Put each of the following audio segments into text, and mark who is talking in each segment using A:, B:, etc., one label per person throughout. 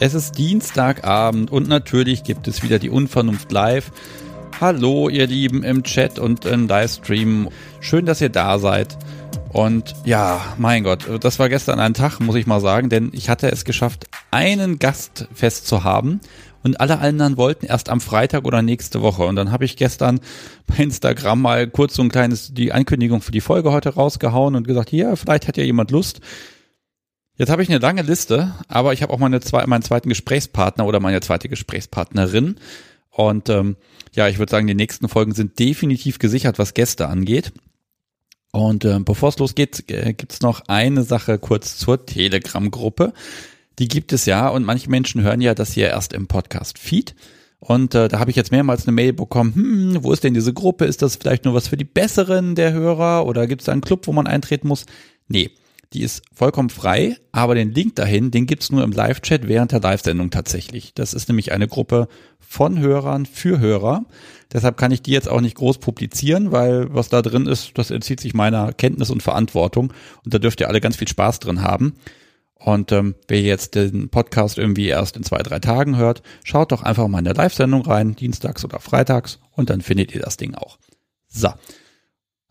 A: Es ist Dienstagabend und natürlich gibt es wieder die Unvernunft live. Hallo, ihr Lieben im Chat und im Livestream. Schön, dass ihr da seid. Und ja, mein Gott, das war gestern ein Tag, muss ich mal sagen, denn ich hatte es geschafft, einen Gast festzuhaben und alle anderen wollten erst am Freitag oder nächste Woche. Und dann habe ich gestern bei Instagram mal kurz so ein kleines, die Ankündigung für die Folge heute rausgehauen und gesagt, hier, vielleicht hat ja jemand Lust. Jetzt habe ich eine lange Liste, aber ich habe auch meine zwei, meinen zweiten Gesprächspartner oder meine zweite Gesprächspartnerin. Und ähm, ja, ich würde sagen, die nächsten Folgen sind definitiv gesichert, was Gäste angeht. Und äh, bevor es losgeht, äh, gibt's noch eine Sache kurz zur Telegram-Gruppe. Die gibt es ja und manche Menschen hören ja das hier erst im Podcast-Feed. Und äh, da habe ich jetzt mehrmals eine Mail bekommen, hm, wo ist denn diese Gruppe? Ist das vielleicht nur was für die Besseren der Hörer oder gibt es da einen Club, wo man eintreten muss? Nee, die ist vollkommen frei, aber den Link dahin, den gibt's nur im Live-Chat während der Live-Sendung tatsächlich. Das ist nämlich eine Gruppe von Hörern für Hörer. Deshalb kann ich die jetzt auch nicht groß publizieren, weil was da drin ist, das entzieht sich meiner Kenntnis und Verantwortung. Und da dürft ihr alle ganz viel Spaß drin haben. Und ähm, wer jetzt den Podcast irgendwie erst in zwei, drei Tagen hört, schaut doch einfach mal in der Live-Sendung rein, dienstags oder freitags, und dann findet ihr das Ding auch. So,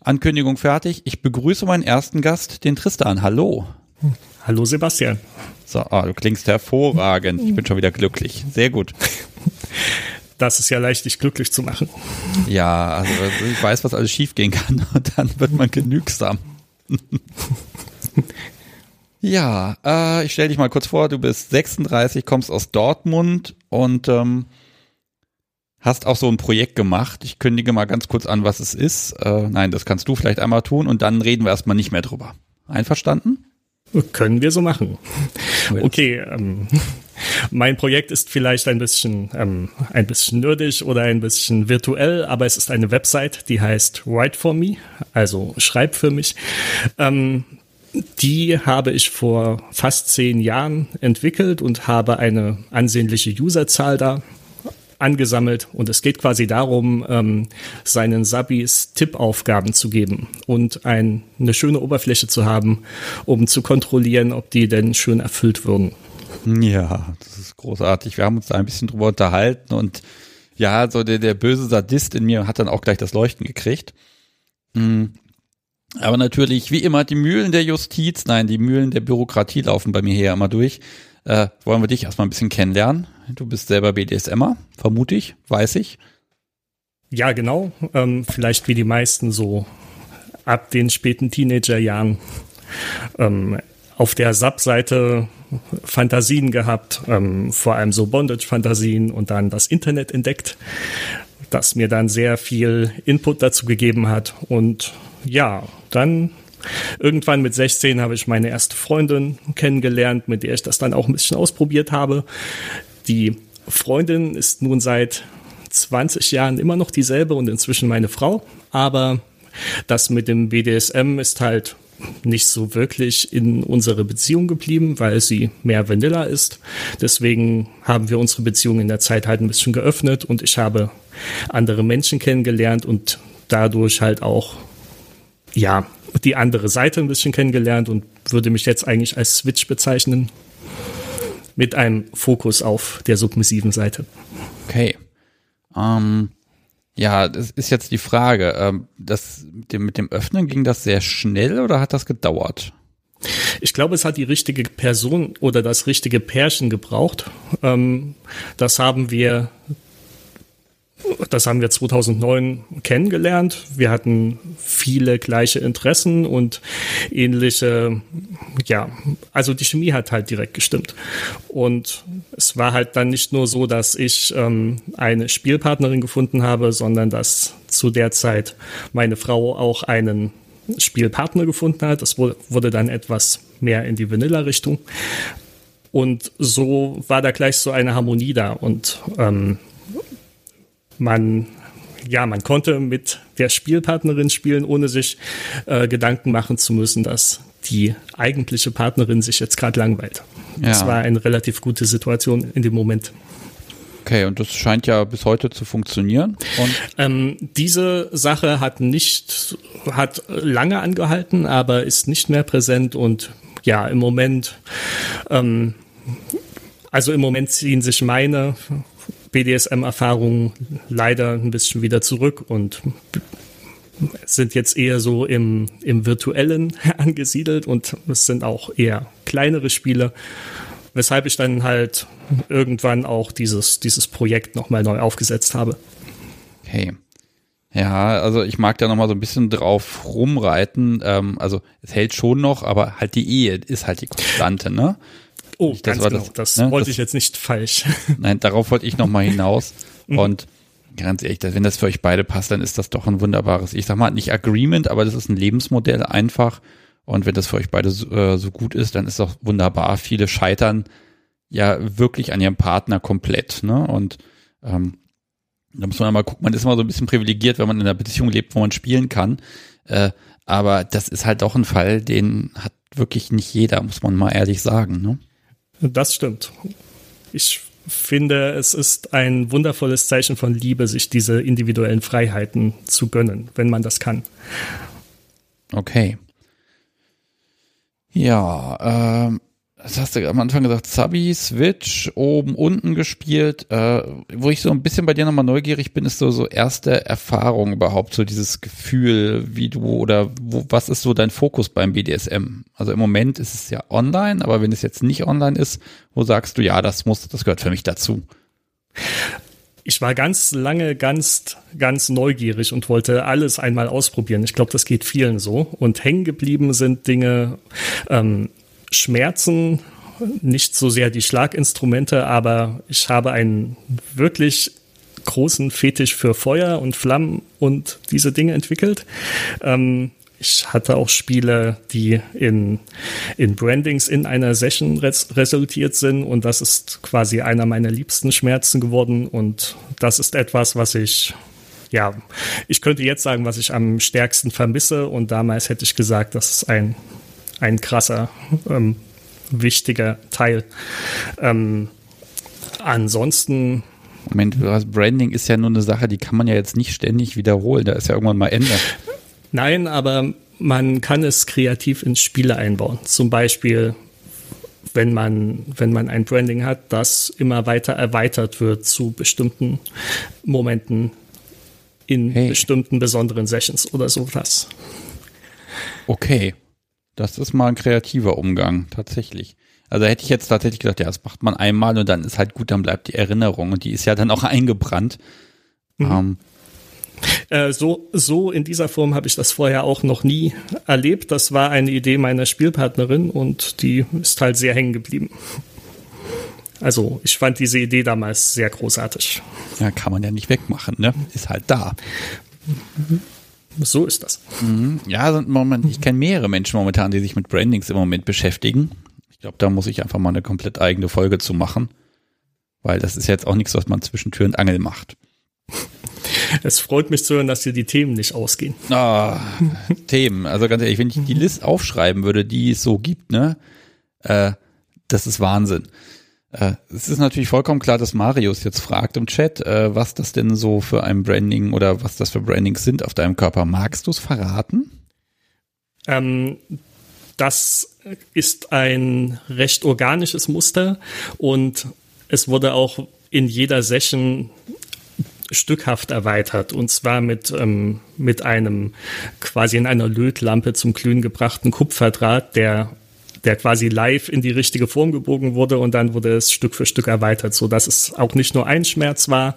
A: Ankündigung fertig. Ich begrüße meinen ersten Gast, den Tristan. Hallo.
B: Hallo Sebastian.
A: So, oh, du klingst hervorragend. Ich bin schon wieder glücklich. Sehr gut.
B: Das ist ja leicht, dich glücklich zu machen.
A: Ja, also ich weiß, was alles schiefgehen kann und dann wird man genügsam. ja, äh, ich stelle dich mal kurz vor, du bist 36, kommst aus Dortmund und ähm, hast auch so ein Projekt gemacht. Ich kündige mal ganz kurz an, was es ist. Äh, nein, das kannst du vielleicht einmal tun und dann reden wir erstmal nicht mehr drüber. Einverstanden?
B: Können wir so machen. Okay, ähm, mein Projekt ist vielleicht ein bisschen, ähm, ein bisschen nerdig oder ein bisschen virtuell, aber es ist eine Website, die heißt Write for Me, also Schreib für mich. Ähm, die habe ich vor fast zehn Jahren entwickelt und habe eine ansehnliche Userzahl da angesammelt und es geht quasi darum, ähm, seinen Sabis Tippaufgaben zu geben und ein, eine schöne Oberfläche zu haben, um zu kontrollieren, ob die denn schön erfüllt würden.
A: Ja, das ist großartig. Wir haben uns da ein bisschen drüber unterhalten und ja, so der, der böse Sadist in mir hat dann auch gleich das Leuchten gekriegt. Mhm. Aber natürlich, wie immer, die Mühlen der Justiz, nein, die Mühlen der Bürokratie laufen bei mir hier immer durch. Äh, wollen wir dich erstmal ein bisschen kennenlernen? Du bist selber BDSMer, vermute ich, weiß ich.
B: Ja, genau. Ähm, vielleicht wie die meisten so ab den späten Teenagerjahren ähm, auf der Sub-Seite Fantasien gehabt, ähm, vor allem so Bondage-Fantasien und dann das Internet entdeckt, das mir dann sehr viel Input dazu gegeben hat. Und ja, dann Irgendwann mit 16 habe ich meine erste Freundin kennengelernt, mit der ich das dann auch ein bisschen ausprobiert habe. Die Freundin ist nun seit 20 Jahren immer noch dieselbe und inzwischen meine Frau, aber das mit dem BDSM ist halt nicht so wirklich in unsere Beziehung geblieben, weil sie mehr Vanilla ist. Deswegen haben wir unsere Beziehung in der Zeit halt ein bisschen geöffnet und ich habe andere Menschen kennengelernt und dadurch halt auch ja, die andere Seite ein bisschen kennengelernt und würde mich jetzt eigentlich als Switch bezeichnen. Mit einem Fokus auf der submissiven Seite.
A: Okay. Ähm, ja, das ist jetzt die Frage. Ähm, das, mit, dem, mit dem Öffnen ging das sehr schnell oder hat das gedauert?
B: Ich glaube, es hat die richtige Person oder das richtige Pärchen gebraucht. Ähm, das haben wir das haben wir 2009 kennengelernt. Wir hatten viele gleiche Interessen und ähnliche, ja, also die Chemie hat halt direkt gestimmt. Und es war halt dann nicht nur so, dass ich ähm, eine Spielpartnerin gefunden habe, sondern dass zu der Zeit meine Frau auch einen Spielpartner gefunden hat. Das wurde dann etwas mehr in die Vanilla-Richtung. Und so war da gleich so eine Harmonie da. Und ähm, man ja, man konnte mit der Spielpartnerin spielen, ohne sich äh, Gedanken machen zu müssen, dass die eigentliche Partnerin sich jetzt gerade langweilt. Ja. Das war eine relativ gute Situation in dem Moment.
A: Okay, und das scheint ja bis heute zu funktionieren.
B: Ähm, diese Sache hat nicht, hat lange angehalten, aber ist nicht mehr präsent und ja, im Moment ähm, Also im Moment ziehen sich meine BDSM-Erfahrungen leider ein bisschen wieder zurück und sind jetzt eher so im, im virtuellen angesiedelt und es sind auch eher kleinere Spiele, weshalb ich dann halt irgendwann auch dieses, dieses Projekt nochmal neu aufgesetzt habe.
A: Okay. Ja, also ich mag da nochmal so ein bisschen drauf rumreiten. Ähm, also es hält schon noch, aber halt die Ehe ist halt die Konstante, ne?
B: Oh, das ganz war genau. Das, das ne? wollte das, ich jetzt nicht falsch.
A: Nein, darauf wollte ich nochmal hinaus. Mhm. Und ganz ehrlich, wenn das für euch beide passt, dann ist das doch ein wunderbares, ich sag mal, nicht Agreement, aber das ist ein Lebensmodell einfach. Und wenn das für euch beide so, äh, so gut ist, dann ist doch wunderbar. Viele scheitern ja wirklich an ihrem Partner komplett, ne? Und ähm, da muss man mal gucken, man ist immer so ein bisschen privilegiert, wenn man in einer Beziehung lebt, wo man spielen kann. Äh, aber das ist halt doch ein Fall, den hat wirklich nicht jeder, muss man mal ehrlich sagen, ne?
B: Das stimmt. Ich finde, es ist ein wundervolles Zeichen von Liebe, sich diese individuellen Freiheiten zu gönnen, wenn man das kann.
A: Okay. Ja, ähm, das hast du am Anfang gesagt, Subby, Switch, oben, unten gespielt. Äh, wo ich so ein bisschen bei dir nochmal neugierig bin, ist so, so erste Erfahrung überhaupt, so dieses Gefühl, wie du oder wo, was ist so dein Fokus beim BDSM? Also im Moment ist es ja online, aber wenn es jetzt nicht online ist, wo sagst du, ja, das muss, das gehört für mich dazu?
B: ich war ganz lange ganz, ganz neugierig und wollte alles einmal ausprobieren. Ich glaube, das geht vielen so. Und hängen geblieben sind Dinge, ähm, Schmerzen, nicht so sehr die Schlaginstrumente, aber ich habe einen wirklich großen Fetisch für Feuer und Flammen und diese Dinge entwickelt. Ähm, ich hatte auch Spiele, die in, in Brandings in einer Session res resultiert sind und das ist quasi einer meiner liebsten Schmerzen geworden und das ist etwas, was ich ja, ich könnte jetzt sagen, was ich am stärksten vermisse und damals hätte ich gesagt, das ist ein ein krasser, ähm, wichtiger Teil. Ähm, ansonsten.
A: Moment, Branding ist ja nur eine Sache, die kann man ja jetzt nicht ständig wiederholen. Da ist ja irgendwann mal Ende.
B: Nein, aber man kann es kreativ ins Spiele einbauen. Zum Beispiel, wenn man, wenn man ein Branding hat, das immer weiter erweitert wird zu bestimmten Momenten in hey. bestimmten besonderen Sessions oder sowas.
A: Okay, das ist mal ein kreativer Umgang, tatsächlich. Also hätte ich jetzt tatsächlich gedacht, ja, das macht man einmal und dann ist halt gut, dann bleibt die Erinnerung und die ist ja dann auch eingebrannt. Mhm.
B: Ähm, äh, so, so in dieser Form habe ich das vorher auch noch nie erlebt. Das war eine Idee meiner Spielpartnerin und die ist halt sehr hängen geblieben. Also ich fand diese Idee damals sehr großartig.
A: Ja, kann man ja nicht wegmachen, ne? Ist halt da.
B: Mhm. So ist das.
A: Mhm. Ja, also Moment, ich kenne mehrere Menschen momentan, die sich mit Brandings im Moment beschäftigen. Ich glaube, da muss ich einfach mal eine komplett eigene Folge zu machen. Weil das ist jetzt auch nichts, was man zwischen Tür und Angel macht.
B: Es freut mich zu hören, dass dir die Themen nicht ausgehen.
A: Ah, Themen. Also ganz ehrlich, wenn ich die List aufschreiben würde, die es so gibt, ne, äh, das ist Wahnsinn. Äh, es ist natürlich vollkommen klar, dass Marius jetzt fragt im Chat, äh, was das denn so für ein Branding oder was das für Brandings sind auf deinem Körper. Magst du es verraten?
B: Ähm, das ist ein recht organisches Muster und es wurde auch in jeder Session stückhaft erweitert und zwar mit, ähm, mit einem quasi in einer Lötlampe zum Glühen gebrachten Kupferdraht, der der quasi live in die richtige Form gebogen wurde und dann wurde es Stück für Stück erweitert, so dass es auch nicht nur ein Schmerz war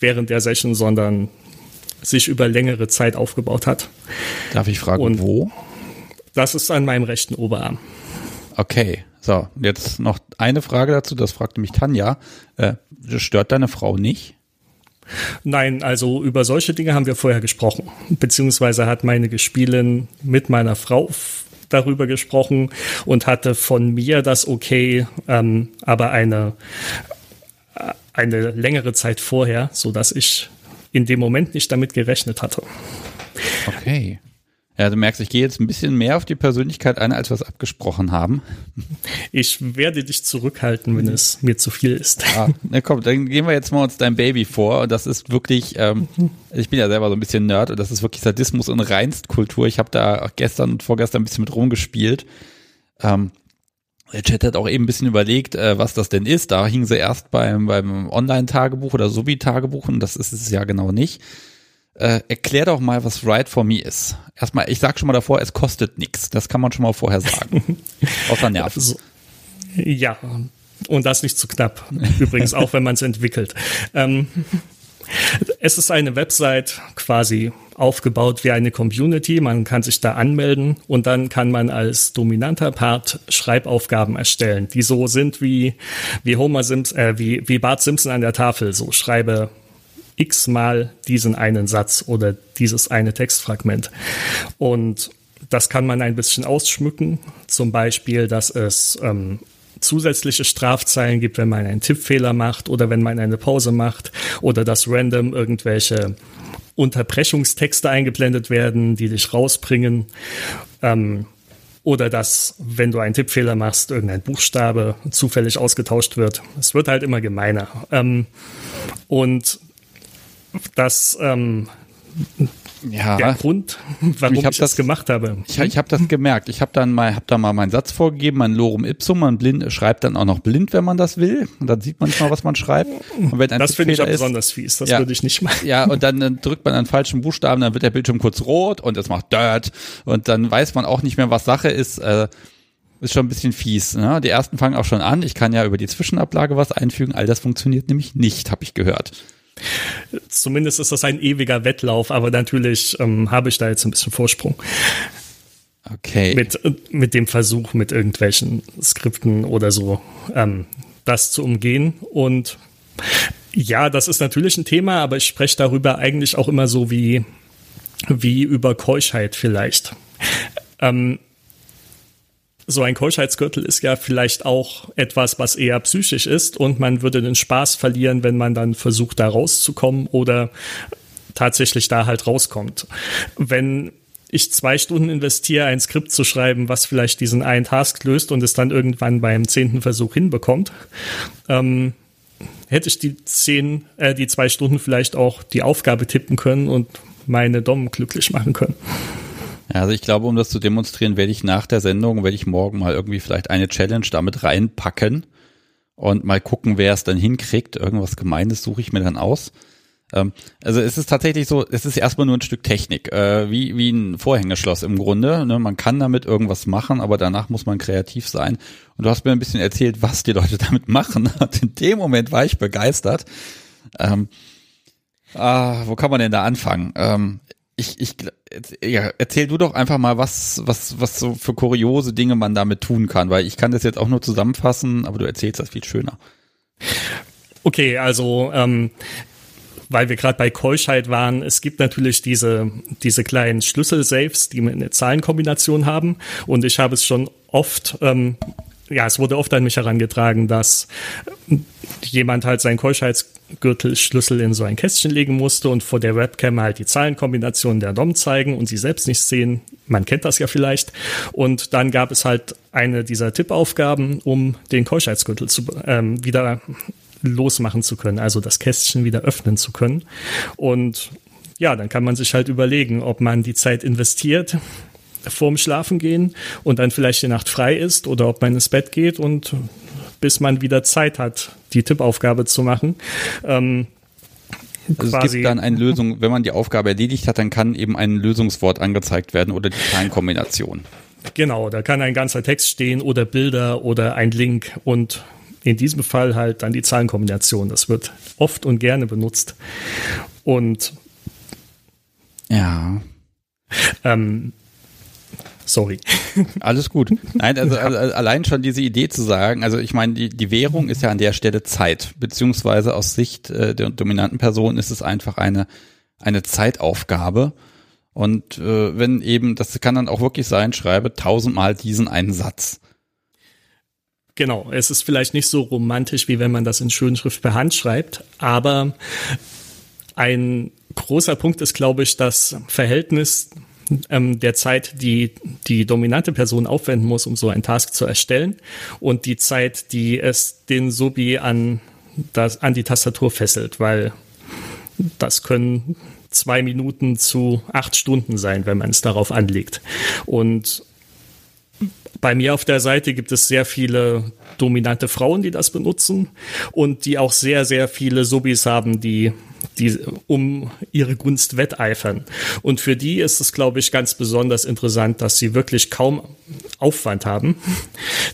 B: während der Session, sondern sich über längere Zeit aufgebaut hat.
A: Darf ich fragen, und wo?
B: Das ist an meinem rechten Oberarm.
A: Okay, so, jetzt noch eine Frage dazu, das fragte mich Tanja. Äh, stört deine Frau nicht?
B: Nein, also über solche Dinge haben wir vorher gesprochen. Beziehungsweise hat meine Gespielin mit meiner Frau darüber gesprochen und hatte von mir das okay, ähm, aber eine, eine längere Zeit vorher, so dass ich in dem Moment nicht damit gerechnet hatte.
A: Okay. Ja, du merkst, ich gehe jetzt ein bisschen mehr auf die Persönlichkeit ein, als wir es abgesprochen haben.
B: Ich werde dich zurückhalten, wenn es mir zu viel ist.
A: Ah, na komm, dann gehen wir jetzt mal uns dein Baby vor. Und das ist wirklich, ähm, ich bin ja selber so ein bisschen Nerd und das ist wirklich Sadismus und Reinstkultur. Ich habe da gestern und vorgestern ein bisschen mit rumgespielt. Ähm, Der Chat hat auch eben ein bisschen überlegt, äh, was das denn ist. Da hingen sie erst beim, beim Online-Tagebuch oder Sobi-Tagebuch und das ist es ja genau nicht. Äh, erklär doch mal, was Write for Me ist. Erstmal, ich sag schon mal davor, es kostet nichts. Das kann man schon mal vorher sagen. Außer Nerven. Also,
B: ja, und das nicht zu knapp. Übrigens auch, wenn man es entwickelt. Ähm, es ist eine Website quasi aufgebaut wie eine Community. Man kann sich da anmelden und dann kann man als dominanter Part Schreibaufgaben erstellen, die so sind wie, wie Homer Simpson, äh, wie, wie Bart Simpson an der Tafel. So schreibe x-mal diesen einen Satz oder dieses eine Textfragment. Und das kann man ein bisschen ausschmücken. Zum Beispiel, dass es ähm, zusätzliche Strafzeilen gibt, wenn man einen Tippfehler macht oder wenn man eine Pause macht oder dass random irgendwelche Unterbrechungstexte eingeblendet werden, die dich rausbringen. Ähm, oder dass, wenn du einen Tippfehler machst, irgendein Buchstabe zufällig ausgetauscht wird. Es wird halt immer gemeiner. Ähm, und das ähm, ja. der Grund, warum ich, ich das, das, gemacht habe.
A: Ich, ich habe das gemerkt. Ich habe dann mal, hab da mal meinen Satz vorgegeben, mein Lorem Ipsum. Man blind, schreibt dann auch noch blind, wenn man das will. Und dann sieht man nicht mal, was man schreibt.
B: das finde ich auch besonders fies. Das ja, würde ich nicht machen.
A: Ja, und dann, dann drückt man einen falschen Buchstaben, dann wird der Bildschirm kurz rot und es macht Dirt. Und dann weiß man auch nicht mehr, was Sache ist. Äh, ist schon ein bisschen fies. Ne? Die ersten fangen auch schon an. Ich kann ja über die Zwischenablage was einfügen. All das funktioniert nämlich nicht, habe ich gehört.
B: Zumindest ist das ein ewiger Wettlauf, aber natürlich ähm, habe ich da jetzt ein bisschen Vorsprung.
A: Okay.
B: Mit, mit dem Versuch, mit irgendwelchen Skripten oder so ähm, das zu umgehen. Und ja, das ist natürlich ein Thema, aber ich spreche darüber eigentlich auch immer so wie, wie über Keuschheit vielleicht. Ähm, so ein Keuschheitsgürtel ist ja vielleicht auch etwas, was eher psychisch ist und man würde den Spaß verlieren, wenn man dann versucht, da rauszukommen oder tatsächlich da halt rauskommt. Wenn ich zwei Stunden investiere, ein Skript zu schreiben, was vielleicht diesen einen Task löst und es dann irgendwann beim zehnten Versuch hinbekommt, ähm, hätte ich die zehn, äh, die zwei Stunden vielleicht auch die Aufgabe tippen können und meine Dom glücklich machen können.
A: Ja, also ich glaube, um das zu demonstrieren, werde ich nach der Sendung, werde ich morgen mal irgendwie vielleicht eine Challenge damit reinpacken und mal gucken, wer es dann hinkriegt. Irgendwas Gemeines suche ich mir dann aus. Ähm, also es ist tatsächlich so, es ist erstmal nur ein Stück Technik, äh, wie, wie ein Vorhängeschloss im Grunde. Ne? Man kann damit irgendwas machen, aber danach muss man kreativ sein. Und du hast mir ein bisschen erzählt, was die Leute damit machen. Und in dem Moment war ich begeistert. Ähm, ah, wo kann man denn da anfangen? Ähm, ich, ich, ja, erzähl du doch einfach mal, was, was, was so für kuriose Dinge man damit tun kann, weil ich kann das jetzt auch nur zusammenfassen, aber du erzählst das viel schöner.
B: Okay, also ähm, weil wir gerade bei Keuschheit waren, es gibt natürlich diese, diese kleinen Schlüssel-Saves, die eine Zahlenkombination haben. Und ich habe es schon oft ähm, ja, es wurde oft an mich herangetragen, dass jemand halt seinen Keuschheitsgürtelschlüssel in so ein Kästchen legen musste und vor der Webcam halt die Zahlenkombination der DOM zeigen und sie selbst nicht sehen. Man kennt das ja vielleicht. Und dann gab es halt eine dieser Tippaufgaben, um den Keuschheitsgürtel zu, ähm, wieder losmachen zu können, also das Kästchen wieder öffnen zu können. Und ja, dann kann man sich halt überlegen, ob man die Zeit investiert, vorm Schlafen gehen und dann vielleicht die Nacht frei ist oder ob man ins Bett geht und bis man wieder Zeit hat, die Tippaufgabe zu machen. Ähm,
A: also es gibt dann eine Lösung, wenn man die Aufgabe erledigt hat, dann kann eben ein Lösungswort angezeigt werden oder die Zahlenkombination.
B: Genau, da kann ein ganzer Text stehen oder Bilder oder ein Link und in diesem Fall halt dann die Zahlenkombination. Das wird oft und gerne benutzt. Und
A: ja.
B: Ähm, Sorry.
A: Alles gut. Nein, also, also, allein schon diese Idee zu sagen, also ich meine, die, die Währung ist ja an der Stelle Zeit, beziehungsweise aus Sicht äh, der dominanten Person ist es einfach eine, eine Zeitaufgabe. Und äh, wenn eben, das kann dann auch wirklich sein, schreibe tausendmal diesen einen Satz.
B: Genau, es ist vielleicht nicht so romantisch, wie wenn man das in Schönschrift per Hand schreibt, aber ein großer Punkt ist, glaube ich, das Verhältnis ähm, der Zeit, die die dominante Person aufwenden muss, um so einen Task zu erstellen und die Zeit, die es den Subi an, das, an die Tastatur fesselt, weil das können zwei Minuten zu acht Stunden sein, wenn man es darauf anlegt. Und bei mir auf der Seite gibt es sehr viele dominante Frauen, die das benutzen und die auch sehr, sehr viele Subis haben, die, die um ihre Gunst wetteifern. Und für die ist es, glaube ich, ganz besonders interessant, dass sie wirklich kaum Aufwand haben,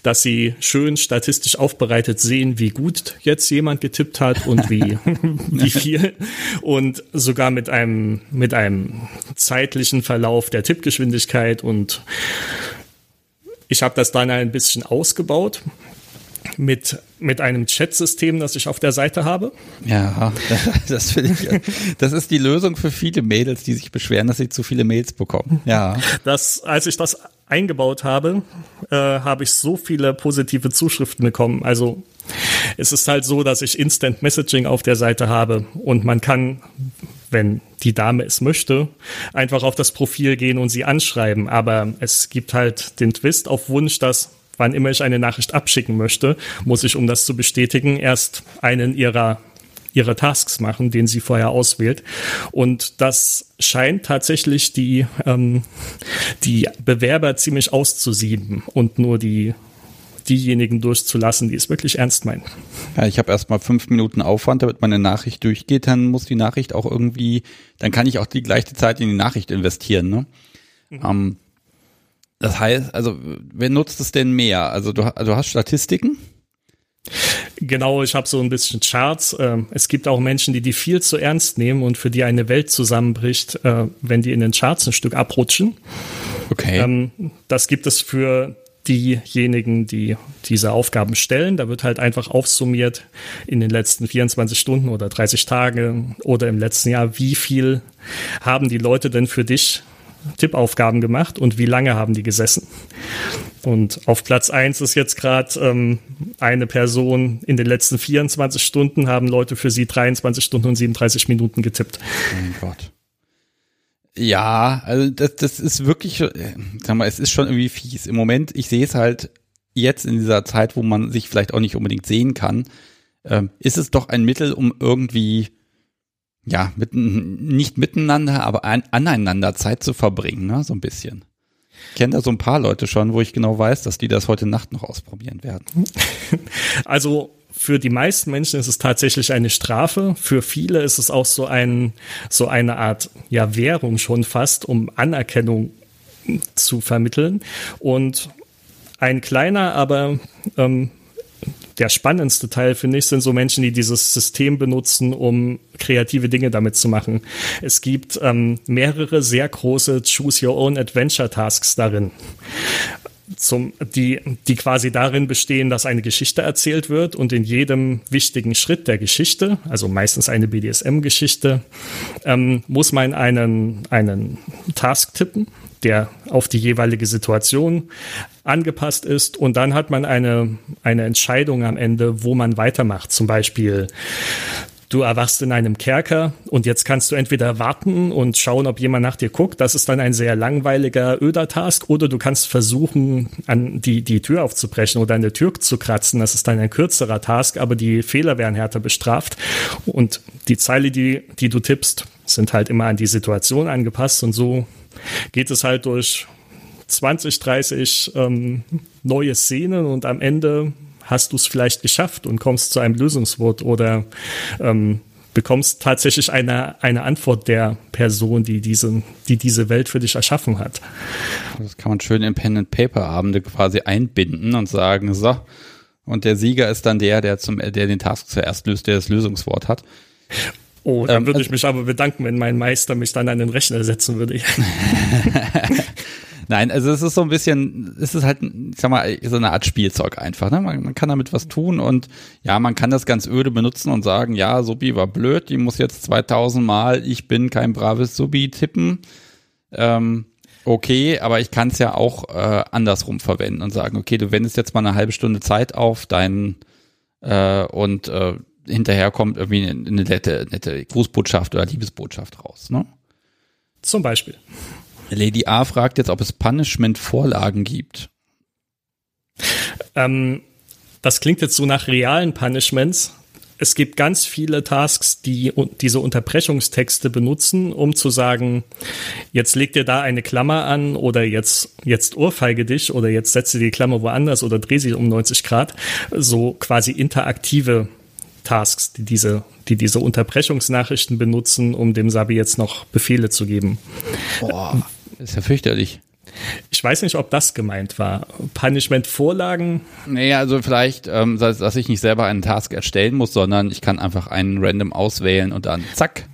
B: dass sie schön statistisch aufbereitet sehen, wie gut jetzt jemand getippt hat und wie, wie viel und sogar mit einem, mit einem zeitlichen Verlauf der Tippgeschwindigkeit und ich habe das dann ein bisschen ausgebaut mit, mit einem Chat-System, das ich auf der Seite habe.
A: Ja, das finde ich. Das ist die Lösung für viele Mädels, die sich beschweren, dass sie zu viele Mails bekommen. Ja.
B: Das, als ich das eingebaut habe, äh, habe ich so viele positive Zuschriften bekommen. Also es ist halt so, dass ich Instant Messaging auf der Seite habe und man kann, wenn die Dame es möchte, einfach auf das Profil gehen und sie anschreiben. Aber es gibt halt den Twist auf Wunsch, dass wann immer ich eine Nachricht abschicken möchte, muss ich, um das zu bestätigen, erst einen ihrer ihre Tasks machen, den sie vorher auswählt. Und das scheint tatsächlich die, ähm, die Bewerber ziemlich auszusieben und nur die diejenigen durchzulassen, die es wirklich ernst meinen.
A: Ja, ich habe erstmal fünf Minuten Aufwand, damit meine Nachricht durchgeht, dann muss die Nachricht auch irgendwie, dann kann ich auch die gleiche Zeit in die Nachricht investieren. Ne? Mhm. Ähm, das heißt, also wer nutzt es denn mehr? Also du, du hast Statistiken?
B: Genau, ich habe so ein bisschen Charts. Ähm, es gibt auch Menschen, die die viel zu ernst nehmen und für die eine Welt zusammenbricht, äh, wenn die in den Charts ein Stück abrutschen.
A: Okay.
B: Ähm, das gibt es für diejenigen, die diese Aufgaben stellen. Da wird halt einfach aufsummiert in den letzten 24 Stunden oder 30 Tage oder im letzten Jahr, wie viel haben die Leute denn für dich Tippaufgaben gemacht und wie lange haben die gesessen. Und auf Platz eins ist jetzt gerade ähm, eine Person, in den letzten 24 Stunden haben Leute für sie 23 Stunden und 37 Minuten getippt.
A: Oh mein Gott. Ja, also das, das ist wirklich, äh, sag mal, es ist schon irgendwie fies. Im Moment, ich sehe es halt jetzt in dieser Zeit, wo man sich vielleicht auch nicht unbedingt sehen kann, ähm, ist es doch ein Mittel, um irgendwie ja, mit, nicht miteinander, aber an, aneinander Zeit zu verbringen, ne, so ein bisschen. Ich kenne da so ein paar Leute schon, wo ich genau weiß, dass die das heute Nacht noch ausprobieren werden.
B: Also für die meisten Menschen ist es tatsächlich eine Strafe. Für viele ist es auch so ein, so eine Art, ja, Währung schon fast, um Anerkennung zu vermitteln. Und ein kleiner, aber ähm, der spannendste Teil, finde ich, sind so Menschen, die dieses System benutzen, um kreative Dinge damit zu machen. Es gibt ähm, mehrere sehr große Choose Your Own Adventure Tasks darin. Zum, die, die quasi darin bestehen, dass eine Geschichte erzählt wird und in jedem wichtigen Schritt der Geschichte, also meistens eine BDSM-Geschichte, ähm, muss man einen, einen Task tippen der auf die jeweilige Situation angepasst ist. Und dann hat man eine, eine Entscheidung am Ende, wo man weitermacht. Zum Beispiel, du erwachst in einem Kerker und jetzt kannst du entweder warten und schauen, ob jemand nach dir guckt. Das ist dann ein sehr langweiliger, öder Task. Oder du kannst versuchen, an die, die Tür aufzubrechen oder eine Tür zu kratzen. Das ist dann ein kürzerer Task, aber die Fehler werden härter bestraft. Und die Zeile, die, die du tippst, sind halt immer an die Situation angepasst und so geht es halt durch 20, 30 ähm, neue Szenen und am Ende hast du es vielleicht geschafft und kommst zu einem Lösungswort oder ähm, bekommst tatsächlich eine, eine Antwort der Person, die diese, die diese Welt für dich erschaffen hat.
A: Das kann man schön in Pen-and-Paper-Abende quasi einbinden und sagen, so, und der Sieger ist dann der, der, zum, der den Task zuerst löst, der das Lösungswort hat.
B: Oh, dann ähm, würde ich also mich aber bedanken, wenn mein Meister mich dann an den Rechner setzen würde.
A: Nein, also es ist so ein bisschen, es ist halt, ich sag mal, so eine Art Spielzeug einfach. Ne? Man, man kann damit was tun und ja, man kann das ganz öde benutzen und sagen, ja, Subi war blöd, die muss jetzt 2000 Mal, ich bin kein braves Subi tippen. Ähm, okay, aber ich kann es ja auch äh, andersrum verwenden und sagen, okay, du wendest jetzt mal eine halbe Stunde Zeit auf deinen äh, und äh, hinterher kommt irgendwie eine, eine nette, nette Grußbotschaft oder Liebesbotschaft raus. Ne?
B: Zum Beispiel.
A: Lady A fragt jetzt, ob es Punishment-Vorlagen gibt.
B: Ähm, das klingt jetzt so nach realen Punishments. es gibt ganz viele Tasks, die diese Unterbrechungstexte benutzen, um zu sagen, jetzt leg dir da eine Klammer an oder jetzt, jetzt ohrfeige dich oder jetzt setze die Klammer woanders oder dreh sie um 90 Grad. So quasi interaktive Tasks, die diese, die diese Unterbrechungsnachrichten benutzen, um dem Sabi jetzt noch Befehle zu geben.
A: Boah, ist ja fürchterlich.
B: Ich weiß nicht, ob das gemeint war. Punishment-Vorlagen?
A: Nee, also vielleicht, ähm, dass, dass ich nicht selber einen Task erstellen muss, sondern ich kann einfach einen random auswählen und dann zack,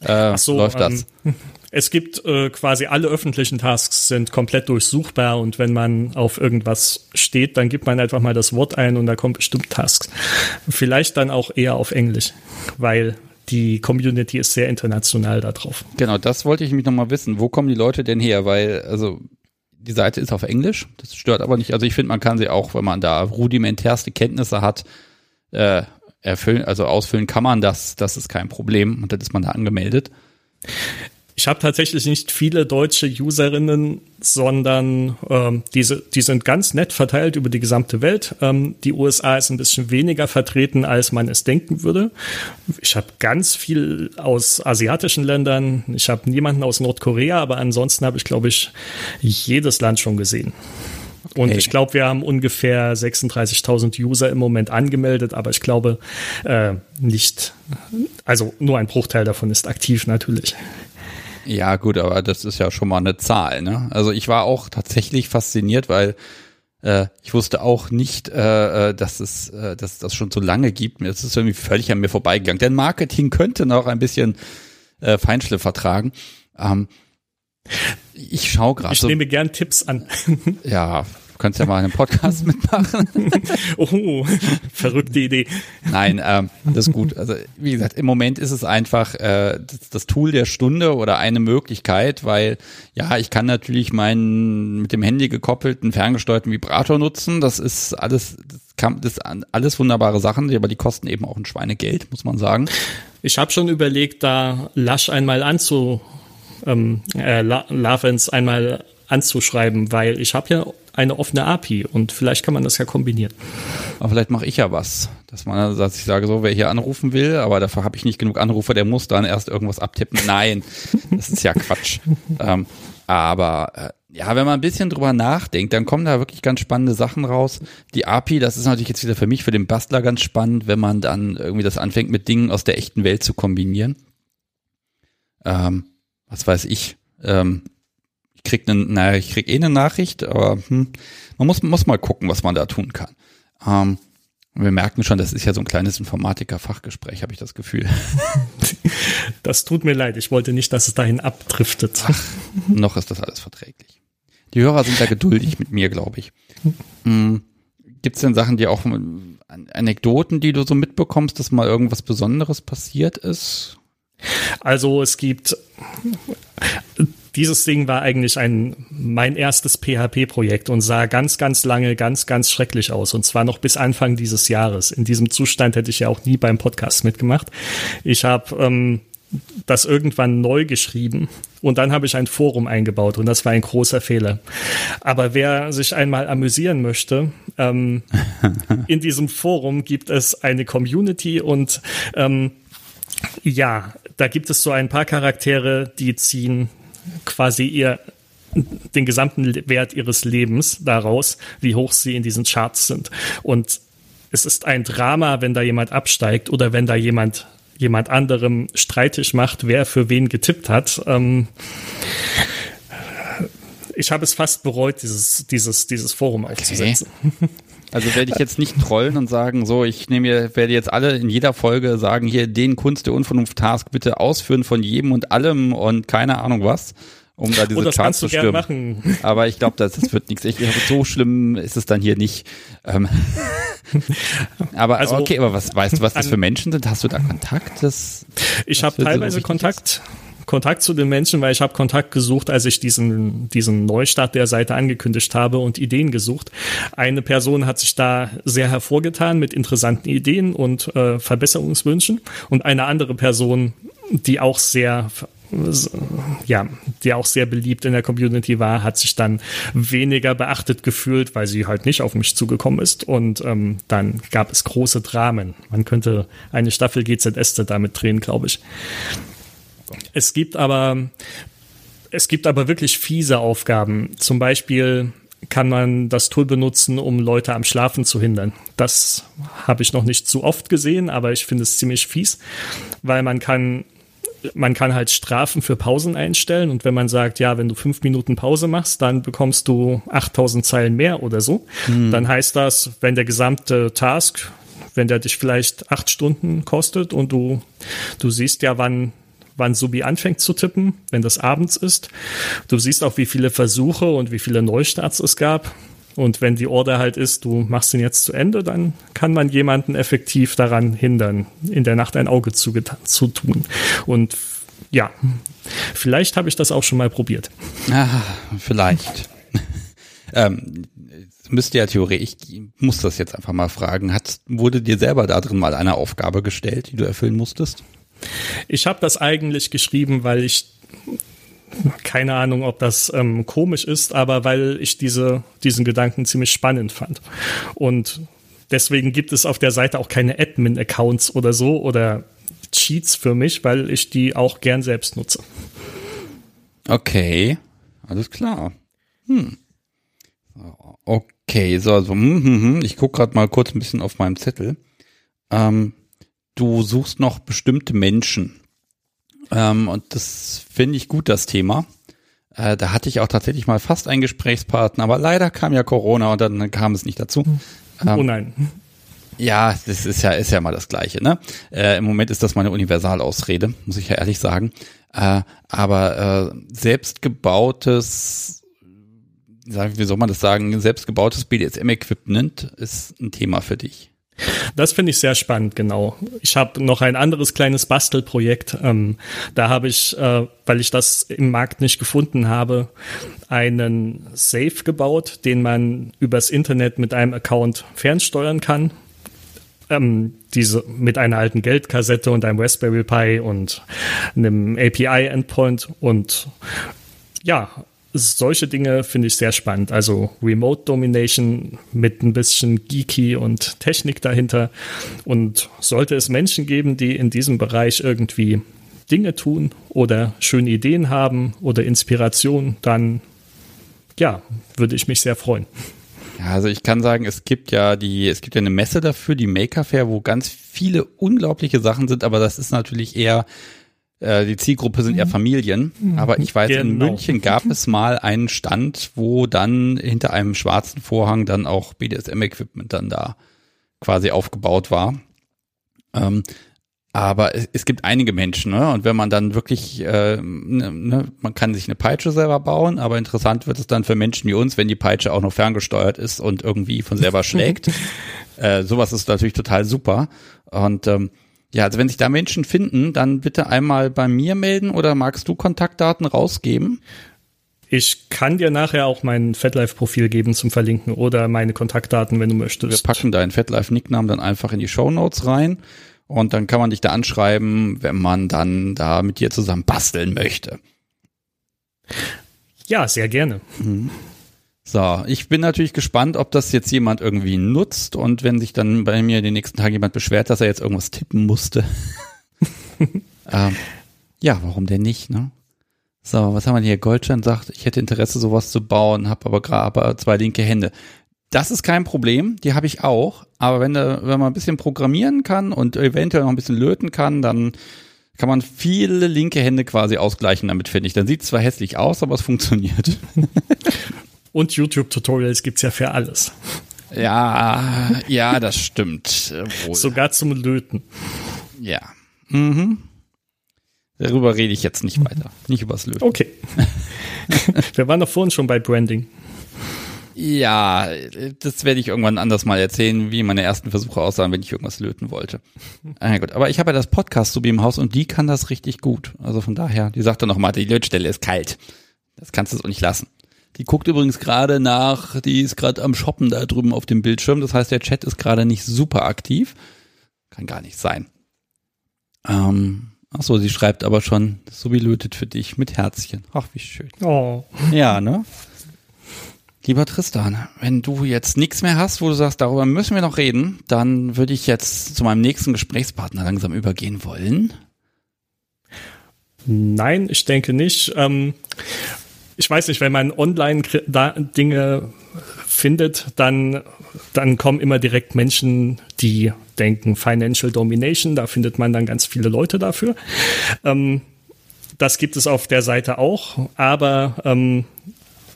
A: äh, so, läuft das.
B: Ähm, es gibt äh, quasi alle öffentlichen Tasks sind komplett durchsuchbar und wenn man auf irgendwas steht, dann gibt man einfach mal das Wort ein und da kommt bestimmt Tasks. Vielleicht dann auch eher auf Englisch, weil die Community ist sehr international da drauf.
A: Genau, das wollte ich mich nochmal wissen. Wo kommen die Leute denn her? Weil, also, die Seite ist auf Englisch, das stört aber nicht. Also ich finde, man kann sie auch, wenn man da rudimentärste Kenntnisse hat, äh, erfüllen, also ausfüllen kann man das, das ist kein Problem und dann ist man da angemeldet.
B: Ich habe tatsächlich nicht viele deutsche Userinnen, sondern ähm, diese, die sind ganz nett verteilt über die gesamte Welt. Ähm, die USA ist ein bisschen weniger vertreten, als man es denken würde. Ich habe ganz viel aus asiatischen Ländern. Ich habe niemanden aus Nordkorea, aber ansonsten habe ich, glaube ich, jedes Land schon gesehen. Und hey. ich glaube, wir haben ungefähr 36.000 User im Moment angemeldet, aber ich glaube äh, nicht, also nur ein Bruchteil davon ist aktiv natürlich.
A: Ja, gut, aber das ist ja schon mal eine Zahl, ne? Also ich war auch tatsächlich fasziniert, weil äh, ich wusste auch nicht, äh, äh dass es äh, dass das schon so lange gibt. Es ist irgendwie völlig an mir vorbeigegangen. Denn Marketing könnte noch ein bisschen äh, Feinschliff vertragen. Ähm, ich schaue gerade.
B: Ich nehme gern Tipps an.
A: ja, könntest ja mal einen Podcast mitmachen.
B: oh, verrückte Idee.
A: Nein, ähm, das ist gut. Also wie gesagt, im Moment ist es einfach äh, das, das Tool der Stunde oder eine Möglichkeit, weil ja, ich kann natürlich meinen mit dem Handy gekoppelten ferngesteuerten Vibrator nutzen. Das ist alles, das, kann, das alles wunderbare Sachen, aber die kosten eben auch ein Schweinegeld, muss man sagen.
B: Ich habe schon überlegt, da Lasch einmal anzu ähm, äh, Lavens einmal anzuschreiben, weil ich habe ja eine offene API und vielleicht kann man das ja kombinieren.
A: Aber vielleicht mache ich ja was, dass man, dass ich sage so, wer hier anrufen will, aber dafür habe ich nicht genug Anrufer, der muss dann erst irgendwas abtippen. Nein, das ist ja Quatsch. ähm, aber äh, ja, wenn man ein bisschen drüber nachdenkt, dann kommen da wirklich ganz spannende Sachen raus. Die API, das ist natürlich jetzt wieder für mich, für den Bastler ganz spannend, wenn man dann irgendwie das anfängt, mit Dingen aus der echten Welt zu kombinieren. Ähm, was weiß ich, ähm, krieg ne, naja, ich krieg eh eine Nachricht, aber hm, man muss, muss mal gucken, was man da tun kann. Ähm, wir merken schon, das ist ja so ein kleines Informatiker-Fachgespräch, habe ich das Gefühl.
B: Das tut mir leid, ich wollte nicht, dass es dahin abdriftet.
A: Ach, noch ist das alles verträglich. Die Hörer sind da geduldig mit mir, glaube ich. Hm, Gibt es denn Sachen, die auch Anekdoten, die du so mitbekommst, dass mal irgendwas Besonderes passiert ist?
B: Also es gibt dieses Ding war eigentlich ein mein erstes PHP-Projekt und sah ganz, ganz lange ganz, ganz schrecklich aus. Und zwar noch bis Anfang dieses Jahres. In diesem Zustand hätte ich ja auch nie beim Podcast mitgemacht. Ich habe ähm, das irgendwann neu geschrieben und dann habe ich ein Forum eingebaut und das war ein großer Fehler. Aber wer sich einmal amüsieren möchte, ähm, in diesem Forum gibt es eine Community und ähm, ja, da gibt es so ein paar Charaktere, die ziehen quasi ihr den gesamten Wert ihres Lebens daraus, wie hoch sie in diesen Charts sind. Und es ist ein Drama, wenn da jemand absteigt oder wenn da jemand jemand anderem streitig macht, wer für wen getippt hat. Ähm, ich habe es fast bereut, dieses, dieses, dieses Forum aufzusetzen.
A: Also werde ich jetzt nicht trollen und sagen, so, ich nehme mir, werde jetzt alle in jeder Folge sagen, hier den Kunst der Unvernunft Task bitte ausführen von jedem und allem und keine Ahnung was, um da diese Charts zu stimmen. Machen. Aber ich glaube, das, das wird nichts. Ich, so schlimm ist es dann hier nicht. Ähm aber also, okay, aber was weißt du, was das für Menschen sind? Hast du da Kontakt? Das,
B: ich habe teilweise Kontakt. Ist? Kontakt zu den Menschen, weil ich habe Kontakt gesucht, als ich diesen, diesen Neustart der Seite angekündigt habe und Ideen gesucht. Eine Person hat sich da sehr hervorgetan mit interessanten Ideen und äh, Verbesserungswünschen und eine andere Person, die auch sehr ja, die auch sehr beliebt in der Community war, hat sich dann weniger beachtet gefühlt, weil sie halt nicht auf mich zugekommen ist. Und ähm, dann gab es große Dramen. Man könnte eine Staffel GZS damit drehen, glaube ich. Es gibt aber, es gibt aber wirklich fiese Aufgaben. Zum Beispiel kann man das Tool benutzen, um Leute am Schlafen zu hindern. Das habe ich noch nicht zu oft gesehen, aber ich finde es ziemlich fies, weil man kann man kann halt Strafen für Pausen einstellen und wenn man sagt, ja, wenn du fünf Minuten Pause machst, dann bekommst du 8000 Zeilen mehr oder so, hm. dann heißt das, wenn der gesamte Task, wenn der dich vielleicht acht Stunden kostet und du, du siehst ja, wann wann Subi anfängt zu tippen, wenn das abends ist. Du siehst auch, wie viele Versuche und wie viele Neustarts es gab. Und wenn die Order halt ist, du machst ihn jetzt zu Ende, dann kann man jemanden effektiv daran hindern, in der Nacht ein Auge zu, zu tun. Und ja, vielleicht habe ich das auch schon mal probiert.
A: Ah, vielleicht. ähm, müsste ja theoretisch, ich muss das jetzt einfach mal fragen, hat, wurde dir selber da drin mal eine Aufgabe gestellt, die du erfüllen musstest?
B: Ich habe das eigentlich geschrieben, weil ich keine Ahnung, ob das ähm, komisch ist, aber weil ich diese, diesen Gedanken ziemlich spannend fand. Und deswegen gibt es auf der Seite auch keine Admin-Accounts oder so oder Cheats für mich, weil ich die auch gern selbst nutze.
A: Okay, alles klar. Hm. Okay, so, also, hm, hm, hm. ich gucke gerade mal kurz ein bisschen auf meinem Zettel. Ähm, du suchst noch bestimmte Menschen. Ähm, und das finde ich gut, das Thema. Äh, da hatte ich auch tatsächlich mal fast einen Gesprächspartner, aber leider kam ja Corona und dann kam es nicht dazu.
B: Ähm, oh nein.
A: Ja, das ist ja, ist ja mal das Gleiche, ne? Äh, Im Moment ist das meine Universalausrede, muss ich ja ehrlich sagen. Äh, aber äh, selbstgebautes, wie soll man das sagen, selbstgebautes BDSM-Equipment ist ein Thema für dich.
B: Das finde ich sehr spannend, genau. Ich habe noch ein anderes kleines Bastelprojekt. Ähm, da habe ich, äh, weil ich das im Markt nicht gefunden habe, einen Safe gebaut, den man übers Internet mit einem Account fernsteuern kann. Ähm, diese mit einer alten Geldkassette und einem Raspberry Pi und einem API-Endpoint und ja, solche Dinge finde ich sehr spannend. Also Remote Domination mit ein bisschen Geeky und Technik dahinter. Und sollte es Menschen geben, die in diesem Bereich irgendwie Dinge tun oder schöne Ideen haben oder Inspiration, dann ja, würde ich mich sehr freuen.
A: Also ich kann sagen, es gibt ja die, es gibt ja eine Messe dafür, die Maker Fair, wo ganz viele unglaubliche Sachen sind, aber das ist natürlich eher äh, die Zielgruppe sind eher mhm. Familien. Mhm. Aber ich weiß, genau. in München gab es mal einen Stand, wo dann hinter einem schwarzen Vorhang dann auch BDSM-Equipment dann da quasi aufgebaut war. Ähm, aber es, es, gibt einige Menschen, ne? Und wenn man dann wirklich, äh, ne, ne, man kann sich eine Peitsche selber bauen, aber interessant wird es dann für Menschen wie uns, wenn die Peitsche auch noch ferngesteuert ist und irgendwie von selber schlägt. äh, sowas ist natürlich total super. Und ähm, ja, also wenn sich da Menschen finden, dann bitte einmal bei mir melden oder magst du Kontaktdaten rausgeben?
B: Ich kann dir nachher auch mein FetLife-Profil geben zum Verlinken oder meine Kontaktdaten, wenn du möchtest.
A: Wir packen deinen FetLife-Nicknamen dann einfach in die Show Notes rein und dann kann man dich da anschreiben, wenn man dann da mit dir zusammen basteln möchte.
B: Ja, sehr gerne. Mhm.
A: So, ich bin natürlich gespannt, ob das jetzt jemand irgendwie nutzt und wenn sich dann bei mir den nächsten Tag jemand beschwert, dass er jetzt irgendwas tippen musste. ähm, ja, warum denn nicht, ne? So, was haben wir hier? Goldstein sagt, ich hätte Interesse, sowas zu bauen, habe aber gerade zwei linke Hände. Das ist kein Problem, die habe ich auch. Aber wenn, wenn man ein bisschen programmieren kann und eventuell noch ein bisschen löten kann, dann kann man viele linke Hände quasi ausgleichen damit, finde ich. Dann sieht es zwar hässlich aus, aber es funktioniert.
B: Und YouTube-Tutorials gibt's ja für alles.
A: Ja, ja, das stimmt.
B: Wohl. Sogar zum Löten.
A: Ja. Mhm. Darüber rede ich jetzt nicht weiter. Nicht übers Löten.
B: Okay. Wir waren doch vorhin schon bei Branding.
A: Ja, das werde ich irgendwann anders mal erzählen, wie meine ersten Versuche aussahen, wenn ich irgendwas löten wollte. Ah, gut. Aber ich habe ja das Podcast wie im Haus und die kann das richtig gut. Also von daher, die sagt dann nochmal, die Lötstelle ist kalt. Das kannst du so nicht lassen. Die guckt übrigens gerade nach, die ist gerade am Shoppen da drüben auf dem Bildschirm. Das heißt, der Chat ist gerade nicht super aktiv. Kann gar nicht sein. Ähm, Ach so, sie schreibt aber schon, so wie lötet für dich mit Herzchen. Ach, wie schön.
B: Oh.
A: Ja, ne? Lieber Tristan, wenn du jetzt nichts mehr hast, wo du sagst, darüber müssen wir noch reden, dann würde ich jetzt zu meinem nächsten Gesprächspartner langsam übergehen wollen.
B: Nein, ich denke nicht. Ähm, ich weiß nicht, wenn man online Dinge findet, dann, dann kommen immer direkt Menschen, die denken Financial Domination, da findet man dann ganz viele Leute dafür. Ähm, das gibt es auf der Seite auch, aber ähm,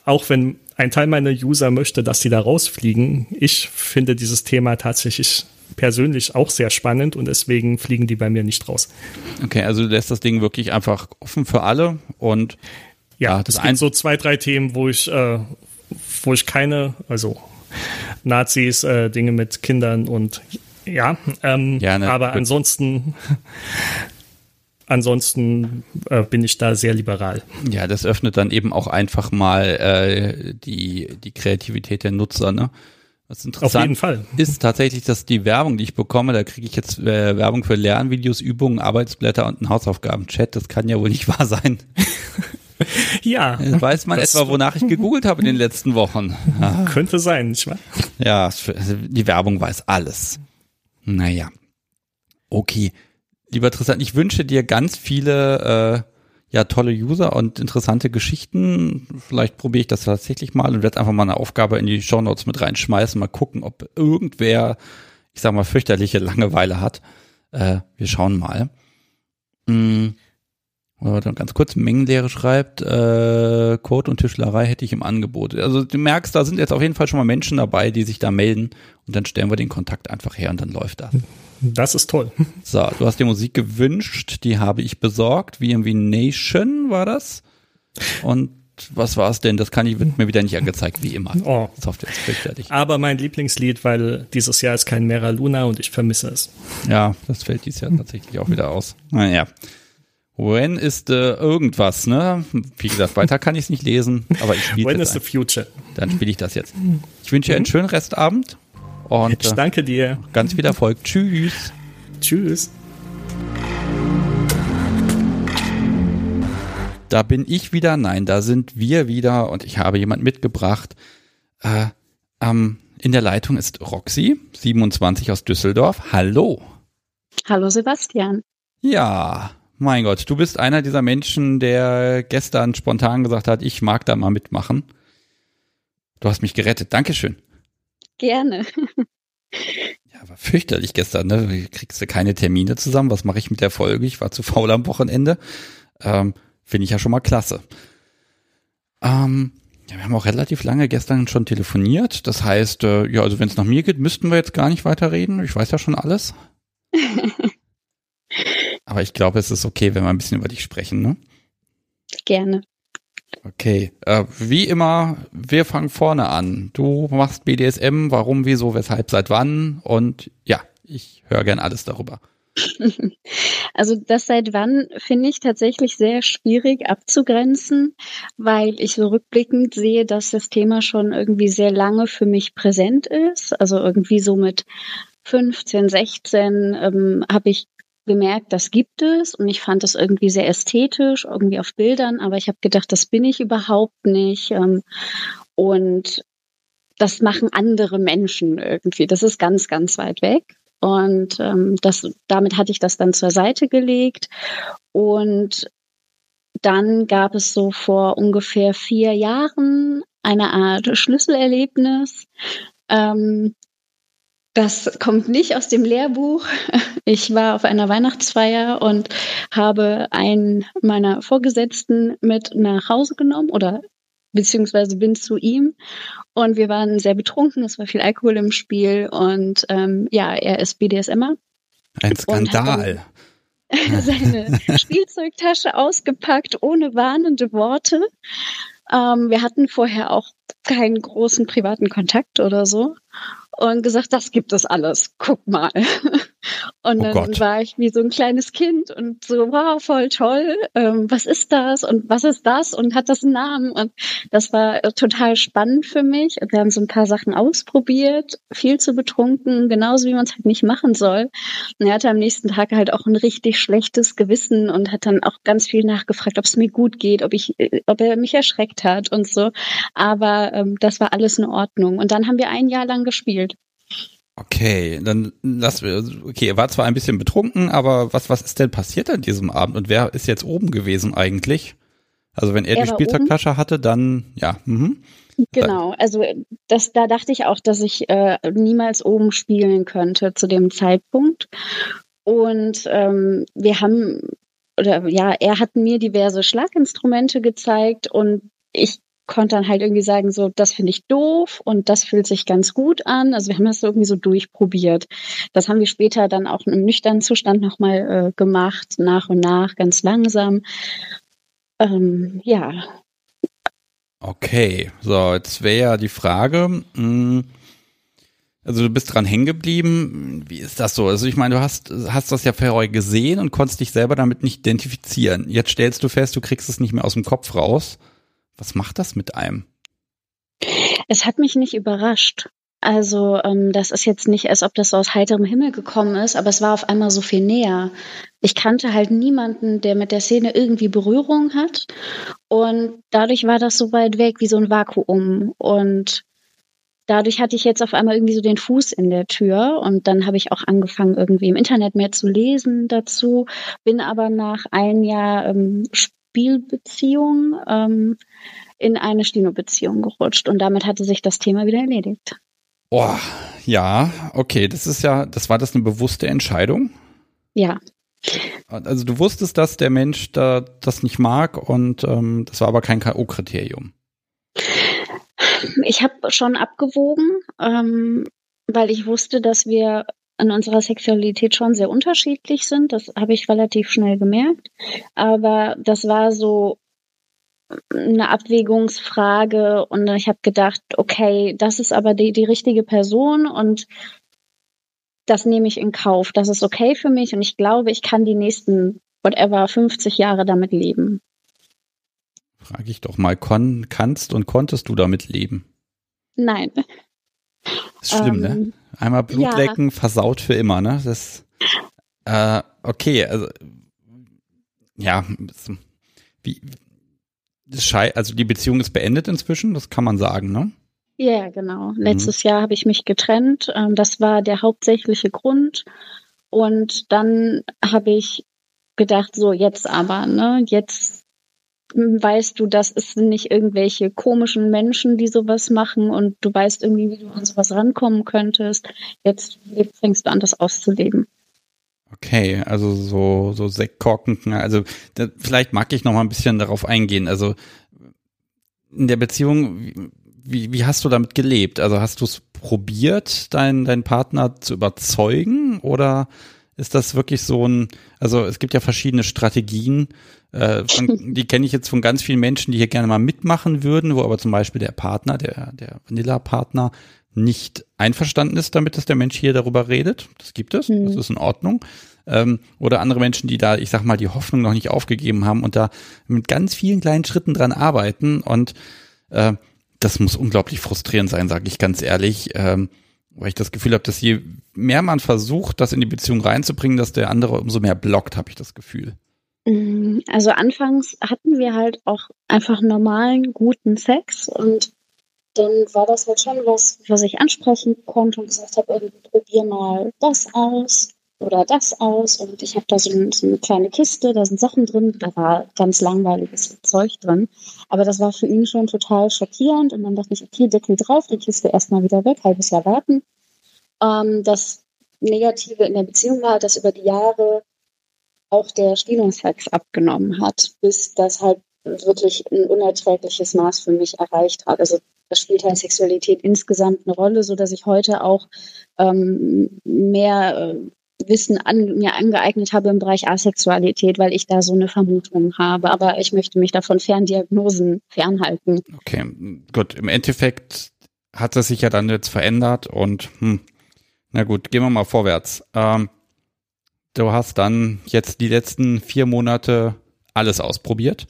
B: auch wenn ein Teil meiner User möchte, dass die da rausfliegen, ich finde dieses Thema tatsächlich persönlich auch sehr spannend und deswegen fliegen die bei mir nicht raus.
A: Okay, also du lässt das Ding wirklich einfach offen für alle und
B: ja, das es gibt so zwei, drei Themen, wo ich, äh, wo ich keine, also Nazis, äh, Dinge mit Kindern und ja, ähm, ja ne, aber ansonsten ansonsten äh, bin ich da sehr liberal.
A: Ja, das öffnet dann eben auch einfach mal äh, die, die Kreativität der Nutzer, ne? Was interessant
B: Auf jeden Fall.
A: ist tatsächlich, dass die Werbung, die ich bekomme, da kriege ich jetzt äh, Werbung für Lernvideos, Übungen, Arbeitsblätter und einen Hausaufgaben-Chat. Das kann ja wohl nicht wahr sein.
B: ja.
A: Weiß man etwa, wonach ich gegoogelt habe in den letzten Wochen.
B: Ja. Könnte sein, nicht wahr?
A: Ja, also die Werbung weiß alles. Naja. Okay. Lieber Tristan, ich wünsche dir ganz viele äh, ja tolle User und interessante Geschichten. Vielleicht probiere ich das tatsächlich mal und werde einfach mal eine Aufgabe in die Show Notes mit reinschmeißen, mal gucken, ob irgendwer, ich sag mal, fürchterliche Langeweile hat. Äh, wir schauen mal. Hm. Oder ganz kurz, Mengenlehre schreibt, äh, Code und Tischlerei hätte ich im Angebot. Also du merkst, da sind jetzt auf jeden Fall schon mal Menschen dabei, die sich da melden und dann stellen wir den Kontakt einfach her und dann läuft das.
B: Das ist toll.
A: So, du hast dir Musik gewünscht, die habe ich besorgt. VMW Nation war das. Und was war es denn? Das kann ich, wird mir wieder nicht angezeigt, wie immer.
B: Oh. Software ist fürchterlich. Aber mein Lieblingslied, weil dieses Jahr ist kein Mera Luna und ich vermisse es.
A: Ja, das fällt dieses Jahr tatsächlich auch wieder aus. Naja. When ist äh, irgendwas, ne? Wie gesagt, weiter kann ich es nicht lesen, aber ich spiele
B: When is the future?
A: Dann spiele ich das jetzt. Ich wünsche dir einen schönen Restabend
B: und ich danke dir.
A: Ganz viel Erfolg. Tschüss.
B: Tschüss.
A: Da bin ich wieder. Nein, da sind wir wieder und ich habe jemand mitgebracht. Äh, ähm, in der Leitung ist Roxy, 27 aus Düsseldorf. Hallo.
C: Hallo Sebastian.
A: Ja, mein Gott, du bist einer dieser Menschen, der gestern spontan gesagt hat, ich mag da mal mitmachen. Du hast mich gerettet. Dankeschön.
C: Gerne.
A: Ja, war fürchterlich gestern, ne? Kriegst du keine Termine zusammen? Was mache ich mit der Folge? Ich war zu faul am Wochenende. Ähm, Finde ich ja schon mal klasse. Ähm, ja, wir haben auch relativ lange gestern schon telefoniert. Das heißt, äh, ja, also wenn es nach mir geht, müssten wir jetzt gar nicht weiter reden. Ich weiß ja schon alles. Aber ich glaube, es ist okay, wenn wir ein bisschen über dich sprechen, ne?
C: Gerne.
A: Okay, äh, wie immer, wir fangen vorne an. Du machst BDSM, warum, wieso, weshalb, seit wann? Und ja, ich höre gern alles darüber.
C: Also das seit wann finde ich tatsächlich sehr schwierig abzugrenzen, weil ich so rückblickend sehe, dass das Thema schon irgendwie sehr lange für mich präsent ist. Also irgendwie so mit 15, 16 ähm, habe ich gemerkt, das gibt es und ich fand das irgendwie sehr ästhetisch, irgendwie auf Bildern, aber ich habe gedacht, das bin ich überhaupt nicht. Ähm, und das machen andere Menschen irgendwie. Das ist ganz, ganz weit weg. Und ähm, das, damit hatte ich das dann zur Seite gelegt. Und dann gab es so vor ungefähr vier Jahren eine Art Schlüsselerlebnis. Ähm, das kommt nicht aus dem Lehrbuch. Ich war auf einer Weihnachtsfeier und habe einen meiner Vorgesetzten mit nach Hause genommen oder beziehungsweise bin zu ihm und wir waren sehr betrunken, es war viel Alkohol im Spiel und ähm, ja, er ist BDSMer.
A: Ein Skandal.
C: seine Spielzeugtasche ausgepackt, ohne warnende Worte. Ähm, wir hatten vorher auch keinen großen privaten Kontakt oder so. und gesagt, das gibt es alles, guck mal. Und oh dann Gott. war ich wie so ein kleines Kind und so, wow, voll toll. Ähm, was ist das und was ist das und hat das einen Namen? Und das war äh, total spannend für mich. Wir haben so ein paar Sachen ausprobiert, viel zu betrunken, genauso wie man es halt nicht machen soll. Und er hatte am nächsten Tag halt auch ein richtig schlechtes Gewissen und hat dann auch ganz viel nachgefragt, ob es mir gut geht, ob ich, äh, ob er mich erschreckt hat und so. Aber ähm, das war alles in Ordnung. Und dann haben wir ein Jahr lang gespielt.
A: Okay, dann lass wir. Okay, er war zwar ein bisschen betrunken, aber was was ist denn passiert an diesem Abend und wer ist jetzt oben gewesen eigentlich? Also wenn er, er die Spielzeugtasche hatte, dann ja. Mhm.
C: Genau, also das, da dachte ich auch, dass ich äh, niemals oben spielen könnte zu dem Zeitpunkt. Und ähm, wir haben, oder ja, er hat mir diverse Schlaginstrumente gezeigt und ich konnte dann halt irgendwie sagen, so, das finde ich doof und das fühlt sich ganz gut an. Also wir haben das irgendwie so durchprobiert. Das haben wir später dann auch im nüchternen Zustand nochmal äh, gemacht, nach und nach, ganz langsam. Ähm, ja.
A: Okay, so, jetzt wäre ja die Frage, hm, also du bist dran hängen geblieben. Wie ist das so? Also ich meine, du hast, hast das ja vorher gesehen und konntest dich selber damit nicht identifizieren. Jetzt stellst du fest, du kriegst es nicht mehr aus dem Kopf raus. Was macht das mit einem?
C: Es hat mich nicht überrascht. Also ähm, das ist jetzt nicht, als ob das so aus heiterem Himmel gekommen ist, aber es war auf einmal so viel näher. Ich kannte halt niemanden, der mit der Szene irgendwie Berührung hat. Und dadurch war das so weit weg wie so ein Vakuum. Und dadurch hatte ich jetzt auf einmal irgendwie so den Fuß in der Tür. Und dann habe ich auch angefangen, irgendwie im Internet mehr zu lesen dazu. Bin aber nach einem Jahr ähm, Spielbeziehung ähm, in eine Stino-Beziehung gerutscht und damit hatte sich das Thema wieder erledigt.
A: Boah, ja, okay, das ist ja, das war das eine bewusste Entscheidung?
C: Ja.
A: Also du wusstest, dass der Mensch da das nicht mag und ähm, das war aber kein K.O.-Kriterium.
C: Ich habe schon abgewogen, ähm, weil ich wusste, dass wir in unserer Sexualität schon sehr unterschiedlich sind. Das habe ich relativ schnell gemerkt. Aber das war so eine Abwägungsfrage und ich habe gedacht, okay, das ist aber die, die richtige Person und das nehme ich in Kauf. Das ist okay für mich und ich glaube, ich kann die nächsten, whatever, 50 Jahre damit leben.
A: Frage ich doch mal, kon kannst und konntest du damit leben?
C: Nein.
A: Das ist schlimm, ne? ähm, ne? Einmal Blut lecken, versaut für immer, ne? Das, äh, okay, also, ja, wie, also die Beziehung ist beendet inzwischen, das kann man sagen, ne?
C: Ja, genau. Letztes mhm. Jahr habe ich mich getrennt. Ähm, das war der hauptsächliche Grund. Und dann habe ich gedacht, so jetzt aber, ne, jetzt weißt du, das ist nicht irgendwelche komischen Menschen, die sowas machen und du weißt irgendwie, wie du an sowas rankommen könntest. Jetzt fängst du an, das auszuleben.
A: Okay, also so, so Sektkorken, also da, vielleicht mag ich noch mal ein bisschen darauf eingehen. Also in der Beziehung, wie, wie hast du damit gelebt? Also hast du es probiert, deinen deinen Partner zu überzeugen oder ist das wirklich so ein, also es gibt ja verschiedene Strategien, äh, von, die kenne ich jetzt von ganz vielen Menschen, die hier gerne mal mitmachen würden, wo aber zum Beispiel der Partner, der, der Vanilla-Partner, nicht einverstanden ist damit, dass der Mensch hier darüber redet. Das gibt es, mhm. das ist in Ordnung. Ähm, oder andere Menschen, die da, ich sag mal, die Hoffnung noch nicht aufgegeben haben und da mit ganz vielen kleinen Schritten dran arbeiten. Und äh, das muss unglaublich frustrierend sein, sage ich ganz ehrlich. Ähm, weil ich das Gefühl habe, dass je mehr man versucht, das in die Beziehung reinzubringen, dass der andere umso mehr blockt, habe ich das Gefühl.
C: Mhm. Also anfangs hatten wir halt auch einfach normalen, guten Sex und dann war das halt schon was, was ich ansprechen konnte und gesagt habe, probier mal das aus oder das aus. Und ich habe da so, ein, so, eine kleine Kiste, da sind Sachen drin, da war ganz langweiliges Zeug drin. Aber das war für ihn schon total schockierend. Und dann dachte ich, okay, Deckel drauf, die Kiste erstmal wieder weg, halbes Jahr warten. Ähm, das Negative in der Beziehung war, dass über die Jahre auch der Stielungssex abgenommen hat, bis das halt wirklich ein unerträgliches Maß für mich erreicht hat. Also das spielt halt Sexualität insgesamt eine Rolle, so dass ich heute auch ähm, mehr äh, Wissen an, mir angeeignet habe im Bereich Asexualität, weil ich da so eine Vermutung habe. Aber ich möchte mich davon Ferndiagnosen fernhalten.
A: Okay, gut. Im Endeffekt hat es sich ja dann jetzt verändert und hm, na gut, gehen wir mal vorwärts. Ähm, du hast dann jetzt die letzten vier Monate alles ausprobiert.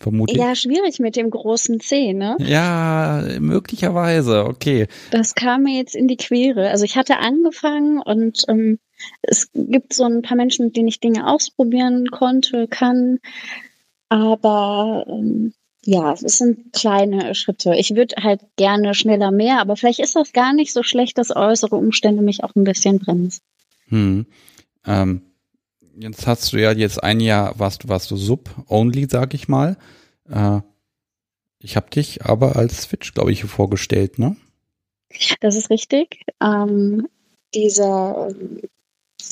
A: Vermutlich.
C: Ja, schwierig mit dem großen C, ne?
A: Ja, möglicherweise, okay.
C: Das kam mir jetzt in die Quere. Also ich hatte angefangen und ähm, es gibt so ein paar Menschen, mit denen ich Dinge ausprobieren konnte, kann. Aber ähm, ja, es sind kleine Schritte. Ich würde halt gerne schneller mehr, aber vielleicht ist das gar nicht so schlecht, dass äußere Umstände mich auch ein bisschen bremsen.
A: Hm. Ähm, jetzt hast du ja jetzt ein Jahr, warst, warst du Sub-Only, sag ich mal. Äh, ich habe dich aber als Switch, glaube ich, vorgestellt, ne?
C: Das ist richtig. Ähm, dieser ähm,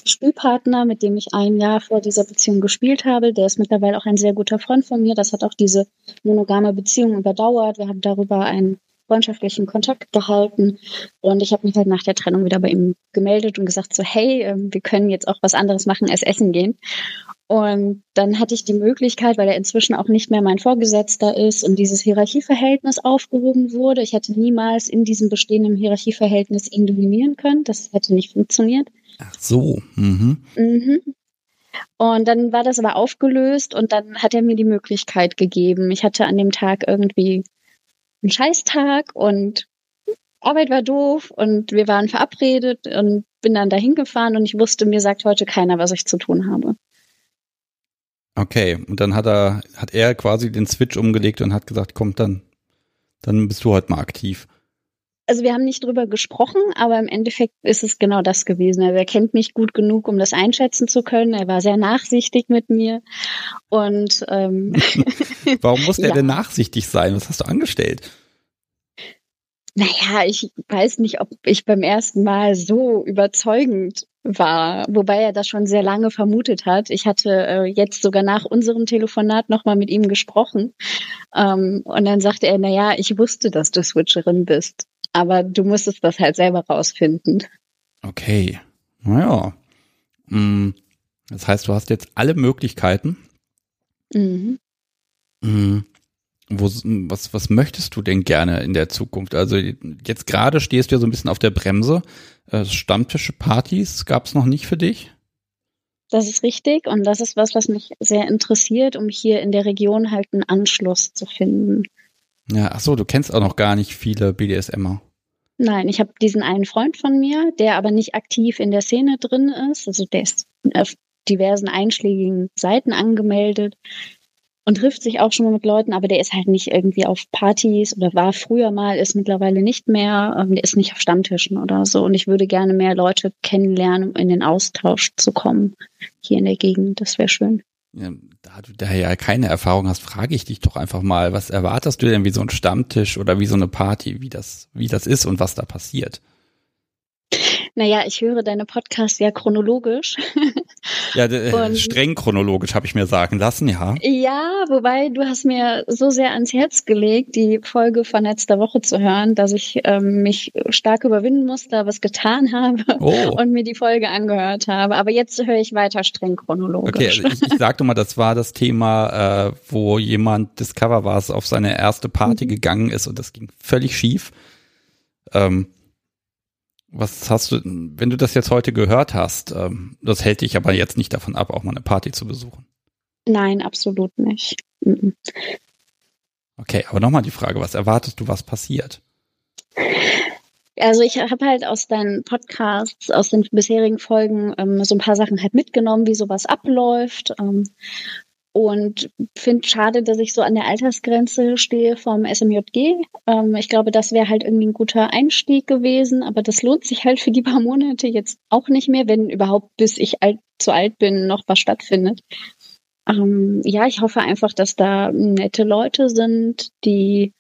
C: Spielpartner, mit dem ich ein Jahr vor dieser Beziehung gespielt habe, der ist mittlerweile auch ein sehr guter Freund von mir. Das hat auch diese monogame Beziehung überdauert. Wir haben darüber einen freundschaftlichen Kontakt gehalten. Und ich habe mich halt nach der Trennung wieder bei ihm gemeldet und gesagt so, hey, ähm, wir können jetzt auch was anderes machen als essen gehen. Und dann hatte ich die Möglichkeit, weil er inzwischen auch nicht mehr mein Vorgesetzter ist und dieses Hierarchieverhältnis aufgehoben wurde. Ich hätte niemals in diesem bestehenden Hierarchieverhältnis ihn dominieren können. Das hätte nicht funktioniert.
A: Ach so. Mhm.
C: Mhm. Und dann war das aber aufgelöst und dann hat er mir die Möglichkeit gegeben. Ich hatte an dem Tag irgendwie ein Scheißtag und Arbeit war doof und wir waren verabredet und bin dann dahin gefahren und ich wusste, mir sagt heute keiner, was ich zu tun habe.
A: Okay, und dann hat er, hat er quasi den Switch umgelegt und hat gesagt, komm, dann, dann bist du heute mal aktiv.
C: Also wir haben nicht drüber gesprochen, aber im Endeffekt ist es genau das gewesen. Also er kennt mich gut genug, um das einschätzen zu können. Er war sehr nachsichtig mit mir. Und ähm,
A: warum muss er ja. denn nachsichtig sein? Was hast du angestellt?
C: Naja, ich weiß nicht, ob ich beim ersten Mal so überzeugend war, wobei er das schon sehr lange vermutet hat. Ich hatte äh, jetzt sogar nach unserem Telefonat nochmal mit ihm gesprochen. Ähm, und dann sagte er, naja, ich wusste, dass du Switcherin bist aber du musstest das halt selber rausfinden.
A: Okay, naja. Mm, das heißt, du hast jetzt alle Möglichkeiten. Mhm. Mm, wo, was, was möchtest du denn gerne in der Zukunft? Also jetzt gerade stehst du ja so ein bisschen auf der Bremse. Äh, Stammtische, Partys gab es noch nicht für dich?
C: Das ist richtig und das ist was, was mich sehr interessiert, um hier in der Region halt einen Anschluss zu finden.
A: Ja, ach so, du kennst auch noch gar nicht viele BDSMer.
C: Nein, ich habe diesen einen Freund von mir, der aber nicht aktiv in der Szene drin ist. Also der ist auf diversen einschlägigen Seiten angemeldet und trifft sich auch schon mal mit Leuten, aber der ist halt nicht irgendwie auf Partys oder war früher mal, ist mittlerweile nicht mehr. Ähm, der ist nicht auf Stammtischen oder so. Und ich würde gerne mehr Leute kennenlernen, um in den Austausch zu kommen hier in der Gegend. Das wäre schön.
A: Da du da ja keine Erfahrung hast, frage ich dich doch einfach mal, was erwartest du denn wie so ein Stammtisch oder wie so eine Party, wie das, wie das ist und was da passiert?
C: Naja, ich höre deine Podcasts ja chronologisch.
A: Ja, und, streng chronologisch habe ich mir sagen lassen, ja.
C: Ja, wobei du hast mir so sehr ans Herz gelegt, die Folge von letzter Woche zu hören, dass ich ähm, mich stark überwinden musste, was getan habe oh. und mir die Folge angehört habe. Aber jetzt höre ich weiter streng chronologisch.
A: Okay, also ich, ich sagte mal, das war das Thema, äh, wo jemand Discover war, auf seine erste Party mhm. gegangen ist und das ging völlig schief. Ähm, was hast du, wenn du das jetzt heute gehört hast, ähm, das hält dich aber jetzt nicht davon ab, auch mal eine Party zu besuchen?
C: Nein, absolut nicht. Mhm.
A: Okay, aber nochmal die Frage, was erwartest du, was passiert?
C: Also ich habe halt aus deinen Podcasts, aus den bisherigen Folgen ähm, so ein paar Sachen halt mitgenommen, wie sowas abläuft. Ähm, und finde schade, dass ich so an der Altersgrenze stehe vom SMJG. Ähm, ich glaube, das wäre halt irgendwie ein guter Einstieg gewesen, aber das lohnt sich halt für die paar Monate jetzt auch nicht mehr, wenn überhaupt bis ich alt, zu alt bin noch was stattfindet. Ähm, ja, ich hoffe einfach, dass da nette Leute sind, die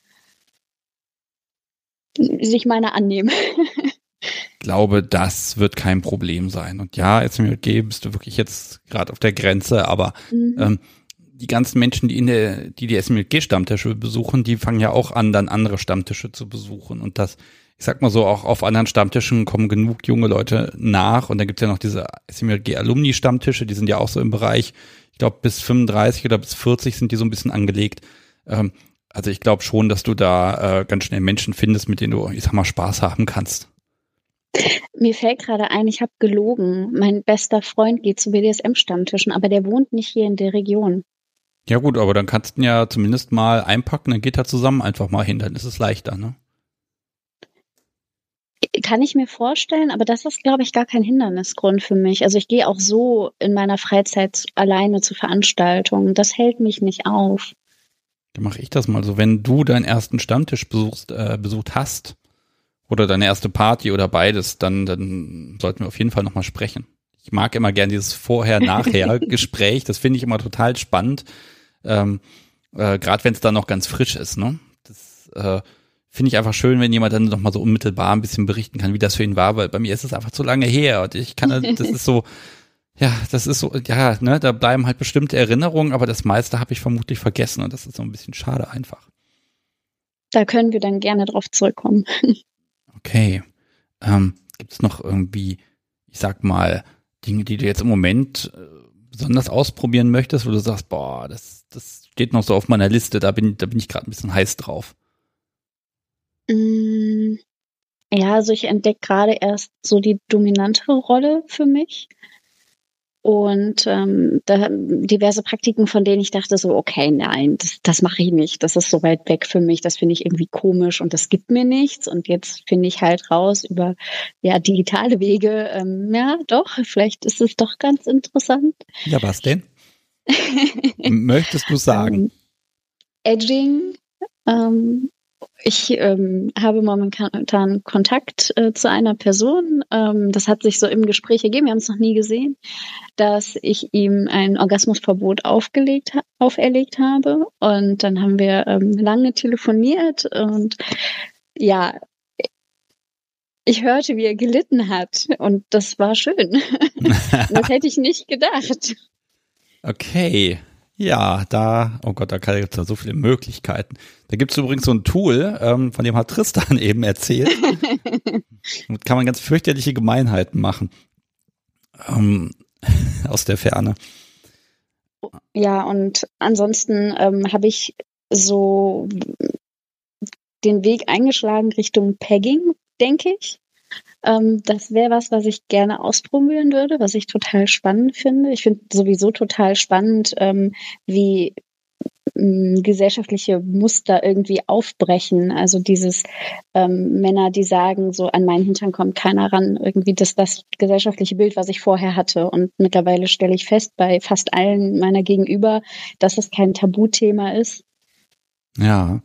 C: sich meiner annehmen.
A: Ich glaube, das wird kein Problem sein. Und ja, SMJG bist du wirklich jetzt gerade auf der Grenze, aber mhm. ähm, die ganzen Menschen, die in der, die die SMLG-Stammtische besuchen, die fangen ja auch an, dann andere Stammtische zu besuchen. Und das, ich sag mal so, auch auf anderen Stammtischen kommen genug junge Leute nach. Und dann gibt's ja noch diese SMLG-Alumni-Stammtische, die sind ja auch so im Bereich, ich glaube, bis 35 oder bis 40 sind die so ein bisschen angelegt. Ähm, Also ich glaube schon, dass du da äh, ganz schnell Menschen findest, mit denen du, ich sag mal, Spaß haben kannst.
C: Mir fällt gerade ein, ich habe gelogen. Mein bester Freund geht zu BDSM-Stammtischen, aber der wohnt nicht hier in der Region.
A: Ja gut, aber dann kannst du ihn ja zumindest mal einpacken, dann geht er zusammen einfach mal hin, dann ist es leichter, ne?
C: Kann ich mir vorstellen, aber das ist, glaube ich, gar kein Hindernisgrund für mich. Also ich gehe auch so in meiner Freizeit alleine zu Veranstaltungen. Das hält mich nicht auf.
A: Dann mache ich das mal so. Wenn du deinen ersten Stammtisch besuchst, äh, besucht hast oder deine erste Party oder beides, dann, dann sollten wir auf jeden Fall nochmal sprechen. Ich mag immer gern dieses Vorher-Nachher-Gespräch. Das finde ich immer total spannend. Ähm, äh, Gerade wenn es dann noch ganz frisch ist. Ne? Das äh, finde ich einfach schön, wenn jemand dann noch mal so unmittelbar ein bisschen berichten kann, wie das für ihn war, weil bei mir ist es einfach zu lange her und ich kann, das ist so, ja, das ist so, ja, ne, da bleiben halt bestimmte Erinnerungen, aber das meiste habe ich vermutlich vergessen und das ist so ein bisschen schade einfach.
C: Da können wir dann gerne drauf zurückkommen.
A: Okay. Ähm, Gibt es noch irgendwie, ich sag mal, Dinge, die du jetzt im Moment äh, besonders ausprobieren möchtest, wo du sagst, boah, das, das steht noch so auf meiner Liste, da bin, da bin ich gerade ein bisschen heiß drauf.
C: Mm, ja, also ich entdecke gerade erst so die dominantere Rolle für mich. Und ähm, da, diverse Praktiken, von denen ich dachte so, okay, nein, das, das mache ich nicht. Das ist so weit weg für mich. Das finde ich irgendwie komisch und das gibt mir nichts. Und jetzt finde ich halt raus über ja digitale Wege. Ähm, ja, doch, vielleicht ist es doch ganz interessant.
A: Ja, was denn? Möchtest du sagen?
C: Ähm, Edging ähm, ich ähm, habe momentan Kontakt äh, zu einer Person. Ähm, das hat sich so im Gespräch ergeben. Wir haben es noch nie gesehen, dass ich ihm ein Orgasmusverbot aufgelegt, auferlegt habe. Und dann haben wir ähm, lange telefoniert und ja, ich hörte, wie er gelitten hat und das war schön. das hätte ich nicht gedacht.
A: Okay. Ja, da, oh Gott, da gibt es ja so viele Möglichkeiten. Da gibt es übrigens so ein Tool, ähm, von dem hat Tristan eben erzählt. Damit kann man ganz fürchterliche Gemeinheiten machen. Ähm, aus der Ferne.
C: Ja, und ansonsten ähm, habe ich so den Weg eingeschlagen Richtung Pegging, denke ich. Ähm, das wäre was, was ich gerne ausprobieren würde, was ich total spannend finde. Ich finde sowieso total spannend, ähm, wie ähm, gesellschaftliche Muster irgendwie aufbrechen. Also dieses ähm, Männer, die sagen, so an meinen Hintern kommt keiner ran, irgendwie das das gesellschaftliche Bild, was ich vorher hatte. Und mittlerweile stelle ich fest bei fast allen meiner Gegenüber, dass es kein Tabuthema ist.
A: Ja,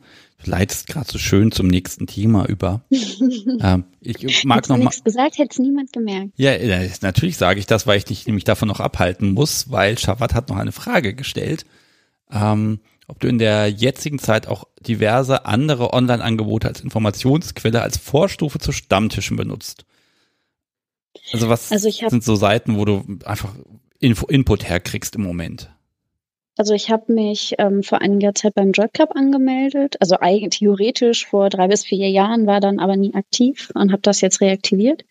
A: leitest gerade so schön zum nächsten Thema über. ähm, ich mag noch mal.
C: gesagt, hätte es niemand gemerkt.
A: Ja, natürlich sage ich das, weil ich dich nämlich davon noch abhalten muss, weil Shavat hat noch eine Frage gestellt, ähm, ob du in der jetzigen Zeit auch diverse andere Online-Angebote als Informationsquelle, als Vorstufe zu Stammtischen benutzt. Also was also sind so Seiten, wo du einfach Info, Input herkriegst im Moment?
C: Also ich habe mich ähm, vor einiger Zeit beim Joy Club angemeldet. Also eigentlich theoretisch vor drei bis vier Jahren, war dann aber nie aktiv und habe das jetzt reaktiviert.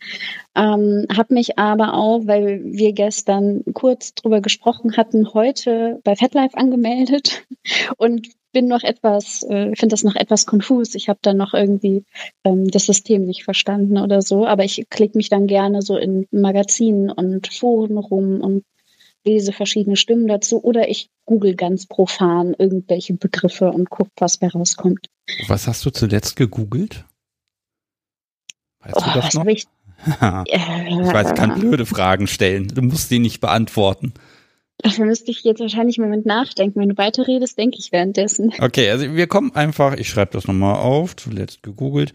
C: Ähm, habe mich aber auch, weil wir gestern kurz drüber gesprochen hatten, heute bei FatLife angemeldet und bin noch etwas, äh, finde das noch etwas konfus. Ich habe dann noch irgendwie ähm, das System nicht verstanden oder so, aber ich klicke mich dann gerne so in Magazinen und Foren rum und lese verschiedene Stimmen dazu oder ich google ganz profan irgendwelche Begriffe und gucke, was bei rauskommt.
A: Was hast du zuletzt gegoogelt?
C: Weißt oh, du das noch? Ich,
A: ich weiß, ich kann blöde Fragen stellen. Du musst die nicht beantworten.
C: Dafür müsste ich jetzt wahrscheinlich einen Moment nachdenken. Wenn du weiterredest, denke ich währenddessen.
A: Okay, also wir kommen einfach, ich schreibe das nochmal auf, zuletzt gegoogelt.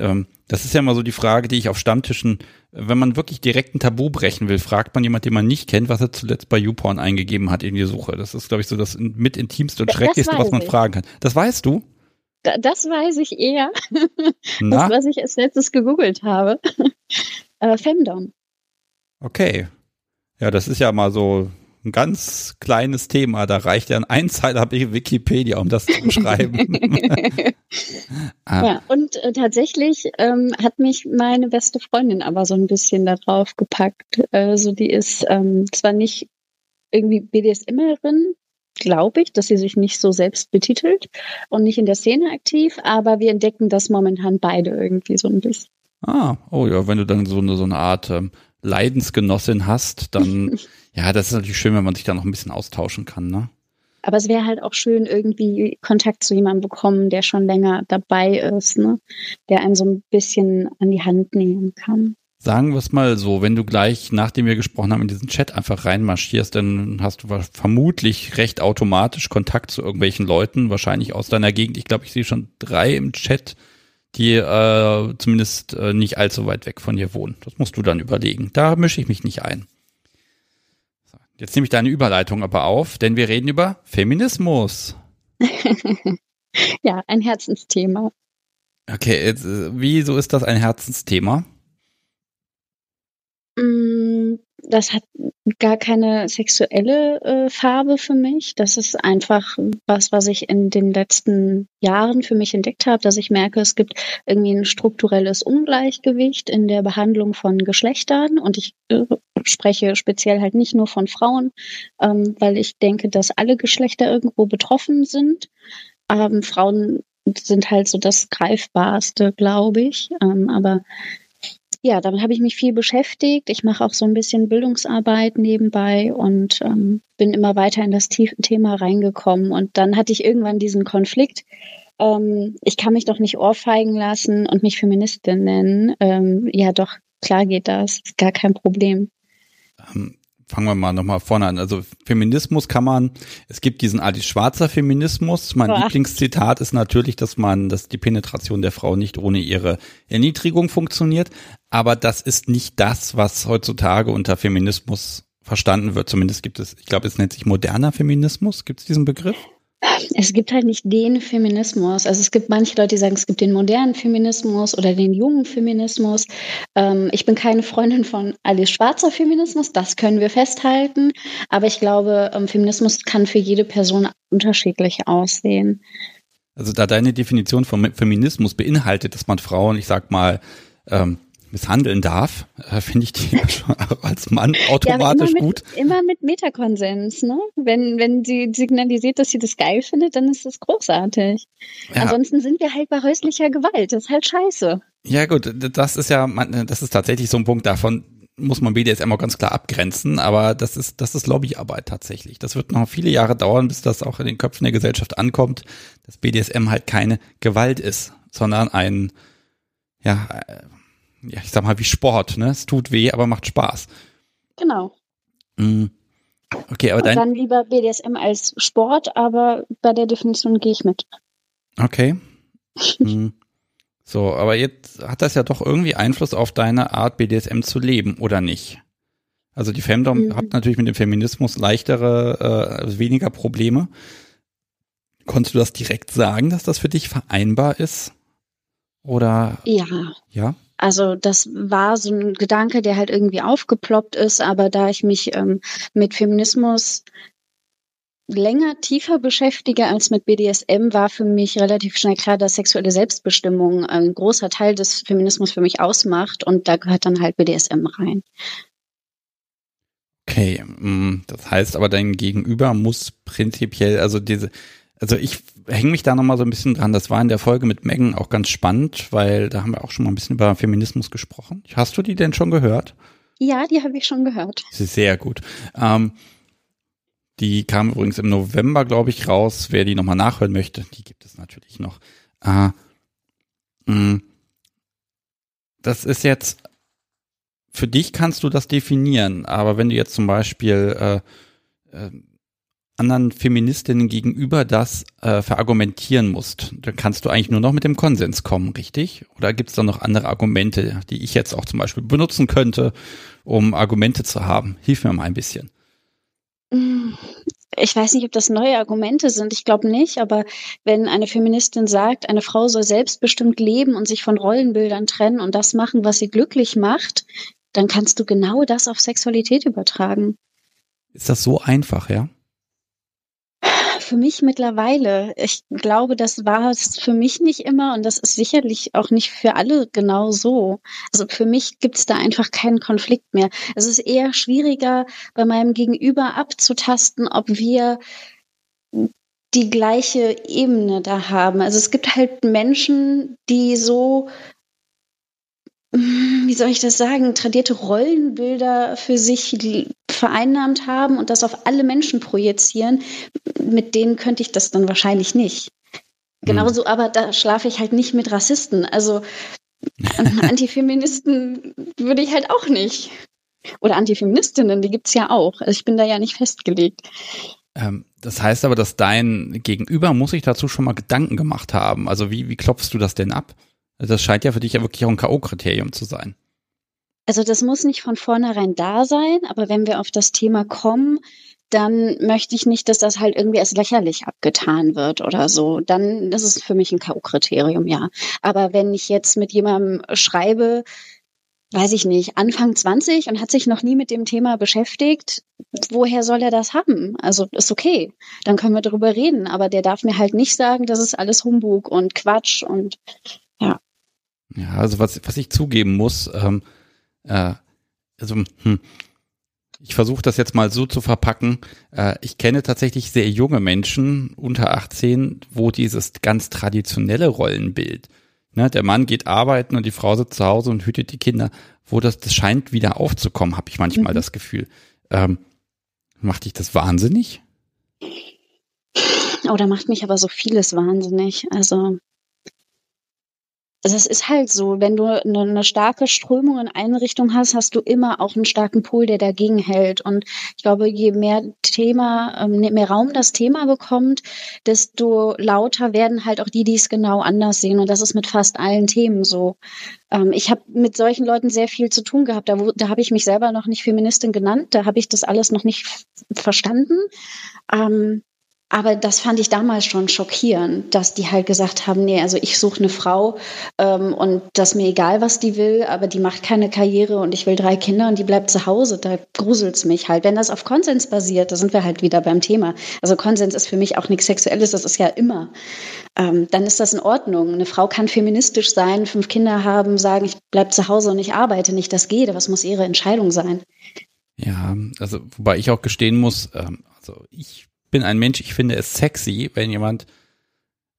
A: Ähm, das ist ja immer so die Frage, die ich auf Stammtischen wenn man wirklich direkt ein Tabu brechen will, fragt man jemand, den man nicht kennt, was er zuletzt bei YouPorn eingegeben hat in die Suche. Das ist, glaube ich, so das mit intimste und schrecklichste, was man ich. fragen kann. Das weißt du?
C: Da, das weiß ich eher. Na? Das, was ich als letztes gegoogelt habe. äh, Femdom.
A: Okay. Ja, das ist ja mal so ein ganz kleines Thema. Da reicht ja ein Einzeiler Wikipedia, um das zu beschreiben.
C: ah. Ja, und äh, tatsächlich ähm, hat mich meine beste Freundin aber so ein bisschen darauf gepackt. Also die ist ähm, zwar nicht irgendwie BDSMerin, glaube ich, dass sie sich nicht so selbst betitelt und nicht in der Szene aktiv, aber wir entdecken das momentan beide irgendwie so ein bisschen.
A: Ah, oh ja, wenn du dann so eine, so eine Art ähm, Leidensgenossin hast, dann, ja, das ist natürlich schön, wenn man sich da noch ein bisschen austauschen kann, ne?
C: Aber es wäre halt auch schön, irgendwie Kontakt zu jemandem bekommen, der schon länger dabei ist, ne? Der einen so ein bisschen an die Hand nehmen kann.
A: Sagen wir es mal so, wenn du gleich, nachdem wir gesprochen haben, in diesen Chat einfach reinmarschierst, dann hast du vermutlich recht automatisch Kontakt zu irgendwelchen Leuten, wahrscheinlich aus deiner Gegend. Ich glaube, ich sehe schon drei im Chat, die äh, zumindest äh, nicht allzu weit weg von dir wohnen. Das musst du dann überlegen. Da mische ich mich nicht ein. Jetzt nehme ich deine Überleitung aber auf, denn wir reden über Feminismus.
C: ja, ein Herzensthema.
A: Okay, jetzt, äh, wieso ist das ein Herzensthema?
C: Mm, das hat gar keine sexuelle äh, Farbe für mich. Das ist einfach was, was ich in den letzten Jahren für mich entdeckt habe, dass ich merke, es gibt irgendwie ein strukturelles Ungleichgewicht in der Behandlung von Geschlechtern. Und ich äh, spreche speziell halt nicht nur von Frauen, ähm, weil ich denke, dass alle Geschlechter irgendwo betroffen sind. Ähm, Frauen sind halt so das Greifbarste, glaube ich. Ähm, aber ja, damit habe ich mich viel beschäftigt. Ich mache auch so ein bisschen Bildungsarbeit nebenbei und ähm, bin immer weiter in das Thema reingekommen. Und dann hatte ich irgendwann diesen Konflikt. Ähm, ich kann mich doch nicht ohrfeigen lassen und mich Feministin nennen. Ähm, ja, doch, klar geht das. Ist gar kein Problem.
A: Fangen wir mal nochmal vorne an. Also Feminismus kann man, es gibt diesen Alice Schwarzer Feminismus. Mein Boah. Lieblingszitat ist natürlich, dass man, dass die Penetration der Frau nicht ohne ihre Erniedrigung funktioniert. Aber das ist nicht das, was heutzutage unter Feminismus verstanden wird. Zumindest gibt es, ich glaube, es nennt sich moderner Feminismus. Gibt es diesen Begriff?
C: Es gibt halt nicht den Feminismus. Also es gibt manche Leute, die sagen, es gibt den modernen Feminismus oder den jungen Feminismus. Ähm, ich bin keine Freundin von Alice Schwarzer Feminismus, das können wir festhalten. Aber ich glaube, ähm, Feminismus kann für jede Person unterschiedlich aussehen.
A: Also da deine Definition von Feminismus beinhaltet, dass man Frauen, ich sag mal, ähm, misshandeln darf, äh, finde ich die als Mann automatisch
C: ja, immer
A: gut.
C: Mit, immer mit Metakonsens, ne? Wenn, wenn sie signalisiert, dass sie das geil findet, dann ist das großartig. Ja. Ansonsten sind wir halt bei häuslicher Gewalt. Das ist halt scheiße.
A: Ja, gut, das ist ja, das ist tatsächlich so ein Punkt davon, muss man BDSM auch ganz klar abgrenzen, aber das ist, das ist Lobbyarbeit tatsächlich. Das wird noch viele Jahre dauern, bis das auch in den Köpfen der Gesellschaft ankommt, dass BDSM halt keine Gewalt ist, sondern ein, ja, ja, ich sag mal, wie Sport, ne? Es tut weh, aber macht Spaß.
C: Genau.
A: Mhm. Okay, aber dein.
C: Dann lieber BDSM als Sport, aber bei der Definition gehe ich mit.
A: Okay. mhm. So, aber jetzt hat das ja doch irgendwie Einfluss auf deine Art, BDSM zu leben, oder nicht? Also die Femdom mhm. hat natürlich mit dem Feminismus leichtere, äh, weniger Probleme. Konntest du das direkt sagen, dass das für dich vereinbar ist? Oder?
C: Ja.
A: Ja?
C: Also das war so ein Gedanke, der halt irgendwie aufgeploppt ist, aber da ich mich ähm, mit Feminismus länger tiefer beschäftige als mit BDSM, war für mich relativ schnell klar, dass sexuelle Selbstbestimmung ein großer Teil des Feminismus für mich ausmacht und da gehört dann halt BDSM rein.
A: Okay, mm, das heißt aber dein Gegenüber muss prinzipiell, also diese, also ich hänge mich da nochmal so ein bisschen dran. Das war in der Folge mit Megan auch ganz spannend, weil da haben wir auch schon mal ein bisschen über Feminismus gesprochen. Hast du die denn schon gehört?
C: Ja, die habe ich schon gehört.
A: Sehr gut. Ähm, die kam übrigens im November, glaube ich, raus. Wer die nochmal nachhören möchte, die gibt es natürlich noch. Äh, mh, mm, das ist jetzt, für dich kannst du das definieren, aber wenn du jetzt zum Beispiel äh, äh, anderen Feministinnen gegenüber das äh, verargumentieren musst, dann kannst du eigentlich nur noch mit dem Konsens kommen, richtig? Oder gibt es da noch andere Argumente, die ich jetzt auch zum Beispiel benutzen könnte, um Argumente zu haben? Hilf mir mal ein bisschen.
C: Ich weiß nicht, ob das neue Argumente sind. Ich glaube nicht. Aber wenn eine Feministin sagt, eine Frau soll selbstbestimmt leben und sich von Rollenbildern trennen und das machen, was sie glücklich macht, dann kannst du genau das auf Sexualität übertragen.
A: Ist das so einfach, ja?
C: Für mich mittlerweile. Ich glaube, das war es für mich nicht immer und das ist sicherlich auch nicht für alle genau so. Also für mich gibt es da einfach keinen Konflikt mehr. Es ist eher schwieriger, bei meinem Gegenüber abzutasten, ob wir die gleiche Ebene da haben. Also es gibt halt Menschen, die so, wie soll ich das sagen, tradierte Rollenbilder für sich vereinnahmt haben und das auf alle Menschen projizieren. Mit denen könnte ich das dann wahrscheinlich nicht. Genauso, aber da schlafe ich halt nicht mit Rassisten. Also Antifeministen würde ich halt auch nicht. Oder Antifeministinnen, die gibt's ja auch. Also ich bin da ja nicht festgelegt.
A: Ähm, das heißt aber, dass dein Gegenüber muss sich dazu schon mal Gedanken gemacht haben. Also wie, wie klopfst du das denn ab? Also das scheint ja für dich ja wirklich auch ein K.O.-Kriterium zu sein.
C: Also das muss nicht von vornherein da sein, aber wenn wir auf das Thema kommen, dann möchte ich nicht, dass das halt irgendwie als lächerlich abgetan wird oder so. Dann das ist für mich ein K.O.-Kriterium, ja. Aber wenn ich jetzt mit jemandem schreibe, weiß ich nicht, Anfang 20 und hat sich noch nie mit dem Thema beschäftigt, woher soll er das haben? Also ist okay, dann können wir darüber reden, aber der darf mir halt nicht sagen, das ist alles Humbug und Quatsch und ja.
A: Ja, also was, was ich zugeben muss, ähm, äh, also hm, ich versuche das jetzt mal so zu verpacken. Äh, ich kenne tatsächlich sehr junge Menschen unter 18, wo dieses ganz traditionelle Rollenbild Ne, der Mann geht arbeiten und die Frau sitzt zu Hause und hütet die Kinder. Wo das, das scheint wieder aufzukommen, habe ich manchmal mhm. das Gefühl. Ähm, macht dich das wahnsinnig?
C: Oh, da macht mich aber so vieles wahnsinnig. Also also es ist halt so, wenn du eine, eine, starke Strömung in eine Richtung hast, hast du immer auch einen starken Pol, der dagegen hält. Und ich glaube, je mehr Thema, ähm, mehr Raum das Thema bekommt, desto lauter werden halt auch die, die es genau anders sehen. Und das ist mit fast allen Themen so. Ähm, ich habe mit solchen Leuten sehr viel zu tun gehabt. Da, da habe ich mich selber noch nicht Feministin genannt. Da habe ich das alles noch nicht verstanden. Ähm, aber das fand ich damals schon schockierend, dass die halt gesagt haben, nee, also ich suche eine Frau ähm, und das mir egal, was die will, aber die macht keine Karriere und ich will drei Kinder und die bleibt zu Hause. Da gruselt's mich halt. Wenn das auf Konsens basiert, da sind wir halt wieder beim Thema. Also Konsens ist für mich auch nichts Sexuelles, das ist ja immer. Ähm, dann ist das in Ordnung. Eine Frau kann feministisch sein, fünf Kinder haben, sagen, ich bleib zu Hause und ich arbeite nicht. Das geht, es muss ihre Entscheidung sein.
A: Ja, also wobei ich auch gestehen muss, ähm, also ich bin ein Mensch, ich finde es sexy, wenn jemand,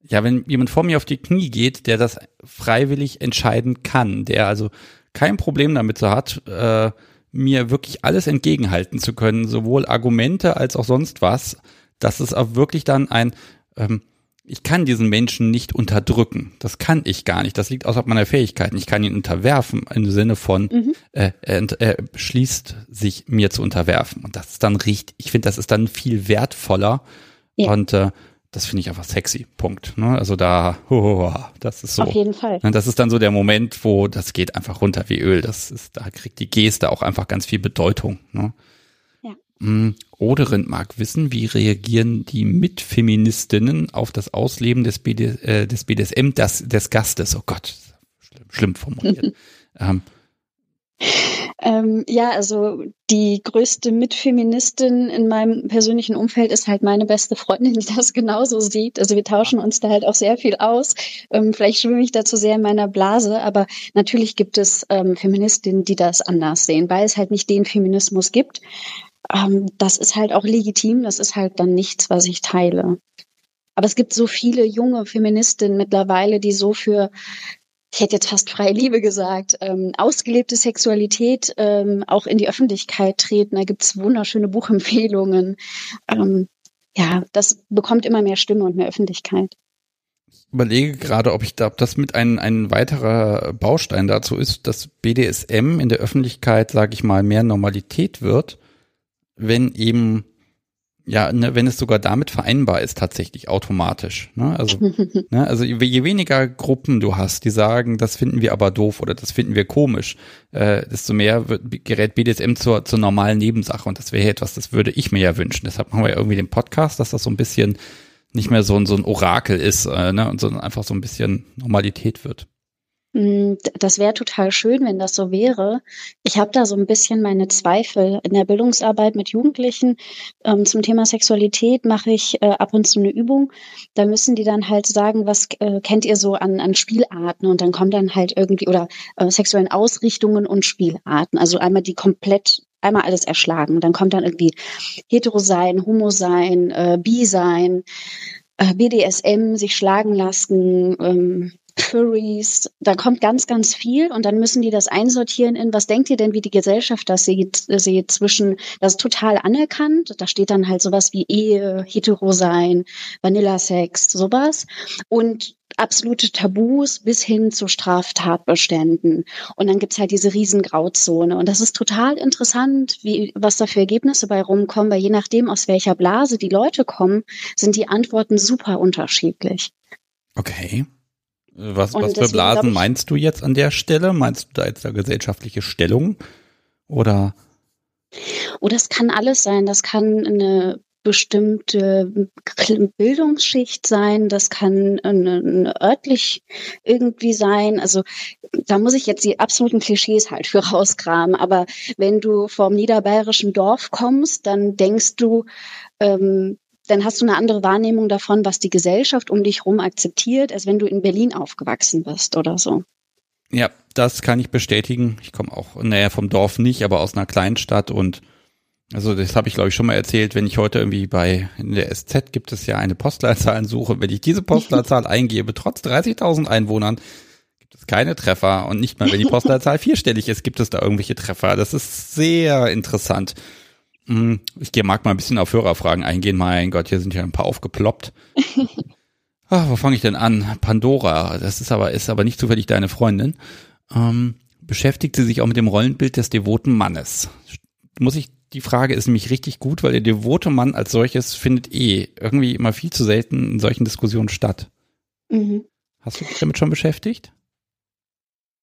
A: ja, wenn jemand vor mir auf die Knie geht, der das freiwillig entscheiden kann, der also kein Problem damit so hat, äh, mir wirklich alles entgegenhalten zu können, sowohl Argumente als auch sonst was, dass es auch wirklich dann ein, ähm, ich kann diesen Menschen nicht unterdrücken. Das kann ich gar nicht. Das liegt außerhalb meiner Fähigkeiten. Ich kann ihn unterwerfen im Sinne von, mhm. äh, er, er beschließt sich mir zu unterwerfen. Und das ist dann richtig, ich finde, das ist dann viel wertvoller. Ja. Und äh, das finde ich einfach sexy. Punkt. Ne? Also da, oh, das ist so.
C: Auf jeden Fall.
A: Das ist dann so der Moment, wo das geht einfach runter wie Öl. Das ist, da kriegt die Geste auch einfach ganz viel Bedeutung. Ne? Mm, Oderind mag wissen, wie reagieren die Mitfeministinnen auf das Ausleben des, BD, äh, des BDSM das, des Gastes. Oh Gott, schlimm, schlimm formuliert. ähm.
C: Ähm, ja, also die größte Mitfeministin in meinem persönlichen Umfeld ist halt meine beste Freundin, die das genauso sieht. Also wir tauschen uns da halt auch sehr viel aus. Ähm, vielleicht schwimme ich dazu sehr in meiner Blase, aber natürlich gibt es ähm, Feministinnen, die das anders sehen, weil es halt nicht den Feminismus gibt ähm, das ist halt auch legitim, das ist halt dann nichts, was ich teile. Aber es gibt so viele junge Feministinnen mittlerweile, die so für, ich hätte jetzt fast freie Liebe gesagt, ähm, ausgelebte Sexualität ähm, auch in die Öffentlichkeit treten. Da gibt's wunderschöne Buchempfehlungen. Ähm, ja, das bekommt immer mehr Stimme und mehr Öffentlichkeit
A: überlege gerade, ob ich da, ob das mit ein, ein weiterer Baustein dazu ist, dass BDSM in der Öffentlichkeit, sage ich mal, mehr Normalität wird wenn eben, ja, ne, wenn es sogar damit vereinbar ist, tatsächlich automatisch. Ne? Also, ne, also je weniger Gruppen du hast, die sagen, das finden wir aber doof oder das finden wir komisch, äh, desto mehr wird, gerät BDSM zur, zur normalen Nebensache. Und das wäre etwas, das würde ich mir ja wünschen. Deshalb machen wir ja irgendwie den Podcast, dass das so ein bisschen nicht mehr so ein, so ein Orakel ist, äh, ne, und sondern einfach so ein bisschen Normalität wird.
C: Hm, das wäre total schön, wenn das so wäre. Ich habe da so ein bisschen meine Zweifel. In der Bildungsarbeit mit Jugendlichen ähm, zum Thema Sexualität mache ich äh, ab und zu eine Übung. Da müssen die dann halt sagen, was äh, kennt ihr so an, an Spielarten? Und dann kommen dann halt irgendwie, oder äh, sexuellen Ausrichtungen und Spielarten. Also einmal die komplett einmal alles erschlagen. Dann kommt dann irgendwie Hetero sein, Homo sein, äh, Bi sein, äh, BDSM, sich schlagen lassen, ähm, Furries, da kommt ganz, ganz viel und dann müssen die das einsortieren in, was denkt ihr denn, wie die Gesellschaft das sieht, sieht zwischen, das ist total anerkannt, da steht dann halt sowas wie Ehe, Hetero sein, Vanillasex, sowas und absolute Tabus bis hin zu Straftatbeständen. Und dann gibt's halt diese Riesengrauzone. Und das ist total interessant, wie, was da für Ergebnisse bei rumkommen, weil je nachdem, aus welcher Blase die Leute kommen, sind die Antworten super unterschiedlich.
A: Okay. Was, was für Blasen ich, meinst du jetzt an der Stelle? Meinst du da jetzt eine gesellschaftliche Stellung? Oder?
C: Oh, das kann alles sein. Das kann eine bestimmte Bildungsschicht sein, das kann eine, eine örtlich irgendwie sein. Also da muss ich jetzt die absoluten Klischees halt für rauskramen. Aber wenn du vom niederbayerischen Dorf kommst, dann denkst du, ähm, dann hast du eine andere Wahrnehmung davon, was die Gesellschaft um dich herum akzeptiert, als wenn du in Berlin aufgewachsen bist oder so.
A: Ja, das kann ich bestätigen. Ich komme auch, naja, vom Dorf nicht, aber aus einer Kleinstadt und also das habe ich glaube ich schon mal erzählt, wenn ich heute irgendwie bei in der SZ gibt es ja eine Postleitzahlensuche, wenn ich diese Postleitzahl eingebe, trotz 30.000 Einwohnern, gibt es keine Treffer und nicht mal wenn die Postleitzahl vierstellig ist, gibt es da irgendwelche Treffer. Das ist sehr interessant. Hm, ich mag mal ein bisschen auf Hörerfragen eingehen. Mein Gott, hier sind ja ein paar aufgeploppt. Ach, wo fange ich denn an? Pandora, das ist aber, ist aber nicht zufällig deine Freundin. Ähm, beschäftigt sie sich auch mit dem Rollenbild des devoten Mannes? Muss ich, die Frage ist nämlich richtig gut, weil der devote Mann als solches findet eh irgendwie immer viel zu selten in solchen Diskussionen statt. Mhm. Hast du dich damit schon beschäftigt?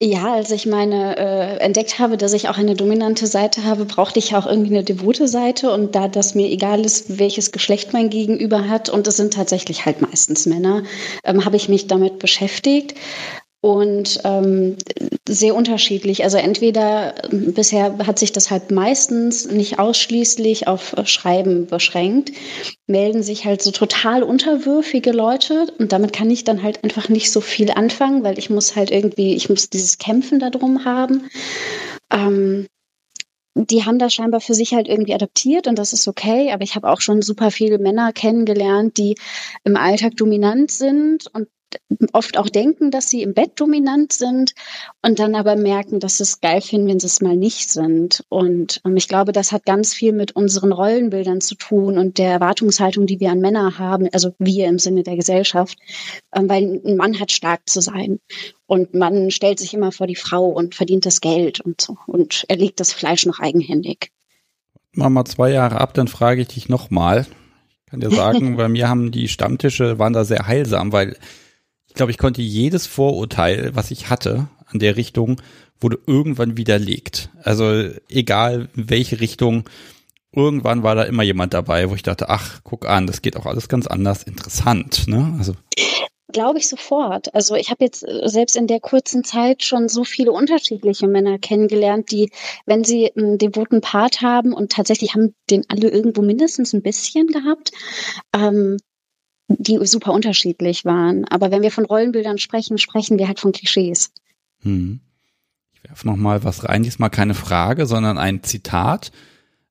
C: Ja, als ich meine äh, entdeckt habe, dass ich auch eine dominante Seite habe, brauchte ich auch irgendwie eine devote Seite. Und da das mir egal ist, welches Geschlecht mein Gegenüber hat, und es sind tatsächlich halt meistens Männer, ähm, habe ich mich damit beschäftigt und ähm, sehr unterschiedlich. Also entweder bisher hat sich das halt meistens nicht ausschließlich auf Schreiben beschränkt, melden sich halt so total unterwürfige Leute und damit kann ich dann halt einfach nicht so viel anfangen, weil ich muss halt irgendwie, ich muss dieses Kämpfen darum haben. Ähm, die haben das scheinbar für sich halt irgendwie adaptiert und das ist okay, aber ich habe auch schon super viele Männer kennengelernt, die im Alltag dominant sind und oft auch denken, dass sie im Bett dominant sind und dann aber merken, dass sie es geil finden, wenn sie es mal nicht sind. Und ähm, ich glaube, das hat ganz viel mit unseren Rollenbildern zu tun und der Erwartungshaltung, die wir an Männer haben, also wir im Sinne der Gesellschaft, ähm, weil ein Mann hat stark zu sein und man stellt sich immer vor die Frau und verdient das Geld und so und erlegt das Fleisch noch eigenhändig.
A: Mach mal zwei Jahre ab, dann frage ich dich nochmal. Ich kann dir sagen, bei mir haben die Stammtische, waren da sehr heilsam, weil ich glaube, ich konnte jedes Vorurteil, was ich hatte an der Richtung, wurde irgendwann widerlegt. Also egal welche Richtung, irgendwann war da immer jemand dabei, wo ich dachte, ach, guck an, das geht auch alles ganz anders, interessant. Ne? Also
C: Glaube ich sofort. Also ich habe jetzt äh, selbst in der kurzen Zeit schon so viele unterschiedliche Männer kennengelernt, die, wenn sie einen devoten Part haben und tatsächlich haben den alle irgendwo mindestens ein bisschen gehabt, ähm, die super unterschiedlich waren. Aber wenn wir von Rollenbildern sprechen, sprechen wir halt von Klischees. Hm.
A: Ich werfe noch mal was rein. Diesmal keine Frage, sondern ein Zitat.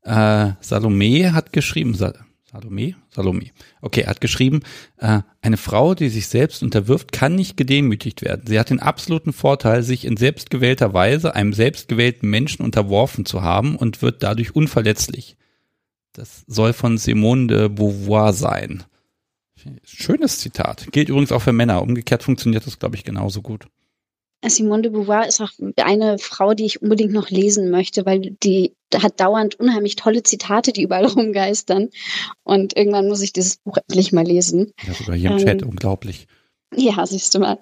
A: Äh, Salome hat geschrieben, Sal Salome? Salome. Okay, er hat geschrieben, äh, eine Frau, die sich selbst unterwirft, kann nicht gedemütigt werden. Sie hat den absoluten Vorteil, sich in selbstgewählter Weise einem selbstgewählten Menschen unterworfen zu haben und wird dadurch unverletzlich. Das soll von Simone de Beauvoir sein. Schönes Zitat. Gilt übrigens auch für Männer. Umgekehrt funktioniert das, glaube ich, genauso gut.
C: Simone de Beauvoir ist auch eine Frau, die ich unbedingt noch lesen möchte, weil die hat dauernd unheimlich tolle Zitate, die überall rumgeistern. Und irgendwann muss ich dieses Buch endlich mal lesen.
A: Ja, sogar hier im ähm, Chat, unglaublich.
C: Ja, siehst du mal.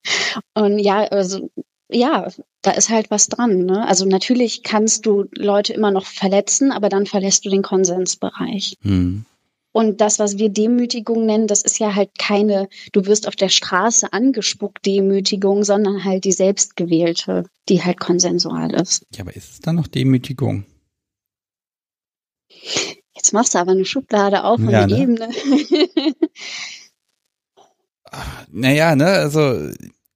C: Und ja, also ja, da ist halt was dran. Ne? Also natürlich kannst du Leute immer noch verletzen, aber dann verlässt du den Konsensbereich. Hm. Und das, was wir Demütigung nennen, das ist ja halt keine, du wirst auf der Straße angespuckt Demütigung, sondern halt die selbstgewählte, die halt konsensual ist.
A: Ja, aber ist es dann noch Demütigung?
C: Jetzt machst du aber eine Schublade auf und ja, eine ne? Ebene.
A: naja, ne, also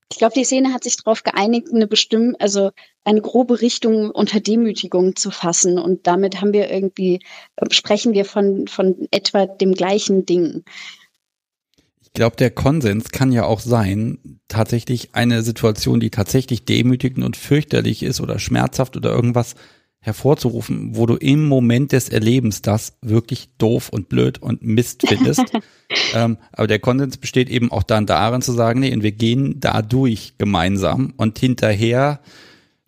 C: Ich glaube, die Szene hat sich darauf geeinigt, eine bestimmte, also eine grobe Richtung unter Demütigung zu fassen. Und damit haben wir irgendwie, äh, sprechen wir von, von etwa dem gleichen Ding.
A: Ich glaube, der Konsens kann ja auch sein, tatsächlich eine Situation, die tatsächlich demütigend und fürchterlich ist oder schmerzhaft oder irgendwas hervorzurufen, wo du im Moment des Erlebens das wirklich doof und blöd und Mist findest. ähm, aber der Konsens besteht eben auch dann darin zu sagen, nee, und wir gehen da durch gemeinsam und hinterher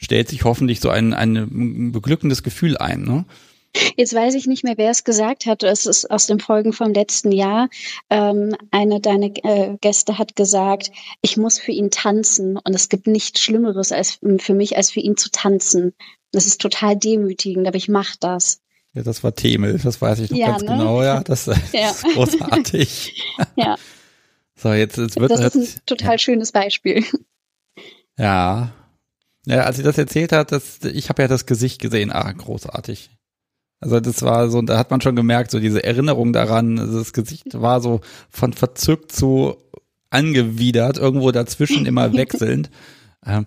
A: stellt sich hoffentlich so ein, ein beglückendes Gefühl ein. Ne?
C: Jetzt weiß ich nicht mehr, wer es gesagt hat. Es ist aus den Folgen vom letzten Jahr. Ähm, eine deiner äh, Gäste hat gesagt, ich muss für ihn tanzen und es gibt nichts Schlimmeres als für mich, als für ihn zu tanzen. Das ist total demütigend, aber ich mache das.
A: Ja, das war Themel, das weiß ich noch ja, ganz ne? genau. Ja, das, das ja. ist großartig.
C: ja.
A: So, jetzt, jetzt wird
C: das ist ein total ja. schönes Beispiel.
A: Ja. Ja, als sie das erzählt hat, das, ich habe ja das Gesicht gesehen. Ah, großartig. Also das war so, da hat man schon gemerkt, so diese Erinnerung daran, also das Gesicht war so von verzückt zu angewidert, irgendwo dazwischen immer wechselnd. Ähm,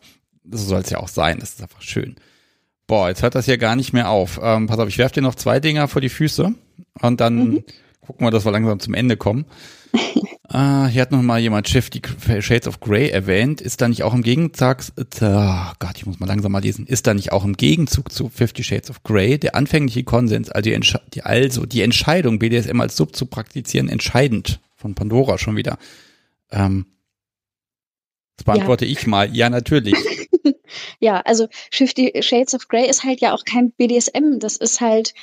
A: so soll es ja auch sein, das ist einfach schön. Boah, jetzt hört das hier gar nicht mehr auf. Ähm, pass auf, ich werfe dir noch zwei Dinger vor die Füße und dann mhm. Gucken wir, dass wir langsam zum Ende kommen. äh, hier hat noch mal jemand Fifty Shades of Grey erwähnt. Ist da nicht auch im Gegenzug, oh Gott, ich muss mal langsam mal lesen, ist da nicht auch im Gegenzug zu Fifty Shades of Grey der anfängliche Konsens, also die, Entsche die, also die Entscheidung, BDSM als Sub zu praktizieren, entscheidend von Pandora schon wieder. Ähm, das beantworte ja. ich mal. Ja, natürlich.
C: ja, also Fifty Shades of Grey ist halt ja auch kein BDSM, das ist halt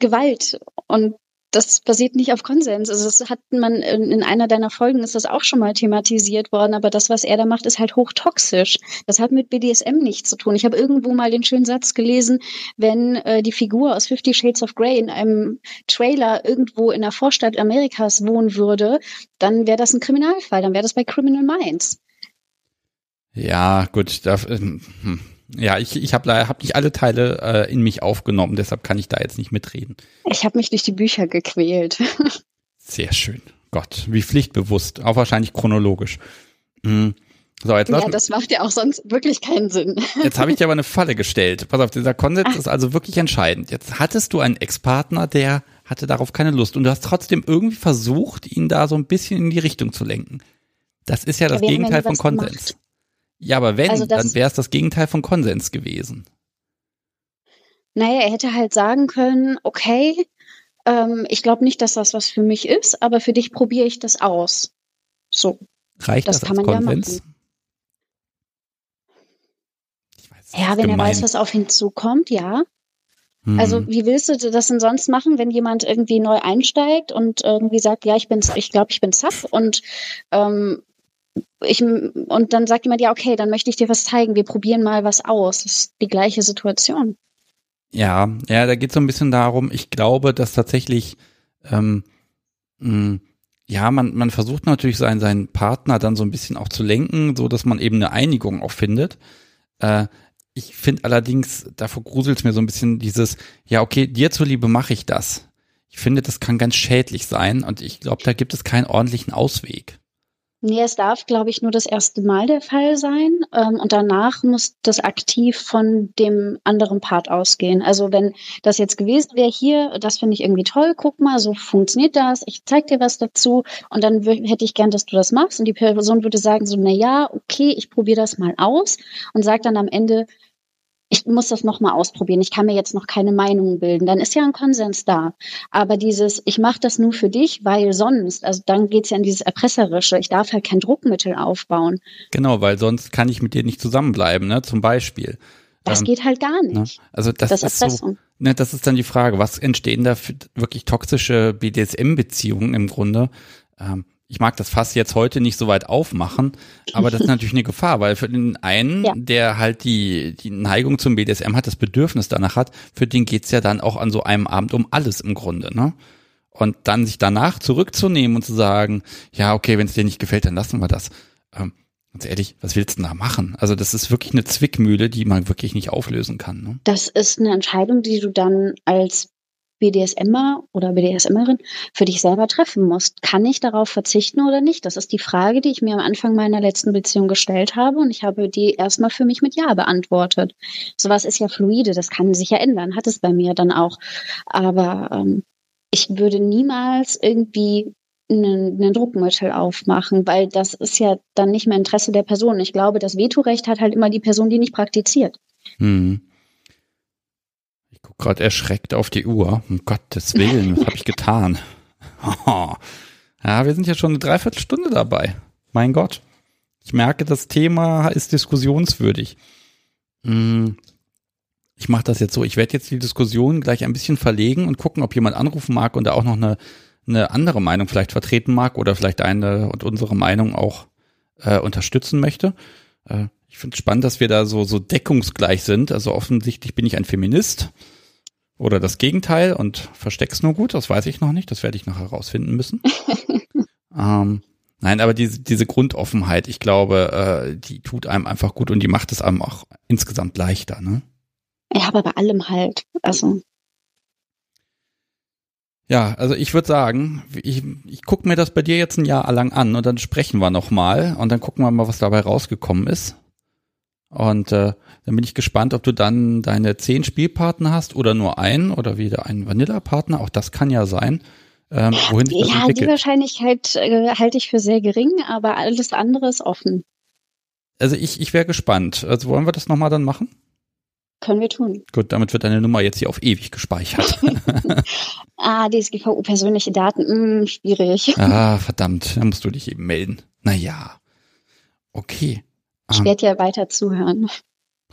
C: Gewalt und das basiert nicht auf Konsens. Also das hat man in einer deiner Folgen ist das auch schon mal thematisiert worden, aber das, was er da macht, ist halt hochtoxisch. Das hat mit BDSM nichts zu tun. Ich habe irgendwo mal den schönen Satz gelesen, wenn äh, die Figur aus Fifty Shades of Grey in einem Trailer irgendwo in der Vorstadt Amerikas wohnen würde, dann wäre das ein Kriminalfall, dann wäre das bei Criminal Minds.
A: Ja, gut, da, ähm, hm. Ja, ich, ich habe hab nicht alle Teile äh, in mich aufgenommen, deshalb kann ich da jetzt nicht mitreden.
C: Ich habe mich durch die Bücher gequält.
A: Sehr schön. Gott, wie pflichtbewusst, auch wahrscheinlich chronologisch. Mhm.
C: So, jetzt ja, das macht ja auch sonst wirklich keinen Sinn.
A: Jetzt habe ich dir aber eine Falle gestellt. Pass auf, dieser Konsens Ach. ist also wirklich entscheidend. Jetzt hattest du einen Ex-Partner, der hatte darauf keine Lust und du hast trotzdem irgendwie versucht, ihn da so ein bisschen in die Richtung zu lenken. Das ist ja das Gegenteil von Konsens. Gemacht. Ja, aber wenn, also dann wäre es das Gegenteil von Konsens gewesen.
C: Naja, er hätte halt sagen können, okay, ähm, ich glaube nicht, dass das was für mich ist, aber für dich probiere ich das aus. So.
A: Reicht das, das kann man Konsens?
C: ja machen. Weiß, ja, wenn gemein. er weiß, was auf ihn zukommt, ja. Hm. Also wie willst du das denn sonst machen, wenn jemand irgendwie neu einsteigt und irgendwie sagt, ja, ich bin, ich glaube, ich bin Sub und ähm, ich, und dann sagt jemand, ja, okay, dann möchte ich dir was zeigen, wir probieren mal was aus. Das ist die gleiche Situation.
A: Ja, ja, da geht es so ein bisschen darum, ich glaube, dass tatsächlich, ähm, mh, ja, man, man versucht natürlich seinen, seinen Partner dann so ein bisschen auch zu lenken, so dass man eben eine Einigung auch findet. Äh, ich finde allerdings, davor gruselt es mir so ein bisschen dieses, ja, okay, dir zuliebe mache ich das. Ich finde, das kann ganz schädlich sein und ich glaube, da gibt es keinen ordentlichen Ausweg.
C: Nee, es darf, glaube ich, nur das erste Mal der Fall sein. Ähm, und danach muss das aktiv von dem anderen Part ausgehen. Also wenn das jetzt gewesen wäre hier, das finde ich irgendwie toll, guck mal, so funktioniert das, ich zeig dir was dazu und dann hätte ich gern, dass du das machst. Und die Person würde sagen so, na ja, okay, ich probiere das mal aus und sagt dann am Ende, ich muss das nochmal ausprobieren, ich kann mir jetzt noch keine Meinung bilden, dann ist ja ein Konsens da. Aber dieses, ich mache das nur für dich, weil sonst, also dann geht's ja in dieses Erpresserische, ich darf halt kein Druckmittel aufbauen.
A: Genau, weil sonst kann ich mit dir nicht zusammenbleiben, ne? Zum Beispiel.
C: Das ähm, geht halt gar ne? nicht.
A: Ne? Also das, das ist so, ne, das ist dann die Frage, was entstehen da für wirklich toxische BDSM-Beziehungen im Grunde? Ähm, ich mag das Fass jetzt heute nicht so weit aufmachen, aber das ist natürlich eine Gefahr, weil für den einen, ja. der halt die, die Neigung zum BDSM hat, das Bedürfnis danach hat, für den geht's ja dann auch an so einem Abend um alles im Grunde, ne? Und dann sich danach zurückzunehmen und zu sagen, ja, okay, wenn es dir nicht gefällt, dann lassen wir das. Ähm, ganz ehrlich, was willst du denn da machen? Also das ist wirklich eine Zwickmühle, die man wirklich nicht auflösen kann. Ne?
C: Das ist eine Entscheidung, die du dann als BDSMer oder BDSMerin für dich selber treffen musst. Kann ich darauf verzichten oder nicht? Das ist die Frage, die ich mir am Anfang meiner letzten Beziehung gestellt habe und ich habe die erstmal für mich mit Ja beantwortet. Sowas ist ja fluide, das kann sich ja ändern, hat es bei mir dann auch. Aber ähm, ich würde niemals irgendwie einen, Druckmittel aufmachen, weil das ist ja dann nicht mehr Interesse der Person. Ich glaube, das Vetorecht hat halt immer die Person, die nicht praktiziert. Hm
A: guck gerade erschreckt auf die Uhr. Um Gottes Willen, was habe ich getan? ja, wir sind ja schon eine Dreiviertelstunde dabei. Mein Gott. Ich merke, das Thema ist diskussionswürdig. Hm. Ich mache das jetzt so. Ich werde jetzt die Diskussion gleich ein bisschen verlegen und gucken, ob jemand anrufen mag und da auch noch eine, eine andere Meinung vielleicht vertreten mag oder vielleicht eine und unsere Meinung auch äh, unterstützen möchte. Äh, ich finde es spannend, dass wir da so, so deckungsgleich sind. Also offensichtlich bin ich ein Feminist. Oder das Gegenteil und versteck's nur gut, das weiß ich noch nicht, das werde ich noch herausfinden müssen. ähm, nein, aber diese, diese Grundoffenheit, ich glaube, äh, die tut einem einfach gut und die macht es einem auch insgesamt leichter, ne?
C: Ja, aber bei allem halt. Also.
A: Ja, also ich würde sagen, ich, ich gucke mir das bei dir jetzt ein Jahr lang an und dann sprechen wir nochmal und dann gucken wir mal, was dabei rausgekommen ist. Und äh, dann bin ich gespannt, ob du dann deine zehn Spielpartner hast oder nur einen oder wieder einen Vanilla-Partner. Auch das kann ja sein.
C: Ähm, wohin das ja, entwickelt. die Wahrscheinlichkeit äh, halte ich für sehr gering, aber alles andere ist offen.
A: Also ich, ich wäre gespannt. Also wollen wir das nochmal dann machen?
C: Können wir tun.
A: Gut, damit wird deine Nummer jetzt hier auf ewig gespeichert.
C: ah, DSGVO, persönliche Daten, mh, hm, schwierig.
A: Ah, verdammt, da musst du dich eben melden. Naja, okay.
C: Ich um, werde ja weiter zuhören.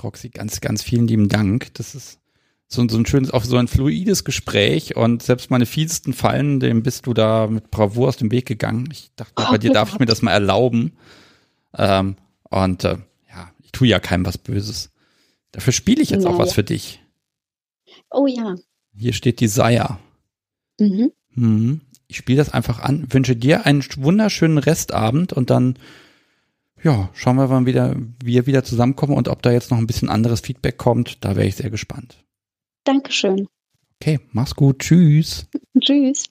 A: Roxy, ganz, ganz vielen lieben Dank. Das ist so, so ein schönes, auch so ein fluides Gespräch und selbst meine fiesesten Fallen, dem bist du da mit Bravour aus dem Weg gegangen. Ich dachte, oh, bei dir darf ich mir das mal erlauben. Ähm, und äh, ja, ich tue ja keinem was Böses. Dafür spiele ich jetzt naja. auch was für dich.
C: Oh ja.
A: Hier steht Desire. Mhm. Mhm. Ich spiele das einfach an, wünsche dir einen wunderschönen Restabend und dann ja, schauen wir, wann wieder, wir wieder zusammenkommen und ob da jetzt noch ein bisschen anderes Feedback kommt. Da wäre ich sehr gespannt.
C: Dankeschön.
A: Okay, mach's gut. Tschüss.
C: Tschüss.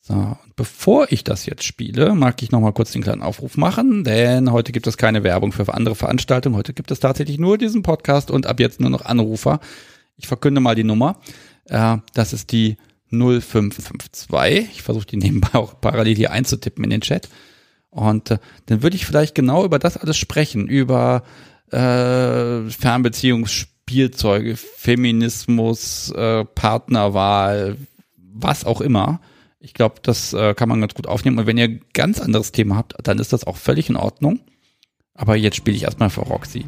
A: So, und bevor ich das jetzt spiele, mag ich nochmal kurz den kleinen Aufruf machen, denn heute gibt es keine Werbung für andere Veranstaltungen. Heute gibt es tatsächlich nur diesen Podcast und ab jetzt nur noch Anrufer. Ich verkünde mal die Nummer. Äh, das ist die 0552. Ich versuche die nebenbei auch parallel hier einzutippen in den Chat. Und äh, dann würde ich vielleicht genau über das alles sprechen, über äh, Fernbeziehungsspielzeuge, Feminismus, äh, Partnerwahl, was auch immer. Ich glaube, das äh, kann man ganz gut aufnehmen. Und wenn ihr ganz anderes Thema habt, dann ist das auch völlig in Ordnung. Aber jetzt spiele ich erstmal für Roxy.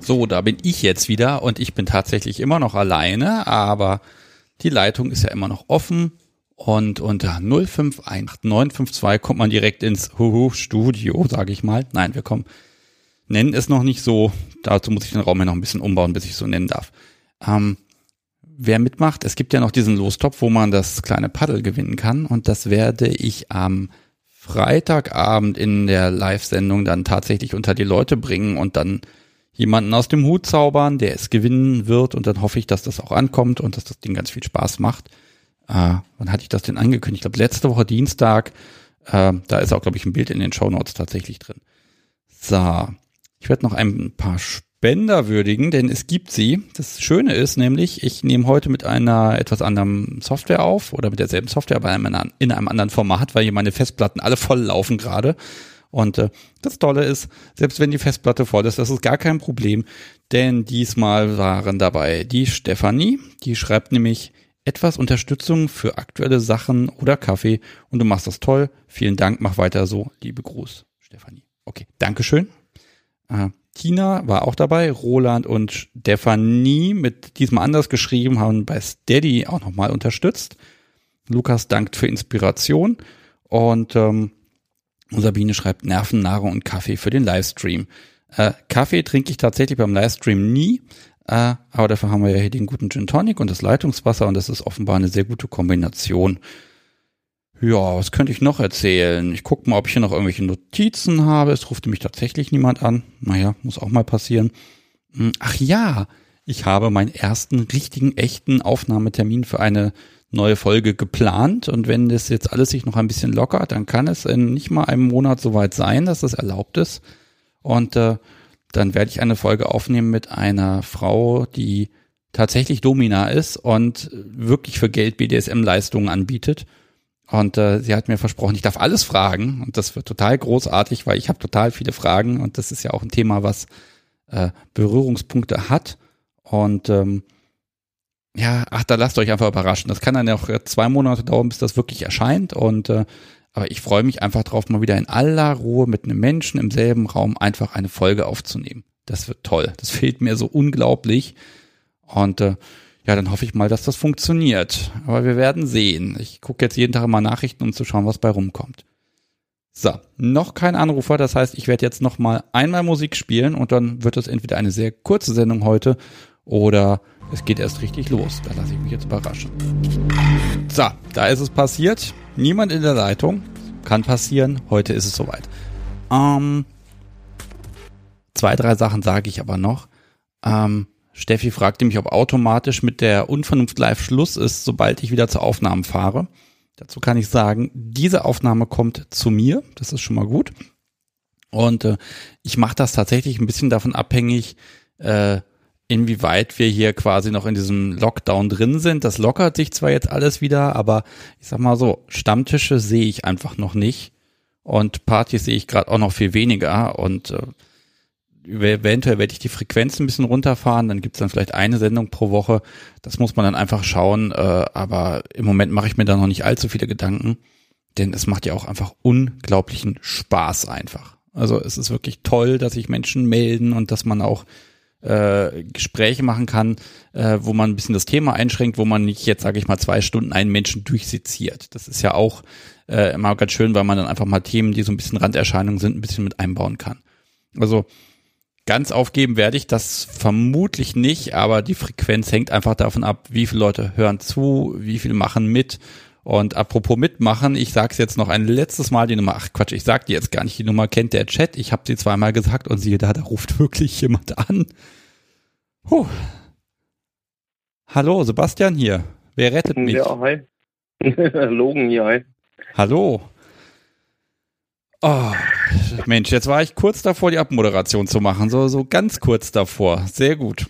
A: So, da bin ich jetzt wieder und ich bin tatsächlich immer noch alleine, aber die Leitung ist ja immer noch offen und unter 051852 kommt man direkt ins Huhu Studio, sage ich mal. Nein, wir kommen, nennen es noch nicht so. Dazu muss ich den Raum ja noch ein bisschen umbauen, bis ich so nennen darf. Ähm, wer mitmacht, es gibt ja noch diesen Lostopf, wo man das kleine Paddel gewinnen kann und das werde ich am Freitagabend in der Live-Sendung dann tatsächlich unter die Leute bringen und dann jemanden aus dem Hut zaubern, der es gewinnen wird und dann hoffe ich, dass das auch ankommt und dass das Ding ganz viel Spaß macht. Äh, wann hatte ich das denn angekündigt? Ich glaube, letzte Woche Dienstag. Äh, da ist auch, glaube ich, ein Bild in den Show Notes tatsächlich drin. So, ich werde noch ein paar Spender würdigen, denn es gibt sie. Das Schöne ist nämlich, ich nehme heute mit einer etwas anderen Software auf oder mit derselben Software, aber in einem anderen Format, weil hier meine Festplatten alle voll laufen gerade. Und äh, das Tolle ist, selbst wenn die Festplatte voll ist, das ist gar kein Problem, denn diesmal waren dabei die Stefanie, die schreibt nämlich etwas Unterstützung für aktuelle Sachen oder Kaffee und du machst das toll. Vielen Dank, mach weiter so. Liebe Gruß, Stefanie. Okay, Dankeschön. Äh, Tina war auch dabei, Roland und Stefanie mit diesmal anders geschrieben, haben bei Steady auch nochmal unterstützt. Lukas dankt für Inspiration und ähm, und Sabine schreibt Nerven, Nahrung und Kaffee für den Livestream. Äh, Kaffee trinke ich tatsächlich beim Livestream nie, äh, aber dafür haben wir ja hier den guten Gin Tonic und das Leitungswasser und das ist offenbar eine sehr gute Kombination. Ja, was könnte ich noch erzählen? Ich gucke mal, ob ich hier noch irgendwelche Notizen habe. Es ruft nämlich tatsächlich niemand an. Naja, muss auch mal passieren. Hm, ach ja, ich habe meinen ersten richtigen, echten Aufnahmetermin für eine neue Folge geplant und wenn das jetzt alles sich noch ein bisschen lockert, dann kann es in nicht mal einem Monat soweit sein, dass das erlaubt ist. Und äh, dann werde ich eine Folge aufnehmen mit einer Frau, die tatsächlich Domina ist und wirklich für Geld BDSM-Leistungen anbietet. Und äh, sie hat mir versprochen, ich darf alles fragen und das wird total großartig, weil ich habe total viele Fragen und das ist ja auch ein Thema, was äh, Berührungspunkte hat. Und ähm, ja, ach, da lasst euch einfach überraschen. Das kann dann ja auch zwei Monate dauern, bis das wirklich erscheint. Und äh, aber ich freue mich einfach drauf, mal wieder in aller Ruhe mit einem Menschen im selben Raum einfach eine Folge aufzunehmen. Das wird toll. Das fehlt mir so unglaublich. Und äh, ja, dann hoffe ich mal, dass das funktioniert. Aber wir werden sehen. Ich gucke jetzt jeden Tag mal Nachrichten, um zu schauen, was bei rumkommt. So, noch kein Anrufer. Das heißt, ich werde jetzt noch mal einmal Musik spielen und dann wird es entweder eine sehr kurze Sendung heute oder es geht erst richtig los. Da lasse ich mich jetzt überraschen. So, da ist es passiert. Niemand in der Leitung. Kann passieren. Heute ist es soweit. Ähm, zwei, drei Sachen sage ich aber noch. Ähm, Steffi fragte mich, ob automatisch mit der Unvernunft live Schluss ist, sobald ich wieder zur Aufnahme fahre. Dazu kann ich sagen, diese Aufnahme kommt zu mir. Das ist schon mal gut. Und äh, ich mache das tatsächlich ein bisschen davon abhängig, äh, inwieweit wir hier quasi noch in diesem Lockdown drin sind. Das lockert sich zwar jetzt alles wieder, aber ich sag mal so, Stammtische sehe ich einfach noch nicht und Partys sehe ich gerade auch noch viel weniger und äh, eventuell werde ich die Frequenz ein bisschen runterfahren, dann gibt's dann vielleicht eine Sendung pro Woche. Das muss man dann einfach schauen, äh, aber im Moment mache ich mir da noch nicht allzu viele Gedanken, denn es macht ja auch einfach unglaublichen Spaß einfach. Also es ist wirklich toll, dass sich Menschen melden und dass man auch äh, Gespräche machen kann, äh, wo man ein bisschen das Thema einschränkt, wo man nicht jetzt, sage ich mal, zwei Stunden einen Menschen durchseziert. Das ist ja auch äh, immer ganz schön, weil man dann einfach mal Themen, die so ein bisschen Randerscheinungen sind, ein bisschen mit einbauen kann. Also ganz aufgeben werde ich das vermutlich nicht, aber die Frequenz hängt einfach davon ab, wie viele Leute hören zu, wie viele machen mit. Und apropos mitmachen, ich sage es jetzt noch ein letztes Mal die Nummer. Ach Quatsch, ich sag die jetzt gar nicht. Die Nummer kennt der Chat. Ich habe sie zweimal gesagt und siehe da, da ruft wirklich jemand an. Puh. Hallo, Sebastian hier. Wer rettet mich?
D: Ja, hi. Logan hier, hi.
A: Hallo. Oh, Mensch, jetzt war ich kurz davor, die Abmoderation zu machen. So, so ganz kurz davor. Sehr gut.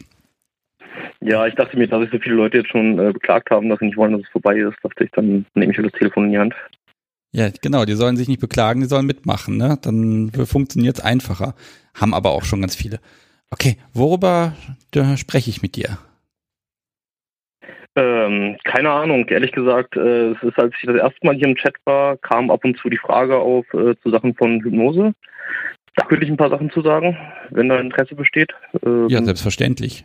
D: Ja, ich dachte mir, dass sich so viele Leute jetzt schon äh, beklagt haben, dass sie nicht wollen, dass es vorbei ist, dachte ich, dann nehme ich das Telefon in die Hand.
A: Ja, genau, die sollen sich nicht beklagen, die sollen mitmachen, ne? Dann funktioniert es einfacher. Haben aber auch schon ganz viele. Okay, worüber spreche ich mit dir?
D: Ähm, keine Ahnung, ehrlich gesagt, äh, es ist, als ich das erste Mal hier im Chat war, kam ab und zu die Frage auf äh, zu Sachen von Hypnose. Da könnte ich ein paar Sachen zu sagen, wenn da Interesse besteht.
A: Ähm, ja, selbstverständlich.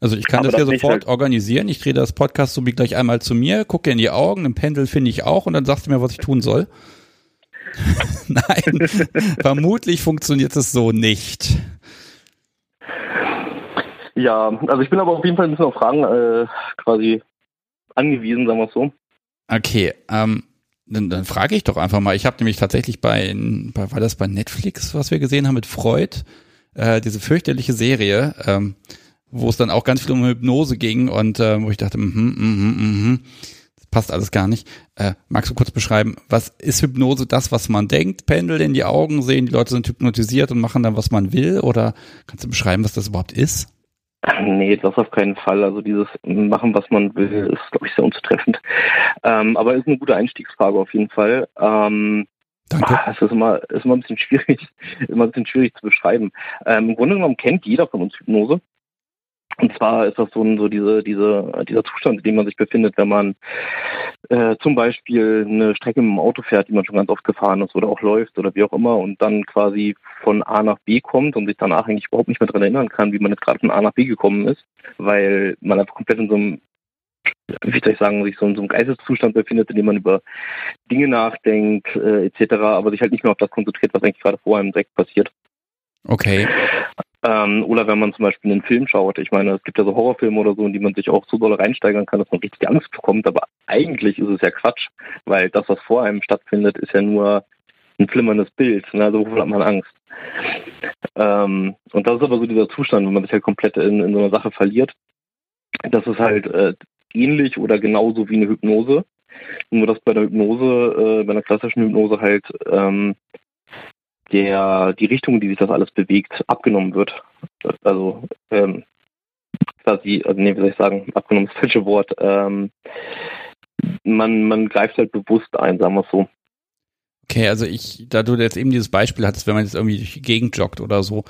A: Also ich kann das, das hier sofort halt organisieren. Ich drehe das Podcast so wie gleich einmal zu mir, gucke in die Augen, ein Pendel finde ich auch und dann sagst du mir, was ich tun soll. Nein, vermutlich funktioniert es so nicht.
D: Ja, also ich bin aber auf jeden Fall ein bisschen auf Fragen äh, quasi angewiesen, sagen wir es so.
A: Okay, ähm, dann, dann frage ich doch einfach mal. Ich habe nämlich tatsächlich bei, bei, war das bei Netflix, was wir gesehen haben mit Freud, äh, diese fürchterliche Serie, ähm, wo es dann auch ganz viel um Hypnose ging und äh, wo ich dachte, mhm, mhm, mhm, mhm, das passt alles gar nicht. Äh, magst du kurz beschreiben, was ist Hypnose das, was man denkt? Pendel in die Augen sehen, die Leute sind hypnotisiert und machen dann, was man will? Oder kannst du beschreiben, was das überhaupt ist?
D: Nee, das auf keinen Fall. Also dieses Machen, was man will, ist, glaube ich, sehr unzutreffend. Ähm, aber ist eine gute Einstiegsfrage auf jeden Fall. Ähm, Danke. Es ist immer, ist immer ein bisschen schwierig, immer ein bisschen schwierig zu beschreiben. Ähm, Im Grunde genommen kennt jeder von uns Hypnose. Und zwar ist das so, so diese, diese, dieser Zustand, in dem man sich befindet, wenn man äh, zum Beispiel eine Strecke mit dem Auto fährt, die man schon ganz oft gefahren ist oder auch läuft oder wie auch immer und dann quasi von A nach B kommt und sich danach eigentlich überhaupt nicht mehr daran erinnern kann, wie man jetzt gerade von A nach B gekommen ist, weil man einfach komplett in so einem wie soll ich sagen, sich so in so einem Geisteszustand befindet, in dem man über Dinge nachdenkt, äh, etc., aber sich halt nicht mehr auf das konzentriert, was eigentlich gerade vor einem direkt passiert.
A: Okay.
D: Ähm, oder wenn man zum Beispiel einen Film schaut. Ich meine, es gibt ja so Horrorfilme oder so, in die man sich auch so doll reinsteigern kann, dass man richtig Angst bekommt. Aber eigentlich ist es ja Quatsch, weil das, was vor einem stattfindet, ist ja nur ein flimmerndes Bild. Ne? Also wovor hat man Angst? Ähm, und das ist aber so dieser Zustand, wenn man sich halt komplett in, in so einer Sache verliert. Das ist halt äh, ähnlich oder genauso wie eine Hypnose. Nur dass bei der Hypnose, äh, bei einer klassischen Hypnose halt ähm, der die Richtung, die sich das alles bewegt, abgenommen wird. Also ähm, quasi, also nee, wie soll ich sagen, abgenommen ist das falsche Wort. Ähm, man, man greift halt bewusst ein, sagen wir es so.
A: Okay, also ich, da du jetzt eben dieses Beispiel hattest, wenn man jetzt irgendwie durch die Gegend joggt oder so,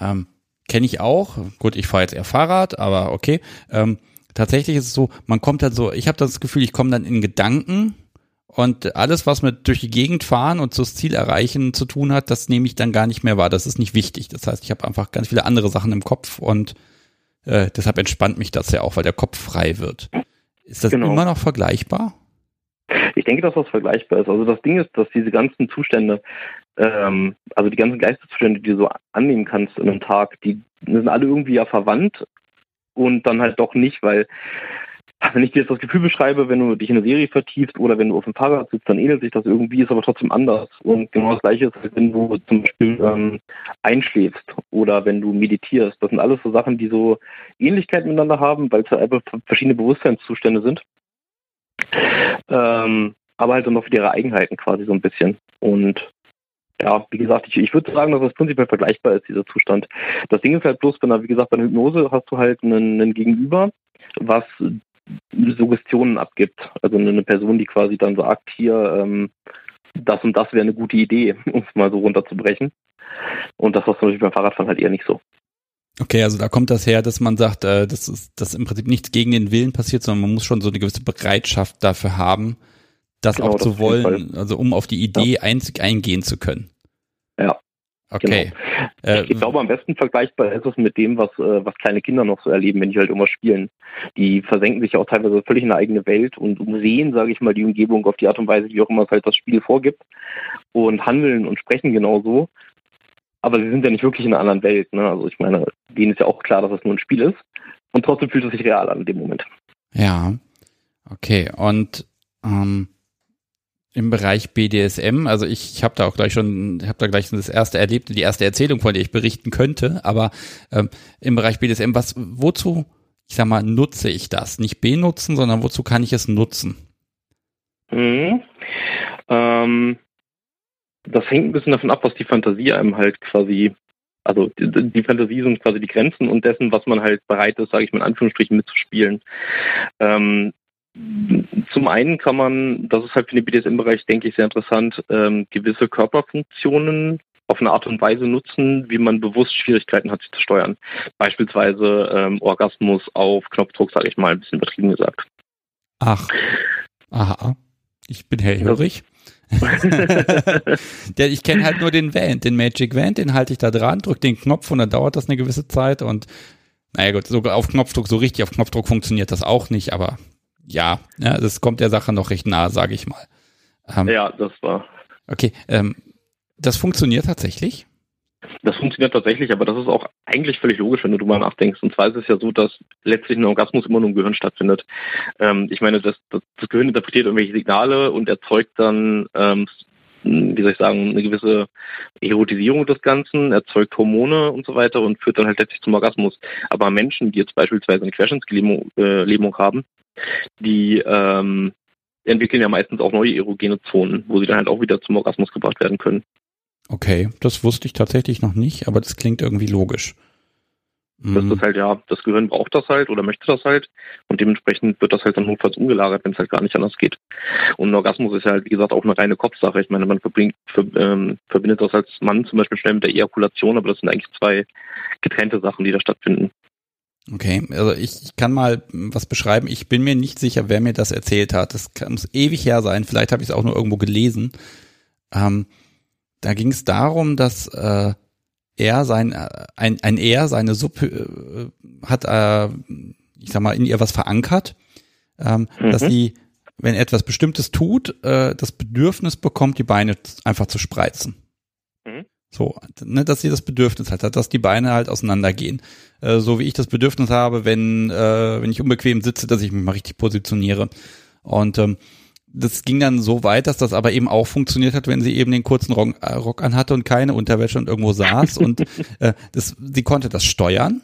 A: ähm, kenne ich auch. Gut, ich fahre jetzt eher Fahrrad, aber okay. Ähm, tatsächlich ist es so, man kommt halt so, ich habe das Gefühl, ich komme dann in Gedanken und alles, was mit durch die Gegend fahren und das Ziel erreichen zu tun hat, das nehme ich dann gar nicht mehr wahr. Das ist nicht wichtig. Das heißt, ich habe einfach ganz viele andere Sachen im Kopf und äh, deshalb entspannt mich das ja auch, weil der Kopf frei wird. Ist das genau. immer noch vergleichbar?
D: Ich denke, dass das vergleichbar ist. Also das Ding ist, dass diese ganzen Zustände, ähm, also die ganzen Geisteszustände, die du so annehmen kannst in einem Tag, die sind alle irgendwie ja verwandt und dann halt doch nicht, weil wenn ich dir jetzt das Gefühl beschreibe, wenn du dich in eine Serie vertiefst oder wenn du auf dem Fahrrad sitzt, dann ähnelt sich das irgendwie, ist aber trotzdem anders. Und genau das Gleiche ist, wenn du zum Beispiel ähm, einschläfst oder wenn du meditierst. Das sind alles so Sachen, die so Ähnlichkeit miteinander haben, weil es ja einfach verschiedene Bewusstseinszustände sind. Ähm, aber halt dann noch für ihre Eigenheiten quasi so ein bisschen. Und ja, wie gesagt, ich, ich würde sagen, dass das prinzipiell vergleichbar ist, dieser Zustand. Das Ding ist halt bloß, wenn, wie gesagt, bei einer Hypnose hast du halt einen, einen Gegenüber, was Suggestionen abgibt. Also eine Person, die quasi dann sagt, hier, ähm, das und das wäre eine gute Idee, um es mal so runterzubrechen. Und das war Beispiel beim Fahrradfahren halt eher nicht so.
A: Okay, also da kommt das her, dass man sagt, äh, dass, ist, dass im Prinzip nichts gegen den Willen passiert, sondern man muss schon so eine gewisse Bereitschaft dafür haben, das genau, auch zu wollen, also um auf die Idee ja. einzig eingehen zu können.
D: Ja.
A: Okay.
D: Genau. Ich, ich glaube, am besten vergleichbar ist es mit dem, was, äh, was kleine Kinder noch so erleben, wenn die halt immer spielen. Die versenken sich auch teilweise völlig in eine eigene Welt und umsehen, sage ich mal, die Umgebung auf die Art und Weise, wie auch immer es halt das Spiel vorgibt und handeln und sprechen genauso. Aber sie sind ja nicht wirklich in einer anderen Welt. Ne? Also ich meine, denen ist ja auch klar, dass es nur ein Spiel ist. Und trotzdem fühlt es sich real an in dem Moment.
A: Ja. Okay. Und ähm, im Bereich BDSM. Also ich, ich habe da auch gleich schon, habe da gleich das erste Erlebte, die erste Erzählung, von der ich berichten könnte. Aber ähm, im Bereich BDSM, was, wozu, ich sag mal, nutze ich das? Nicht benutzen, sondern wozu kann ich es nutzen?
D: Mhm. Ähm, das hängt ein bisschen davon ab, was die Fantasie einem halt quasi also die, die, Fantasie sind quasi die Grenzen und dessen, was man halt bereit ist, sage ich mal in Anführungsstrichen, mitzuspielen. Ähm, zum einen kann man, das ist halt für den BDSM-Bereich, denke ich, sehr interessant, ähm, gewisse Körperfunktionen auf eine Art und Weise nutzen, wie man bewusst Schwierigkeiten hat, sich zu steuern. Beispielsweise ähm, Orgasmus auf Knopfdruck, sage ich mal, ein bisschen übertrieben gesagt.
A: Ach, aha, ich bin hellhörig. Der, ich kenne halt nur den Vent, den Magic Vent, den halte ich da dran, drücke den Knopf und dann dauert das eine gewisse Zeit und naja gut, sogar auf Knopfdruck, so richtig auf Knopfdruck funktioniert das auch nicht, aber ja, ja, das kommt der Sache noch recht nahe, sage ich mal.
D: Ähm, ja, das war.
A: Okay, ähm, das funktioniert tatsächlich?
D: Das funktioniert tatsächlich, aber das ist auch eigentlich völlig logisch, wenn du drüber nachdenkst. Und zwar ist es ja so, dass letztlich ein Orgasmus immer nur im Gehirn stattfindet. Ähm, ich meine, das, das, das, Gehirn interpretiert irgendwelche Signale und erzeugt dann, ähm, wie soll ich sagen, eine gewisse Erotisierung des Ganzen, erzeugt Hormone und so weiter und führt dann halt letztlich zum Orgasmus. Aber Menschen, die jetzt beispielsweise eine Querschnittslähmung äh, haben, die ähm, entwickeln ja meistens auch neue erogene Zonen, wo sie dann halt auch wieder zum Orgasmus gebracht werden können.
A: Okay, das wusste ich tatsächlich noch nicht, aber das klingt irgendwie logisch.
D: Das ist mhm. halt, ja, das Gehirn braucht das halt oder möchte das halt und dementsprechend wird das halt dann notfalls umgelagert, wenn es halt gar nicht anders geht. Und ein Orgasmus ist ja halt, wie gesagt, auch eine reine Kopfsache. Ich meine, man verbringt, ver, ähm, verbindet das als Mann zum Beispiel schnell mit der Ejakulation, aber das sind eigentlich zwei getrennte Sachen, die da stattfinden.
A: Okay, also ich, ich kann mal was beschreiben. Ich bin mir nicht sicher, wer mir das erzählt hat. Das kann, muss ewig her sein. Vielleicht habe ich es auch nur irgendwo gelesen. Ähm, da ging es darum, dass äh, er sein äh, ein, ein er seine Suppe äh, hat, äh, ich sag mal, in ihr was verankert, ähm, mhm. dass sie, wenn etwas Bestimmtes tut, äh, das Bedürfnis bekommt, die Beine einfach zu spreizen. Mhm. So, ne, dass sie das Bedürfnis hat, dass die Beine halt auseinandergehen. Äh, so wie ich das Bedürfnis habe, wenn, äh, wenn ich unbequem sitze, dass ich mich mal richtig positioniere. Und ähm, das ging dann so weit, dass das aber eben auch funktioniert hat, wenn sie eben den kurzen Rock, äh, Rock anhatte und keine Unterwäsche und irgendwo saß und äh, das, sie konnte das steuern.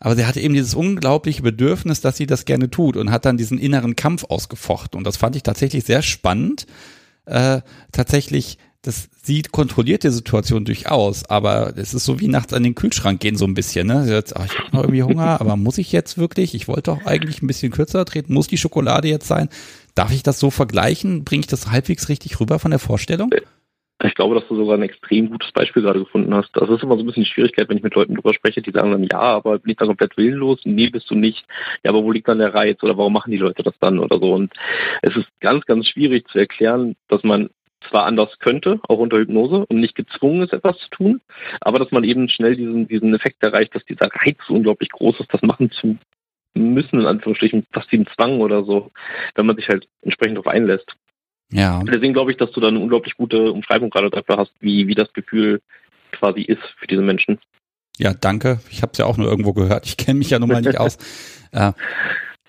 A: Aber sie hatte eben dieses unglaubliche Bedürfnis, dass sie das gerne tut und hat dann diesen inneren Kampf ausgefochten. Und das fand ich tatsächlich sehr spannend. Äh, tatsächlich das sieht kontrolliert die Situation durchaus, aber es ist so wie nachts an den Kühlschrank gehen so ein bisschen. Ne? Jetzt, ach, ich habe noch irgendwie Hunger, aber muss ich jetzt wirklich? Ich wollte doch eigentlich ein bisschen kürzer treten. Muss die Schokolade jetzt sein? Darf ich das so vergleichen? Bringe ich das halbwegs richtig rüber von der Vorstellung?
D: Ich glaube, dass du sogar ein extrem gutes Beispiel gerade gefunden hast. Das ist immer so ein bisschen die Schwierigkeit, wenn ich mit Leuten drüber spreche, die sagen dann, ja, aber bin ich dann komplett willenlos? Nee, bist du nicht. Ja, aber wo liegt dann der Reiz? Oder warum machen die Leute das dann? Oder so. Und es ist ganz, ganz schwierig zu erklären, dass man zwar anders könnte, auch unter Hypnose, und nicht gezwungen ist, etwas zu tun, aber dass man eben schnell diesen, diesen Effekt erreicht, dass dieser Reiz unglaublich groß ist, das machen zu müssen, in Anführungsstrichen, fast wie ein Zwang oder so, wenn man sich halt entsprechend darauf einlässt. Ja. Deswegen glaube ich, dass du da eine unglaublich gute Umschreibung gerade dafür hast, wie, wie das Gefühl quasi ist für diese Menschen.
A: Ja, danke. Ich habe es ja auch nur irgendwo gehört. Ich kenne mich ja nun mal nicht aus. Äh,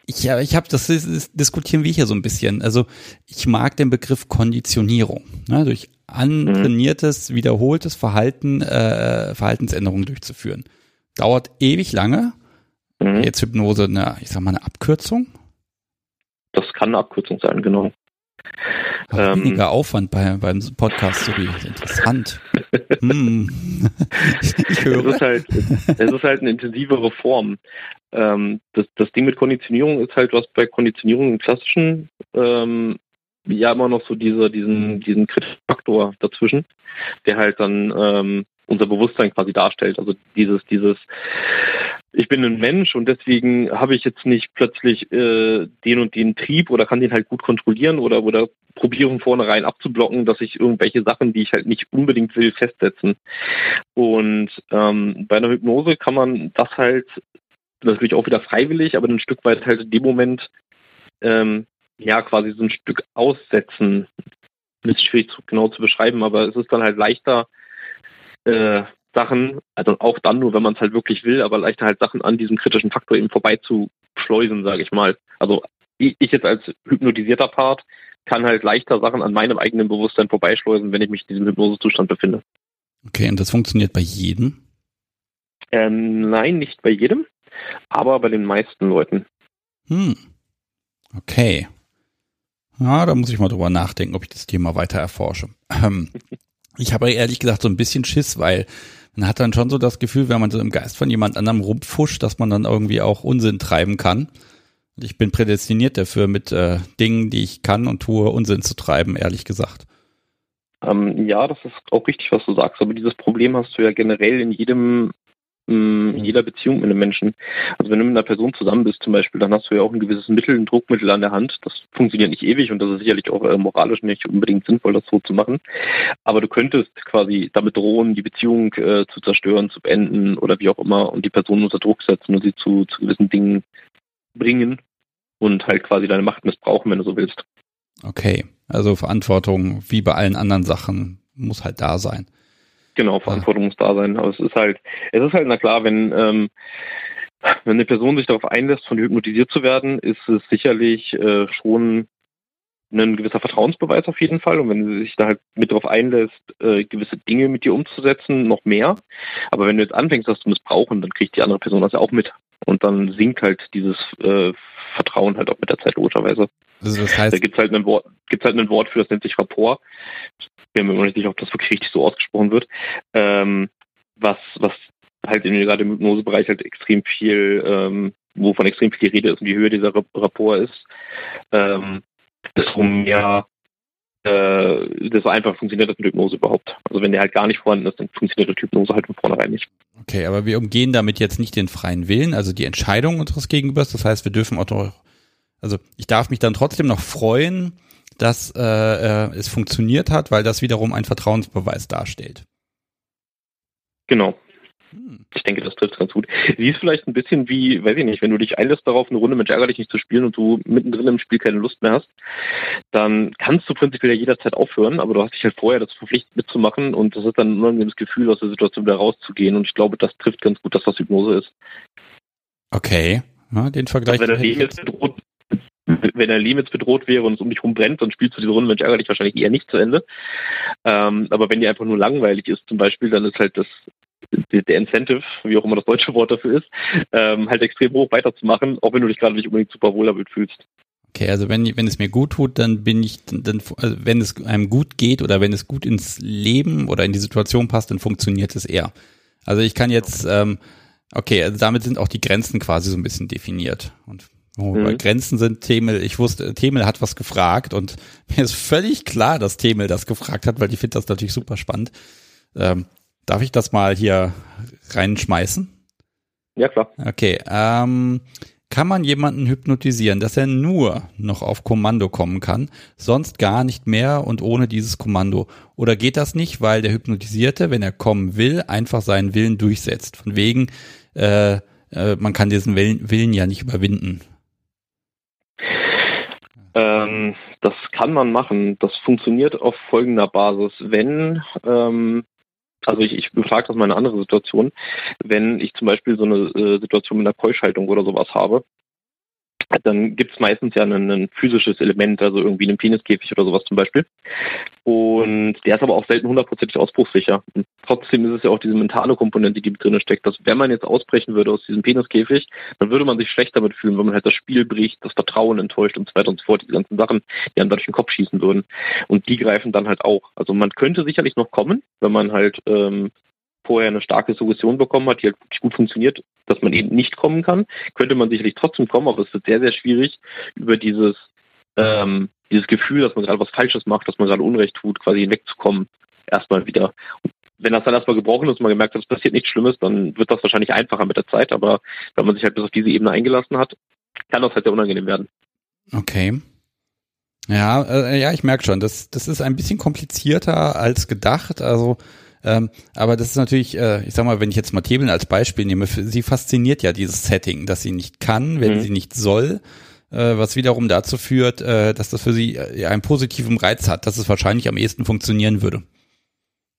A: ich, ja, ich habe das, das diskutieren wir hier so ein bisschen. Also ich mag den Begriff Konditionierung. Ne, durch antrainiertes, wiederholtes Verhalten, äh, Verhaltensänderungen durchzuführen. Dauert ewig lange. Mhm. Jetzt Hypnose, eine, ich sag mal, eine Abkürzung.
D: Das kann eine Abkürzung sein, genau.
A: Ähm, weniger Aufwand bei, beim Podcast, so wie interessant. hm.
D: ich höre. Es ist, halt, es ist halt eine intensivere Form. Ähm, das, das Ding mit Konditionierung ist halt, was bei Konditionierung im klassischen ähm, ja immer noch so dieser, diesen, diesen kritischen Faktor dazwischen, der halt dann ähm, unser Bewusstsein quasi darstellt. Also dieses, dieses, ich bin ein Mensch und deswegen habe ich jetzt nicht plötzlich äh, den und den Trieb oder kann den halt gut kontrollieren oder oder probiere von vornherein abzublocken, dass ich irgendwelche Sachen, die ich halt nicht unbedingt will, festsetzen. Und ähm, bei einer Hypnose kann man das halt natürlich auch wieder freiwillig, aber ein Stück weit halt in dem Moment ähm, ja quasi so ein Stück aussetzen. Das ist schwierig genau zu beschreiben, aber es ist dann halt leichter, äh, Sachen, also auch dann nur, wenn man es halt wirklich will, aber leichter halt Sachen an diesem kritischen Faktor eben vorbei zu schleusen, sage ich mal. Also ich jetzt als hypnotisierter Part kann halt leichter Sachen an meinem eigenen Bewusstsein vorbeischleusen, wenn ich mich in diesem Hypnosezustand befinde.
A: Okay, und das funktioniert bei jedem?
D: Ähm, nein, nicht bei jedem, aber bei den meisten Leuten.
A: Hm. Okay. Ja, da muss ich mal drüber nachdenken, ob ich das Thema weiter erforsche. Ähm, ich habe ehrlich gesagt so ein bisschen Schiss, weil man hat dann schon so das Gefühl, wenn man so im Geist von jemand anderem rumfuscht, dass man dann irgendwie auch Unsinn treiben kann. Ich bin prädestiniert dafür, mit äh, Dingen, die ich kann und tue, Unsinn zu treiben, ehrlich gesagt.
D: Ähm, ja, das ist auch richtig, was du sagst. Aber dieses Problem hast du ja generell in jedem in jeder Beziehung mit einem Menschen. Also wenn du mit einer Person zusammen bist zum Beispiel, dann hast du ja auch ein gewisses Mittel, ein Druckmittel an der Hand. Das funktioniert nicht ewig und das ist sicherlich auch äh, moralisch nicht unbedingt sinnvoll, das so zu machen. Aber du könntest quasi damit drohen, die Beziehung äh, zu zerstören, zu beenden oder wie auch immer und die Person unter Druck setzen und sie zu, zu gewissen Dingen bringen und halt quasi deine Macht missbrauchen, wenn du so willst.
A: Okay, also Verantwortung wie bei allen anderen Sachen muss halt da sein.
D: Genau, Verantwortung muss da sein. Aber es ist halt, es ist halt, na klar, wenn, ähm, wenn eine Person sich darauf einlässt, von hypnotisiert zu werden, ist es sicherlich äh, schon ein gewisser Vertrauensbeweis auf jeden Fall. Und wenn sie sich da halt mit darauf einlässt, äh, gewisse Dinge mit dir umzusetzen, noch mehr. Aber wenn du jetzt anfängst, das zu missbrauchen, dann kriegt die andere Person das ja auch mit. Und dann sinkt halt dieses äh, Vertrauen halt auch mit der Zeit logischerweise. Also das heißt, da gibt es halt ein Wort, gibt's halt ein Wort für, das nennt sich Rapport bin mir nicht sicher, ob das wirklich richtig so ausgesprochen wird, ähm, was, was halt in, gerade im Hypnosebereich halt extrem viel, ähm, wovon extrem viel die Rede ist und je höher dieser Rapport ist, ähm, desto mehr äh, desto einfach funktioniert das mit Hypnose überhaupt. Also wenn der halt gar nicht vorhanden ist, dann funktioniert die Hypnose halt von vornherein nicht.
A: Okay, aber wir umgehen damit jetzt nicht den freien Willen, also die Entscheidung unseres Gegenübers. Das heißt, wir dürfen auch noch, also ich darf mich dann trotzdem noch freuen, dass äh, äh, es funktioniert hat, weil das wiederum ein Vertrauensbeweis darstellt.
D: Genau. Hm. Ich denke, das trifft ganz gut. Sie ist vielleicht ein bisschen wie, weiß ich nicht, wenn du dich einlässt darauf, eine Runde mit ärgerlich nicht zu spielen und du mittendrin im Spiel keine Lust mehr hast, dann kannst du prinzipiell ja jederzeit aufhören, aber du hast dich halt vorher dazu verpflichtet mitzumachen und das ist dann ein unangenehmes Gefühl, aus der Situation wieder rauszugehen und ich glaube, das trifft ganz gut, dass das Hypnose ist.
A: Okay, ja, den Vergleich.
D: Also wenn, er jetzt bedroht, wenn er Leben bedroht wäre und es um dich rum brennt, dann spielst du diese Runde Mensch ärgerlich wahrscheinlich eher nicht zu Ende. Ähm, aber wenn die einfach nur langweilig ist zum Beispiel, dann ist halt das der Incentive, wie auch immer das deutsche Wort dafür ist, ähm, halt extrem hoch weiterzumachen, auch wenn du dich gerade nicht unbedingt super wohl damit fühlst.
A: Okay, also wenn, wenn es mir gut tut, dann bin ich, dann, also wenn es einem gut geht oder wenn es gut ins Leben oder in die Situation passt, dann funktioniert es eher. Also ich kann jetzt, ähm, okay, also damit sind auch die Grenzen quasi so ein bisschen definiert. Und wo mhm. Grenzen sind, Themel, ich wusste, Themel hat was gefragt und mir ist völlig klar, dass Themel das gefragt hat, weil ich finde das natürlich super spannend. Ähm, darf ich das mal hier reinschmeißen?
D: Ja, klar.
A: Okay, ähm, kann man jemanden hypnotisieren, dass er nur noch auf Kommando kommen kann, sonst gar nicht mehr und ohne dieses Kommando? Oder geht das nicht, weil der Hypnotisierte, wenn er kommen will, einfach seinen Willen durchsetzt? Von wegen, äh, äh, man kann diesen Willen, Willen ja nicht überwinden.
D: Ähm, das kann man machen. Das funktioniert auf folgender Basis. Wenn ähm, also ich, ich befrage das mal eine andere Situation. Wenn ich zum Beispiel so eine äh, Situation mit einer Keuschhaltung oder sowas habe, dann gibt es meistens ja ein, ein, physisches Element, also irgendwie einen Peniskäfig oder sowas zum Beispiel. Und der ist aber auch selten hundertprozentig ausbruchssicher. Und trotzdem ist es ja auch diese mentale Komponente, die drin steckt, dass wenn man jetzt ausbrechen würde aus diesem Peniskäfig, dann würde man sich schlecht damit fühlen, wenn man halt das Spiel bricht, das Vertrauen enttäuscht und so weiter und so fort, diese ganzen Sachen, die einem dadurch den Kopf schießen würden. Und die greifen dann halt auch. Also man könnte sicherlich noch kommen, wenn man halt ähm, vorher eine starke Suggestion bekommen hat, die halt gut funktioniert, dass man eben nicht kommen kann, könnte man sicherlich trotzdem kommen, aber es wird sehr, sehr schwierig, über dieses, ähm, dieses Gefühl, dass man gerade was Falsches macht, dass man gerade Unrecht tut, quasi hinwegzukommen, erstmal wieder. Und wenn das dann erstmal gebrochen ist und man gemerkt hat, es passiert nichts Schlimmes, dann wird das wahrscheinlich einfacher mit der Zeit, aber wenn man sich halt bis auf diese Ebene eingelassen hat, kann das halt sehr unangenehm werden.
A: Okay. Ja, äh, ja, ich merke schon, das, das ist ein bisschen komplizierter als gedacht. Also ähm, aber das ist natürlich, äh, ich sag mal, wenn ich jetzt mal Thebeln als Beispiel nehme, für, sie fasziniert ja dieses Setting, dass sie nicht kann, wenn mhm. sie nicht soll, äh, was wiederum dazu führt, äh, dass das für sie äh, einen positiven Reiz hat, dass es wahrscheinlich am ehesten funktionieren würde.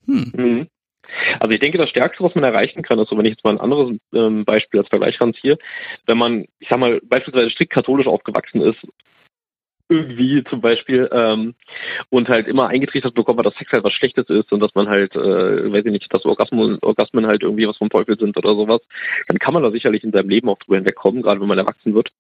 D: Hm. Mhm. Also ich denke, das Stärkste, was man erreichen kann, ist, so wenn ich jetzt mal ein anderes ähm, Beispiel als Vergleich ranziehe, wenn man, ich sag mal, beispielsweise strikt katholisch aufgewachsen ist irgendwie zum Beispiel ähm, und halt immer eingetrichtert bekommen, dass Sex halt was Schlechtes ist und dass man halt, äh, weiß ich nicht, dass Orgasmen, Orgasmen halt irgendwie was vom Teufel sind oder sowas, dann kann man da sicherlich in seinem Leben auch drüber hinwegkommen, gerade wenn man erwachsen wird.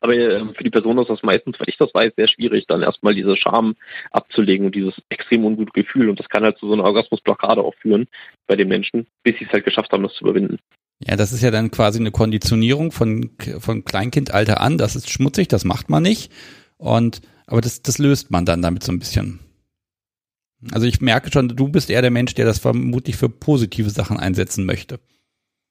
D: Aber äh, für die Person ist das meistens, wenn ich das weiß, sehr schwierig, dann erstmal diese Scham abzulegen und dieses extrem ungute Gefühl. Und das kann halt zu so einer Orgasmusblockade auch führen bei den Menschen, bis sie es halt geschafft haben, das zu überwinden.
A: Ja, das ist ja dann quasi eine Konditionierung von, von Kleinkindalter an. Das ist schmutzig, das macht man nicht. Und, aber das, das löst man dann damit so ein bisschen. Also ich merke schon, du bist eher der Mensch, der das vermutlich für positive Sachen einsetzen möchte.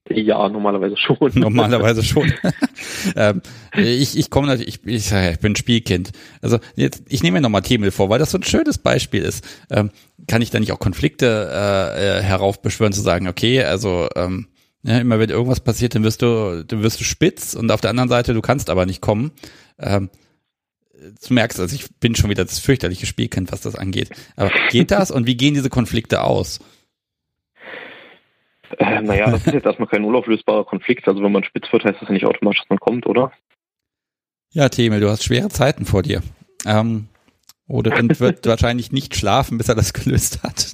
D: Ja, normalerweise schon.
A: Normalerweise schon. ähm, ich ich komme natürlich, ich, ich, bin Spielkind. Also jetzt, ich nehme mir nochmal Themel vor, weil das so ein schönes Beispiel ist. Ähm, kann ich da nicht auch Konflikte äh, äh, heraufbeschwören, zu sagen, okay, also ähm, ja, immer wenn irgendwas passiert, dann wirst du, dann wirst du spitz und auf der anderen Seite, du kannst aber nicht kommen. Ähm, du merkst, also ich bin schon wieder das fürchterliche Spielkind, was das angeht. Aber geht das und wie gehen diese Konflikte aus?
D: Äh, naja, das ist jetzt erstmal kein unauflösbarer Konflikt. Also wenn man spitz wird, heißt das ja nicht automatisch, dass man kommt, oder?
A: Ja, Themel, du hast schwere Zeiten vor dir. Ähm, oder wird wahrscheinlich nicht schlafen, bis er das gelöst hat.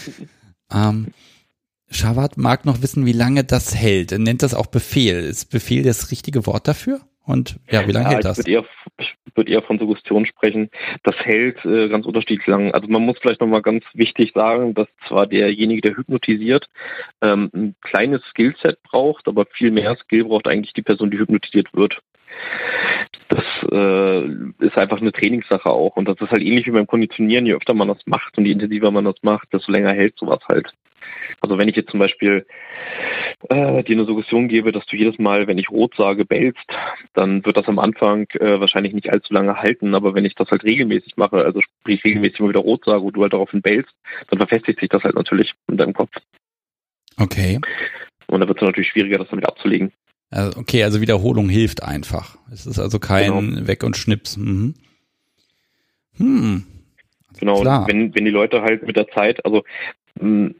A: ähm, Shawat mag noch wissen, wie lange das hält. Er nennt das auch Befehl. Ist Befehl das richtige Wort dafür? Und ja, wie lange ja, hält das?
D: Ich würde eher, würd eher von Suggestion sprechen. Das hält äh, ganz unterschiedlich lang. Also man muss vielleicht nochmal ganz wichtig sagen, dass zwar derjenige, der hypnotisiert, ähm, ein kleines Skillset braucht, aber viel mehr Skill braucht eigentlich die Person, die hypnotisiert wird. Das äh, ist einfach eine Trainingssache auch. Und das ist halt ähnlich wie beim Konditionieren. Je öfter man das macht und je intensiver man das macht, desto länger hält sowas halt. Also wenn ich jetzt zum Beispiel äh, dir eine Suggestion gebe, dass du jedes Mal, wenn ich rot sage, bellst, dann wird das am Anfang äh, wahrscheinlich nicht allzu lange halten. Aber wenn ich das halt regelmäßig mache, also sprich regelmäßig immer wieder rot sage und du halt daraufhin bellst, dann verfestigt sich das halt natürlich in deinem Kopf.
A: Okay.
D: Und dann wird es natürlich schwieriger, das damit abzulegen.
A: Also, okay, also Wiederholung hilft einfach. Es ist also kein genau. Weg und Schnips. Mhm.
D: Hm. Genau, Klar. wenn, wenn die Leute halt mit der Zeit, also hm,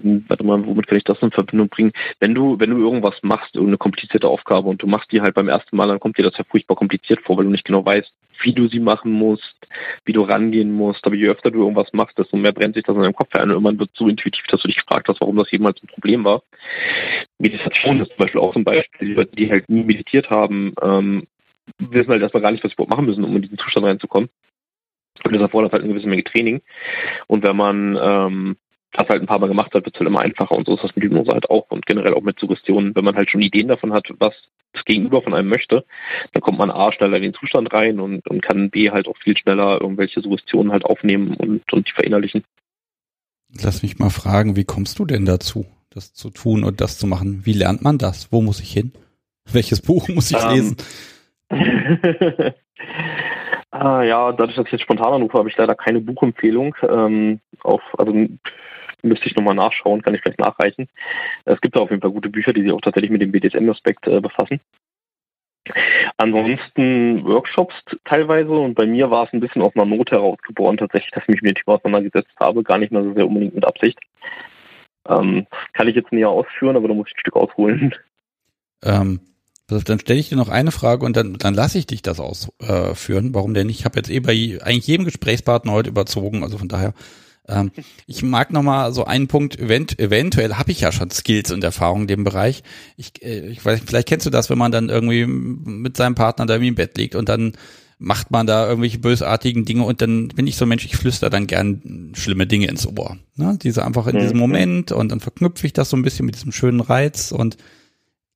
D: warte mal, womit kann ich das in Verbindung bringen? Wenn du, wenn du irgendwas machst, irgendeine komplizierte Aufgabe und du machst die halt beim ersten Mal, dann kommt dir das ja furchtbar kompliziert vor, weil du nicht genau weißt, wie du sie machen musst, wie du rangehen musst. Aber je öfter du irgendwas machst, desto mehr brennt sich das in deinem Kopf ein und irgendwann wird es so intuitiv, dass du dich gefragt hast, warum das jemals ein Problem war. Meditation ist zum Beispiel auch ein Beispiel, die Leute, die halt nie meditiert haben, ähm, wissen halt erstmal gar nicht, was sie überhaupt machen müssen, um in diesen Zustand reinzukommen. Und das erfordert halt eine gewisse Menge Training. Und wenn man ähm, das halt ein paar Mal gemacht hat, wird es halt immer einfacher. Und so ist das mit Hypnose halt auch und generell auch mit Suggestionen. Wenn man halt schon Ideen davon hat, was das Gegenüber von einem möchte, dann kommt man A schneller in den Zustand rein und, und kann B halt auch viel schneller irgendwelche Suggestionen halt aufnehmen und, und die verinnerlichen.
A: Lass mich mal fragen, wie kommst du denn dazu, das zu tun und das zu machen? Wie lernt man das? Wo muss ich hin? Welches Buch muss ich um, ähm. lesen?
D: ah, ja, dadurch, dass ich jetzt spontan anrufe, habe ich leider keine Buchempfehlung. Ähm, auf, also müsste ich nochmal nachschauen, kann ich vielleicht nachreichen. Es gibt da auf jeden Fall gute Bücher, die sich auch tatsächlich mit dem BDSM-Aspekt äh, befassen. Ansonsten Workshops teilweise und bei mir war es ein bisschen aus einer Not herausgeboren, tatsächlich, dass ich mich mit dem Thema auseinandergesetzt habe, gar nicht mehr so sehr unbedingt mit Absicht. Ähm, kann ich jetzt näher ausführen, aber da muss ich ein Stück ausholen.
A: Ähm, dann stelle ich dir noch eine Frage und dann, dann lasse ich dich das ausführen. Äh, Warum denn? Ich habe jetzt eh bei eigentlich jedem Gesprächspartner heute überzogen, also von daher. Ähm, ich mag noch mal so einen Punkt, event, eventuell habe ich ja schon Skills und Erfahrung in dem Bereich. Ich, äh, ich weiß, vielleicht kennst du das, wenn man dann irgendwie mit seinem Partner da irgendwie im Bett liegt und dann macht man da irgendwelche bösartigen Dinge und dann bin ich so ein Mensch, ich flüster dann gern schlimme Dinge ins Ohr. Ne? Diese einfach in diesem. Moment und dann verknüpfe ich das so ein bisschen mit diesem schönen Reiz und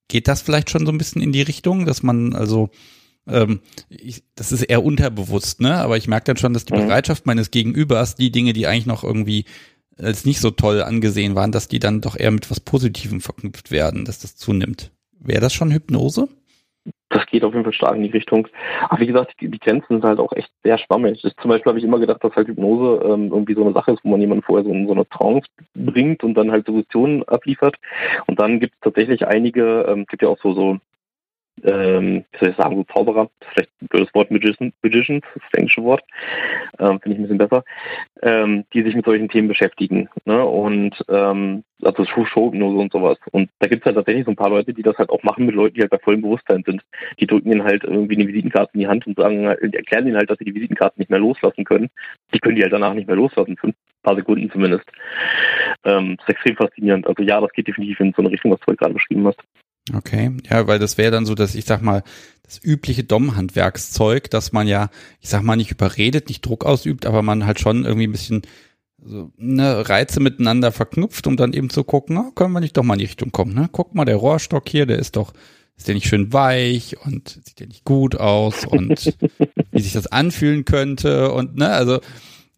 A: Geht das vielleicht schon so ein bisschen in die Richtung, dass man also ähm, ich, das ist eher unterbewusst, ne? Aber ich merke dann schon, dass die mhm. Bereitschaft meines Gegenübers, die Dinge, die eigentlich noch irgendwie als nicht so toll angesehen waren, dass die dann doch eher mit was Positivem verknüpft werden, dass das zunimmt. Wäre das schon Hypnose?
D: das geht auf jeden Fall stark in die Richtung. Aber wie gesagt, die, die Grenzen sind halt auch echt sehr schwammig. Ich, zum Beispiel habe ich immer gedacht, dass halt Hypnose ähm, irgendwie so eine Sache ist, wo man jemanden vorher so in so eine Trance bringt und dann halt Suggestionen abliefert. Und dann gibt es tatsächlich einige, ähm, gibt ja auch so, so ähm, wie soll ich sagen, so Zauberer, vielleicht ein blödes Wort, Magician, Magicians, das, englische Wort, ähm, finde ich ein bisschen besser, ähm, die sich mit solchen Themen beschäftigen. Ne? Und ähm, also Showhypnose und sowas. Und da gibt es halt tatsächlich so ein paar Leute, die das halt auch machen mit Leuten, die halt bei vollem Bewusstsein sind. Die drücken ihnen halt irgendwie eine Visitenkarte in die Hand und sagen, erklären ihnen halt, dass sie die Visitenkarte nicht mehr loslassen können. Die können die halt danach nicht mehr loslassen, für ein paar Sekunden zumindest. Ähm, das ist extrem faszinierend. Also ja, das geht definitiv in so eine Richtung, was du halt gerade beschrieben hast.
A: Okay, ja, weil das wäre dann so, dass ich sag mal, das übliche Dom-Handwerkszeug, dass man ja, ich sag mal, nicht überredet, nicht Druck ausübt, aber man halt schon irgendwie ein bisschen so, ne, Reize miteinander verknüpft, um dann eben zu gucken, na, können wir nicht doch mal in die Richtung kommen, ne? Guck mal, der Rohrstock hier, der ist doch, ist der nicht schön weich und sieht der nicht gut aus und wie sich das anfühlen könnte und ne, also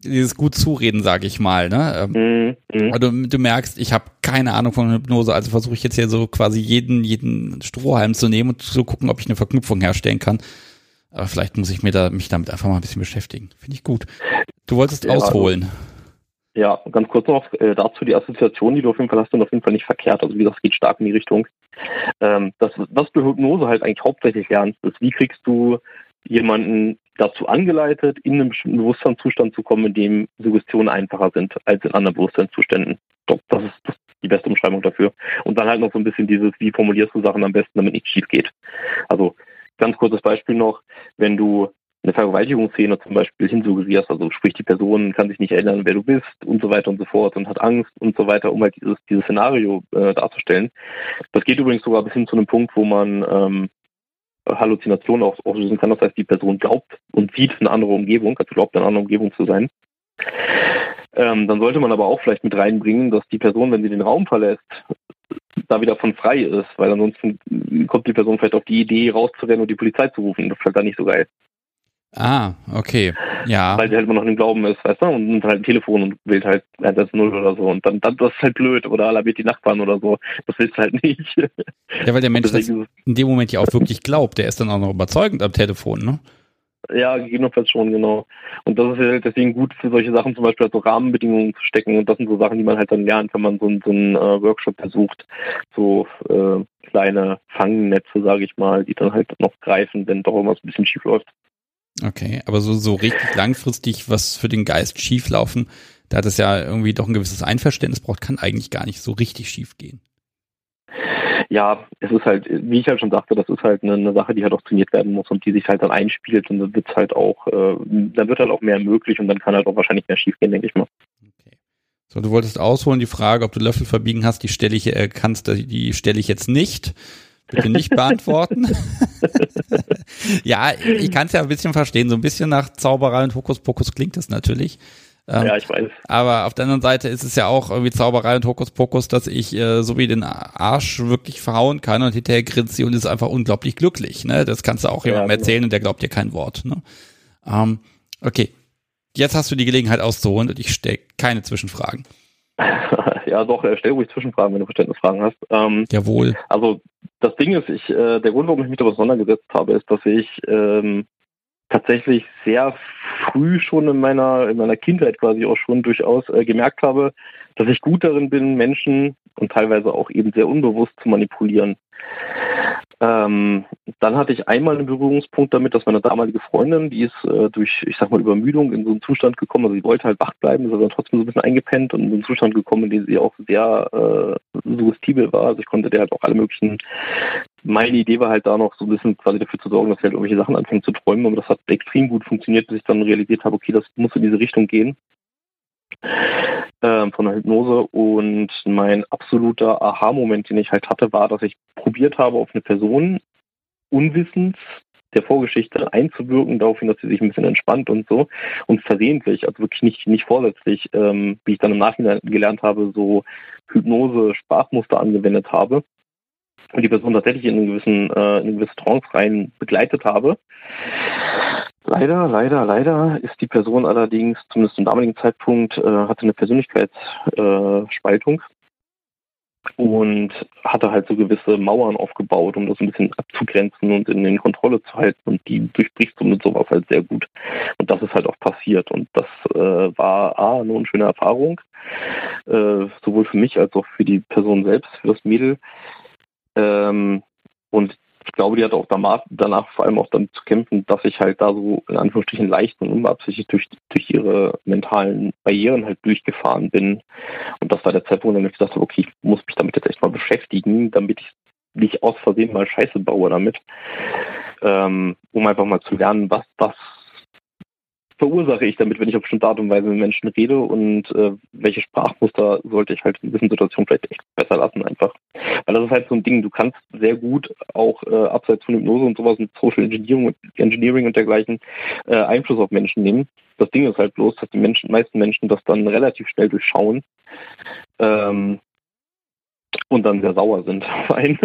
A: dieses gut zureden, sage ich mal. Ne? Ähm, mhm. Du, du merkst, ich habe keine Ahnung von Hypnose, also versuche ich jetzt hier so quasi jeden jeden Strohhalm zu nehmen und zu gucken, ob ich eine Verknüpfung herstellen kann. Aber vielleicht muss ich mir da mich damit einfach mal ein bisschen beschäftigen. Finde ich gut. Du wolltest ja, ausholen.
D: ja, ganz kurz noch äh, dazu die Assoziation, die du auf jeden Fall hast, sind auf jeden Fall nicht verkehrt. Also wie gesagt, es geht stark in die Richtung. Ähm, das, was du Hypnose halt eigentlich hauptsächlich lernst, ist, wie kriegst du jemanden dazu angeleitet, in einen bestimmten Bewusstseinszustand zu kommen, in dem Suggestionen einfacher sind als in anderen Bewusstseinszuständen. Doch, das ist, die beste Umschreibung dafür. Und dann halt noch so ein bisschen dieses, wie formulierst du Sachen am besten, damit nichts schief geht. Also ganz kurzes Beispiel noch, wenn du eine Vergewaltigungsszene zum Beispiel hinsuggerierst, also sprich die Person kann sich nicht erinnern, wer du bist und so weiter und so fort und hat Angst und so weiter, um halt dieses, dieses Szenario äh, darzustellen. Das geht übrigens sogar bis hin zu einem Punkt, wo man ähm, Halluzination auslösen kann. Das heißt, die Person glaubt und sieht eine andere Umgebung, also glaubt eine andere Umgebung zu sein. Ähm, dann sollte man aber auch vielleicht mit reinbringen, dass die Person, wenn sie den Raum verlässt, da wieder von frei ist, weil ansonsten kommt die Person vielleicht auf die Idee, rauszurennen und die Polizei zu rufen. Das ist halt dann nicht so geil.
A: Ah, okay. Ja.
D: Weil sie halt immer noch im Glauben ist, weißt du, und nimmt halt ein Telefon und wählt halt 110 oder so. Und dann, dann das ist halt blöd. Oder alarmiert die Nachbarn oder so. Das willst du halt nicht.
A: Ja, weil der Mensch das in dem Moment ja auch wirklich glaubt. Der ist dann auch noch überzeugend am Telefon, ne?
D: Ja, gegebenenfalls schon, genau. Und das ist ja halt deswegen gut für solche Sachen, zum Beispiel halt so Rahmenbedingungen zu stecken. Und das sind so Sachen, die man halt dann lernt, wenn man so, so einen äh, Workshop besucht. So äh, kleine Fangnetze, sage ich mal, die dann halt noch greifen, wenn doch irgendwas ein bisschen schief läuft.
A: Okay, aber so, so richtig langfristig was für den Geist schieflaufen, da hat es ja irgendwie doch ein gewisses Einverständnis braucht, kann eigentlich gar nicht so richtig schief gehen.
D: Ja, es ist halt, wie ich halt schon sagte, das ist halt eine, eine Sache, die halt auch trainiert werden muss und die sich halt dann einspielt und dann wird es halt auch, äh, dann wird halt auch mehr möglich und dann kann halt auch wahrscheinlich mehr schief gehen, denke ich mal.
A: Okay. So, du wolltest ausholen, die Frage, ob du Löffel verbiegen hast, die stelle ich, äh, kannst, die stelle ich jetzt nicht. Bitte nicht beantworten. ja, ich kann es ja ein bisschen verstehen. So ein bisschen nach Zauberei und Hokuspokus klingt das natürlich.
D: Ähm, ja, ich weiß.
A: Aber auf der anderen Seite ist es ja auch irgendwie Zauberei und Hokuspokus, dass ich äh, so wie den Arsch wirklich verhauen kann und hinterher grinst sie und ist einfach unglaublich glücklich. Ne? Das kannst du auch jemandem ja, genau. erzählen und der glaubt dir kein Wort. Ne? Ähm, okay, jetzt hast du die Gelegenheit auszuholen und ich stelle keine Zwischenfragen.
D: ja, doch, äh, stell ruhig Zwischenfragen, wenn du Verständnisfragen hast.
A: Ähm, Jawohl.
D: Also das Ding ist, ich, äh, der Grund, warum ich mich damit auseinandergesetzt habe, ist, dass ich ähm, tatsächlich sehr früh schon in meiner, in meiner Kindheit quasi auch schon durchaus äh, gemerkt habe, dass ich gut darin bin, Menschen und teilweise auch eben sehr unbewusst zu manipulieren. Ähm, dann hatte ich einmal einen Berührungspunkt damit, dass meine damalige Freundin, die ist äh, durch, ich sag mal, Übermüdung in so einen Zustand gekommen, also sie wollte halt wach bleiben, ist aber trotzdem so ein bisschen eingepennt und in so einen Zustand gekommen, in dem sie auch sehr äh, suggestibel war. Also ich konnte der halt auch alle möglichen meine Idee war halt da noch so ein bisschen quasi dafür zu sorgen, dass sie halt irgendwelche Sachen anfangen zu träumen, aber das hat extrem gut funktioniert, bis ich dann realisiert habe, okay, das muss in diese Richtung gehen ähm, von der Hypnose und mein absoluter Aha-Moment, den ich halt hatte, war, dass ich probiert habe, auf eine Person unwissend der Vorgeschichte einzuwirken, daraufhin, dass sie sich ein bisschen entspannt und so und versehentlich, also wirklich nicht, nicht vorsätzlich, ähm, wie ich dann im Nachhinein gelernt habe, so Hypnose-Sprachmuster angewendet habe und die Person tatsächlich in, einen gewissen, äh, in eine gewisse Trance rein begleitet habe. Leider, leider, leider ist die Person allerdings, zumindest zum damaligen Zeitpunkt, äh, hatte eine Persönlichkeitsspaltung äh, und hatte halt so gewisse Mauern aufgebaut, um das ein bisschen abzugrenzen und in, in Kontrolle zu halten. Und die durchbrichst du mit sowas halt sehr gut. Und das ist halt auch passiert. Und das äh, war A, eine unschöne Erfahrung, äh, sowohl für mich als auch für die Person selbst, für das Mädel. Ähm, und ich glaube, die hat auch danach, vor allem auch damit zu kämpfen, dass ich halt da so in Anführungsstrichen leicht und unbeabsichtigt durch, durch ihre mentalen Barrieren halt durchgefahren bin. Und das war der Zeitpunkt, wo ich gesagt habe, okay, ich muss mich damit jetzt echt mal beschäftigen, damit ich nicht aus Versehen mal Scheiße baue damit. Ähm, um einfach mal zu lernen, was das verursache ich damit, wenn ich auf bestimmte Art und Weise mit Menschen rede und äh, welche Sprachmuster sollte ich halt in gewissen Situationen vielleicht echt besser lassen einfach. Weil das ist halt so ein Ding, du kannst sehr gut auch äh, abseits von Hypnose und sowas mit Social Engineering, Engineering und dergleichen äh, Einfluss auf Menschen nehmen. Das Ding ist halt bloß, dass die Menschen, meisten Menschen das dann relativ schnell durchschauen. Ähm, und dann sehr sauer sind auf einen.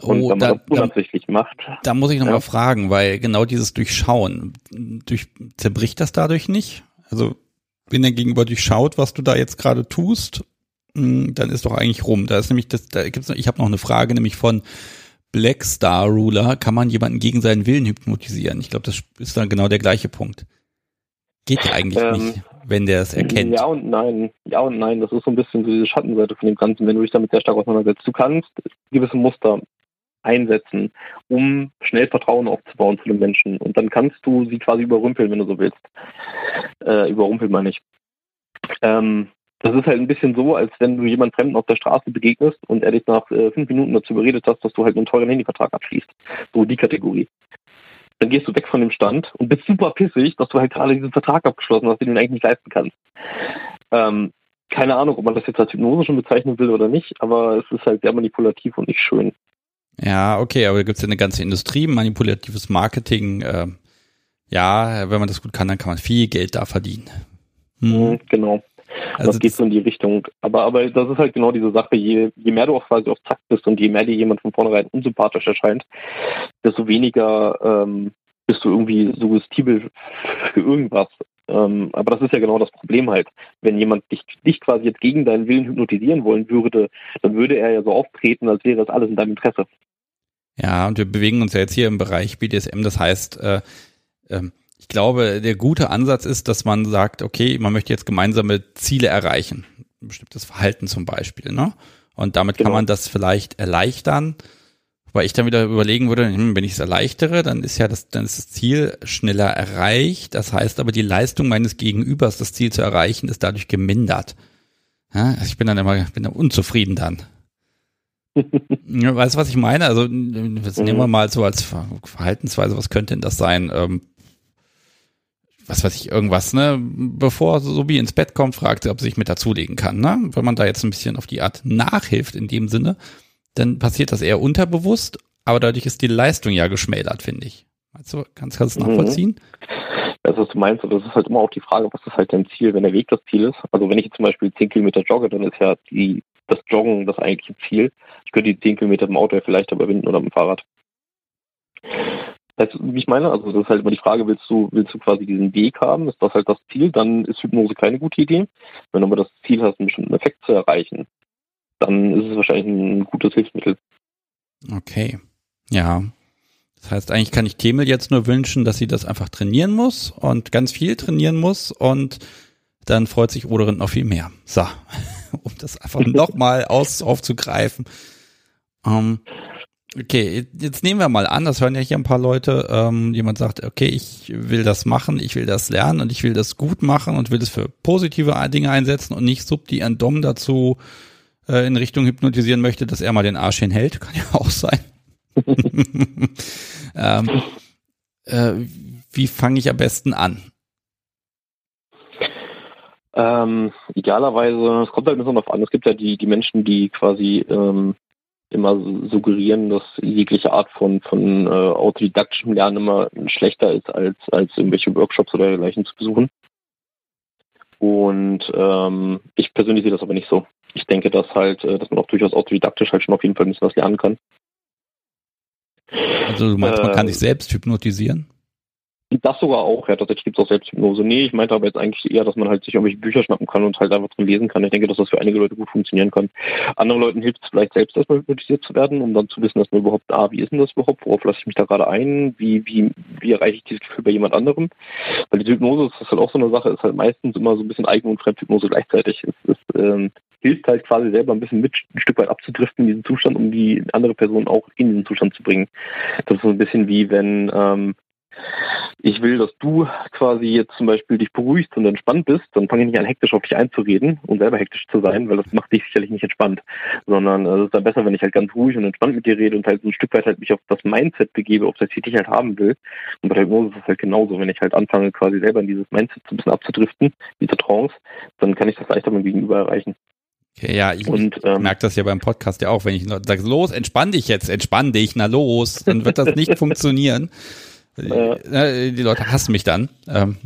D: Und oh, wenn man da, das unabsichtlich
A: da,
D: macht.
A: Da muss ich nochmal ja. fragen, weil genau dieses Durchschauen, durch, zerbricht das dadurch nicht? Also, wenn der Gegenüber durchschaut, was du da jetzt gerade tust, hm, dann ist doch eigentlich rum. Da ist nämlich das, da gibt's noch, ich habe noch eine Frage, nämlich von Black Star Ruler, kann man jemanden gegen seinen Willen hypnotisieren? Ich glaube, das ist dann genau der gleiche Punkt. Geht ja eigentlich ähm, nicht wenn der es erkennt.
D: Ja und nein. Ja und nein. Das ist so ein bisschen so diese Schattenseite von dem Ganzen, wenn du dich damit sehr stark auseinandersetzt. Du kannst gewisse Muster einsetzen, um schnell Vertrauen aufzubauen zu den Menschen. Und dann kannst du sie quasi überrümpeln, wenn du so willst. Äh, überrumpeln meine ich. Ähm, das ist halt ein bisschen so, als wenn du jemand Fremden auf der Straße begegnest und er dich nach äh, fünf Minuten dazu überredet hast, dass du halt einen teuren Handyvertrag abschließt. So die Kategorie dann gehst du weg von dem Stand und bist super pissig, dass du halt gerade diesen Vertrag abgeschlossen hast, den du eigentlich nicht leisten kannst. Ähm, keine Ahnung, ob man das jetzt als Hypnose schon bezeichnen will oder nicht, aber es ist halt sehr manipulativ und nicht schön.
A: Ja, okay, aber da gibt es ja eine ganze Industrie, manipulatives Marketing. Äh, ja, wenn man das gut kann, dann kann man viel Geld da verdienen.
D: Hm. Mhm, genau. Also das geht so in die Richtung. Aber, aber das ist halt genau diese Sache. Je, je mehr du auch quasi auf Zack bist und je mehr dir jemand von vornherein unsympathisch erscheint, desto weniger ähm, bist du irgendwie suggestibel für irgendwas. Ähm, aber das ist ja genau das Problem halt. Wenn jemand dich, dich quasi jetzt gegen deinen Willen hypnotisieren wollen würde, dann würde er ja so auftreten, als wäre das alles in deinem Interesse.
A: Ja, und wir bewegen uns ja jetzt hier im Bereich BDSM. Das heißt, äh, ähm, ich glaube, der gute Ansatz ist, dass man sagt, okay, man möchte jetzt gemeinsame Ziele erreichen. Ein bestimmtes Verhalten zum Beispiel, ne? Und damit genau. kann man das vielleicht erleichtern. Weil ich dann wieder überlegen würde, hm, wenn ich es erleichtere, dann ist ja das, dann ist das Ziel schneller erreicht. Das heißt aber, die Leistung meines Gegenübers, das Ziel zu erreichen, ist dadurch gemindert. Ja, also ich bin dann immer, bin dann unzufrieden dann. ja, weißt du, was ich meine? Also, mhm. nehmen wir mal so als Verhaltensweise, was könnte denn das sein? Ähm, was weiß ich, irgendwas, ne? Bevor so wie ins Bett kommt, fragt sie, ob sie sich mit dazulegen kann, ne? Wenn man da jetzt ein bisschen auf die Art nachhilft in dem Sinne, dann passiert das eher unterbewusst, aber dadurch ist die Leistung ja geschmälert, finde ich. Weißt du, kannst, du das mhm. nachvollziehen?
D: Das, was du meinst, das ist halt immer auch die Frage, was ist halt dein Ziel, wenn der Weg das Ziel ist. Also wenn ich zum Beispiel 10 Kilometer jogge, dann ist ja die, das Joggen das eigentliche Ziel. Ich könnte die 10 Kilometer im Auto ja vielleicht überwinden oder mit dem Fahrrad. Weißt wie ich meine? Also das ist halt immer die Frage, willst du, willst du quasi diesen Weg haben? Ist das halt das Ziel? Dann ist Hypnose keine gute Idee. Wenn du aber das Ziel hast, einen bestimmten Effekt zu erreichen, dann ist es wahrscheinlich ein gutes Hilfsmittel.
A: Okay. Ja. Das heißt, eigentlich kann ich Kemel jetzt nur wünschen, dass sie das einfach trainieren muss und ganz viel trainieren muss und dann freut sich Oderin noch viel mehr. So, um das einfach nochmal aufzugreifen. Ähm, okay, jetzt nehmen wir mal an, das hören ja hier ein paar Leute, ähm, jemand sagt, okay, ich will das machen, ich will das lernen und ich will das gut machen und will das für positive Dinge einsetzen und nicht sub die Dom dazu äh, in Richtung hypnotisieren möchte, dass er mal den Arsch hinhält, kann ja auch sein. ähm, äh, wie fange ich am besten an?
D: Ähm, idealerweise, es kommt halt ein bisschen darauf an, es gibt ja die, die Menschen, die quasi ähm, immer suggerieren, dass jegliche Art von, von äh, autodidaktischem Lernen immer schlechter ist, als, als irgendwelche Workshops oder dergleichen zu besuchen. Und ähm, ich persönlich sehe das aber nicht so ich denke, dass halt, äh, dass man auch durchaus autodidaktisch halt schon auf jeden Fall ein bisschen was lernen kann.
A: Also du meinst, man kann sich selbst hypnotisieren?
D: Das sogar auch, ja, tatsächlich gibt es auch Selbsthypnose. Nee, ich meinte aber jetzt eigentlich eher, dass man halt sich irgendwelche Bücher schnappen kann und halt einfach drin lesen kann. Ich denke, dass das für einige Leute gut funktionieren kann. Anderen Leuten hilft es vielleicht selbst erstmal hypnotisiert zu werden, um dann zu wissen, dass man überhaupt, ah, wie ist denn das überhaupt, worauf lasse ich mich da gerade ein, wie, wie, wie erreiche ich dieses Gefühl bei jemand anderem. Weil die Hypnose, ist halt auch so eine Sache, ist halt meistens immer so ein bisschen Eigen- und Fremdhypnose gleichzeitig. Es ist, ähm, hilft halt quasi selber ein bisschen mit ein Stück weit abzudriften in diesen Zustand, um die andere Person auch in diesen Zustand zu bringen. Das ist so ein bisschen wie wenn ähm, ich will, dass du quasi jetzt zum Beispiel dich beruhigst und entspannt bist, dann fange ich nicht an, hektisch auf dich einzureden und selber hektisch zu sein, weil das macht dich sicherlich nicht entspannt. Sondern äh, es ist dann besser, wenn ich halt ganz ruhig und entspannt mit dir rede und halt so ein Stück weit halt mich auf das Mindset begebe, ob das ich dich halt haben will. Und bei der Hypnose ist es halt genauso. Wenn ich halt anfange, quasi selber in dieses Mindset so ein bisschen abzudriften, diese Trance, dann kann ich das leichter mit dem Gegenüber erreichen.
A: Okay, ja, ich und, ähm, merke das ja beim Podcast ja auch, wenn ich sage, los, entspann dich jetzt, entspann dich, na los, dann wird das nicht funktionieren. Äh, die Leute hassen mich dann. Ähm,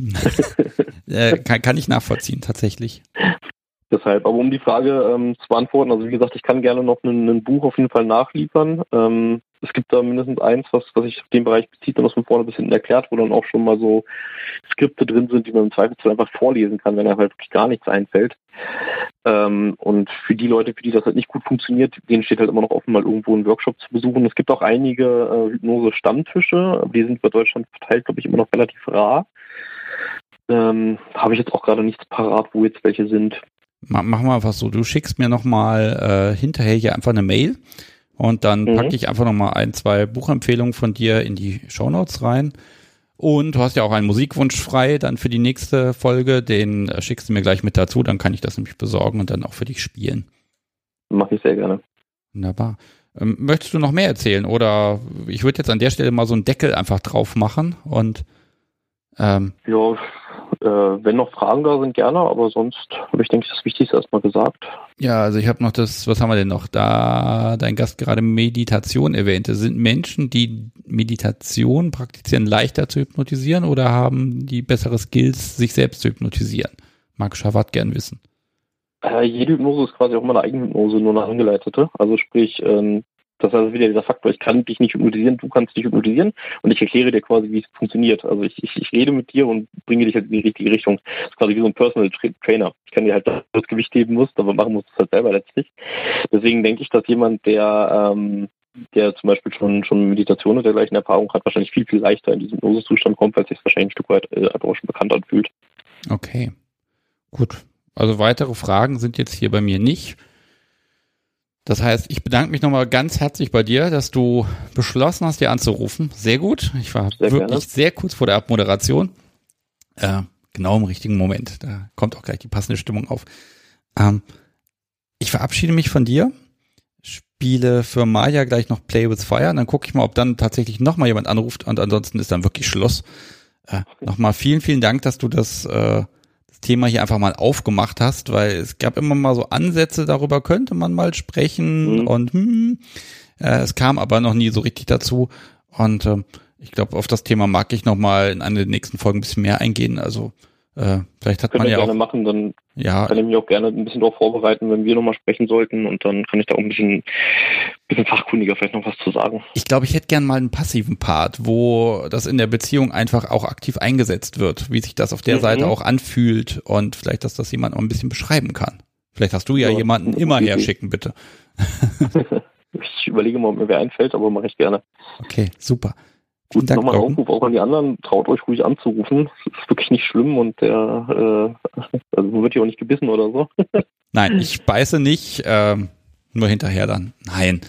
A: äh, kann, kann ich nachvollziehen, tatsächlich.
D: Deshalb, aber um die Frage ähm, zu beantworten, also wie gesagt, ich kann gerne noch ein Buch auf jeden Fall nachliefern. Ähm, es gibt da mindestens eins, was, was sich auf den Bereich bezieht und was von vorne bis hinten erklärt, wo dann auch schon mal so Skripte drin sind, die man im Zweifelsfall einfach vorlesen kann, wenn er halt wirklich gar nichts einfällt. Ähm, und für die Leute, für die das halt nicht gut funktioniert, denen steht halt immer noch offen, mal irgendwo einen Workshop zu besuchen. Es gibt auch einige äh, Hypnose-Stammtische, die sind bei Deutschland verteilt, glaube ich, immer noch relativ rar. Ähm, Habe ich jetzt auch gerade nichts parat, wo jetzt welche sind.
A: Machen wir einfach so, du schickst mir nochmal äh, hinterher hier einfach eine Mail und dann mhm. packe ich einfach nochmal ein, zwei Buchempfehlungen von dir in die Shownotes rein. Und du hast ja auch einen Musikwunsch frei dann für die nächste Folge. Den äh, schickst du mir gleich mit dazu, dann kann ich das nämlich besorgen und dann auch für dich spielen.
D: Mache ich sehr gerne.
A: Wunderbar. Ähm, möchtest du noch mehr erzählen? Oder ich würde jetzt an der Stelle mal so einen Deckel einfach drauf machen und
D: ähm, ja, äh, wenn noch Fragen da sind, gerne, aber sonst habe ich, denke ich, das Wichtigste erstmal gesagt.
A: Ja, also ich habe noch das, was haben wir denn noch? Da dein Gast gerade Meditation erwähnte. Sind Menschen, die Meditation praktizieren, leichter zu hypnotisieren oder haben die bessere Skills, sich selbst zu hypnotisieren? Mag Schawat gern wissen.
D: Äh, jede Hypnose ist quasi auch immer eine Eigenhypnose, nur eine angeleitete. Also sprich, ähm, das ist also wieder dieser Faktor, ich kann dich nicht hypnotisieren, du kannst dich hypnotisieren und ich erkläre dir quasi, wie es funktioniert. Also ich, ich, ich rede mit dir und bringe dich halt in die richtige Richtung. Das ist quasi wie so ein Personal Trainer. Ich kann dir halt das Gewicht heben musst, aber machen musst du es halt selber letztlich. Deswegen denke ich, dass jemand, der ähm, der zum Beispiel schon, schon Meditation oder dergleichen Erfahrung hat, wahrscheinlich viel, viel leichter in diesen Hypnosezustand kommt, weil sich wahrscheinlich ein Stück weit äh, einfach auch schon bekannt anfühlt.
A: Okay, gut. Also weitere Fragen sind jetzt hier bei mir nicht. Das heißt, ich bedanke mich nochmal ganz herzlich bei dir, dass du beschlossen hast, dir anzurufen. Sehr gut. Ich war sehr wirklich gerne. sehr kurz vor der Abmoderation. Äh, genau im richtigen Moment. Da kommt auch gleich die passende Stimmung auf. Ähm, ich verabschiede mich von dir, spiele für Maya gleich noch Play with Fire, und dann gucke ich mal, ob dann tatsächlich nochmal jemand anruft und ansonsten ist dann wirklich Schluss. Äh, nochmal vielen, vielen Dank, dass du das äh, Thema hier einfach mal aufgemacht hast, weil es gab immer mal so Ansätze, darüber könnte man mal sprechen mhm. und hm, äh, es kam aber noch nie so richtig dazu und äh, ich glaube, auf das Thema mag ich noch mal in einer der nächsten Folgen ein bisschen mehr eingehen. Also äh, vielleicht hat
D: Können
A: man ja
D: gerne
A: auch
D: machen, dann ja. kann ich mich auch gerne ein bisschen darauf vorbereiten, wenn wir nochmal sprechen sollten und dann kann ich da auch ein bisschen, bisschen fachkundiger vielleicht noch was zu sagen.
A: Ich glaube, ich hätte gern mal einen passiven Part, wo das in der Beziehung einfach auch aktiv eingesetzt wird, wie sich das auf der mhm. Seite auch anfühlt und vielleicht, dass das jemand auch ein bisschen beschreiben kann. Vielleicht hast du ja, ja jemanden immer herschicken, bitte.
D: ich überlege mal, ob mir wer einfällt, aber mache ich gerne.
A: Okay, super.
D: Gut, nochmal ein Aufruf auch an die anderen, traut euch ruhig anzurufen. Das ist wirklich nicht schlimm und der äh, also wird ja auch nicht gebissen oder so.
A: Nein, ich beiße nicht, ähm, nur hinterher dann. Nein.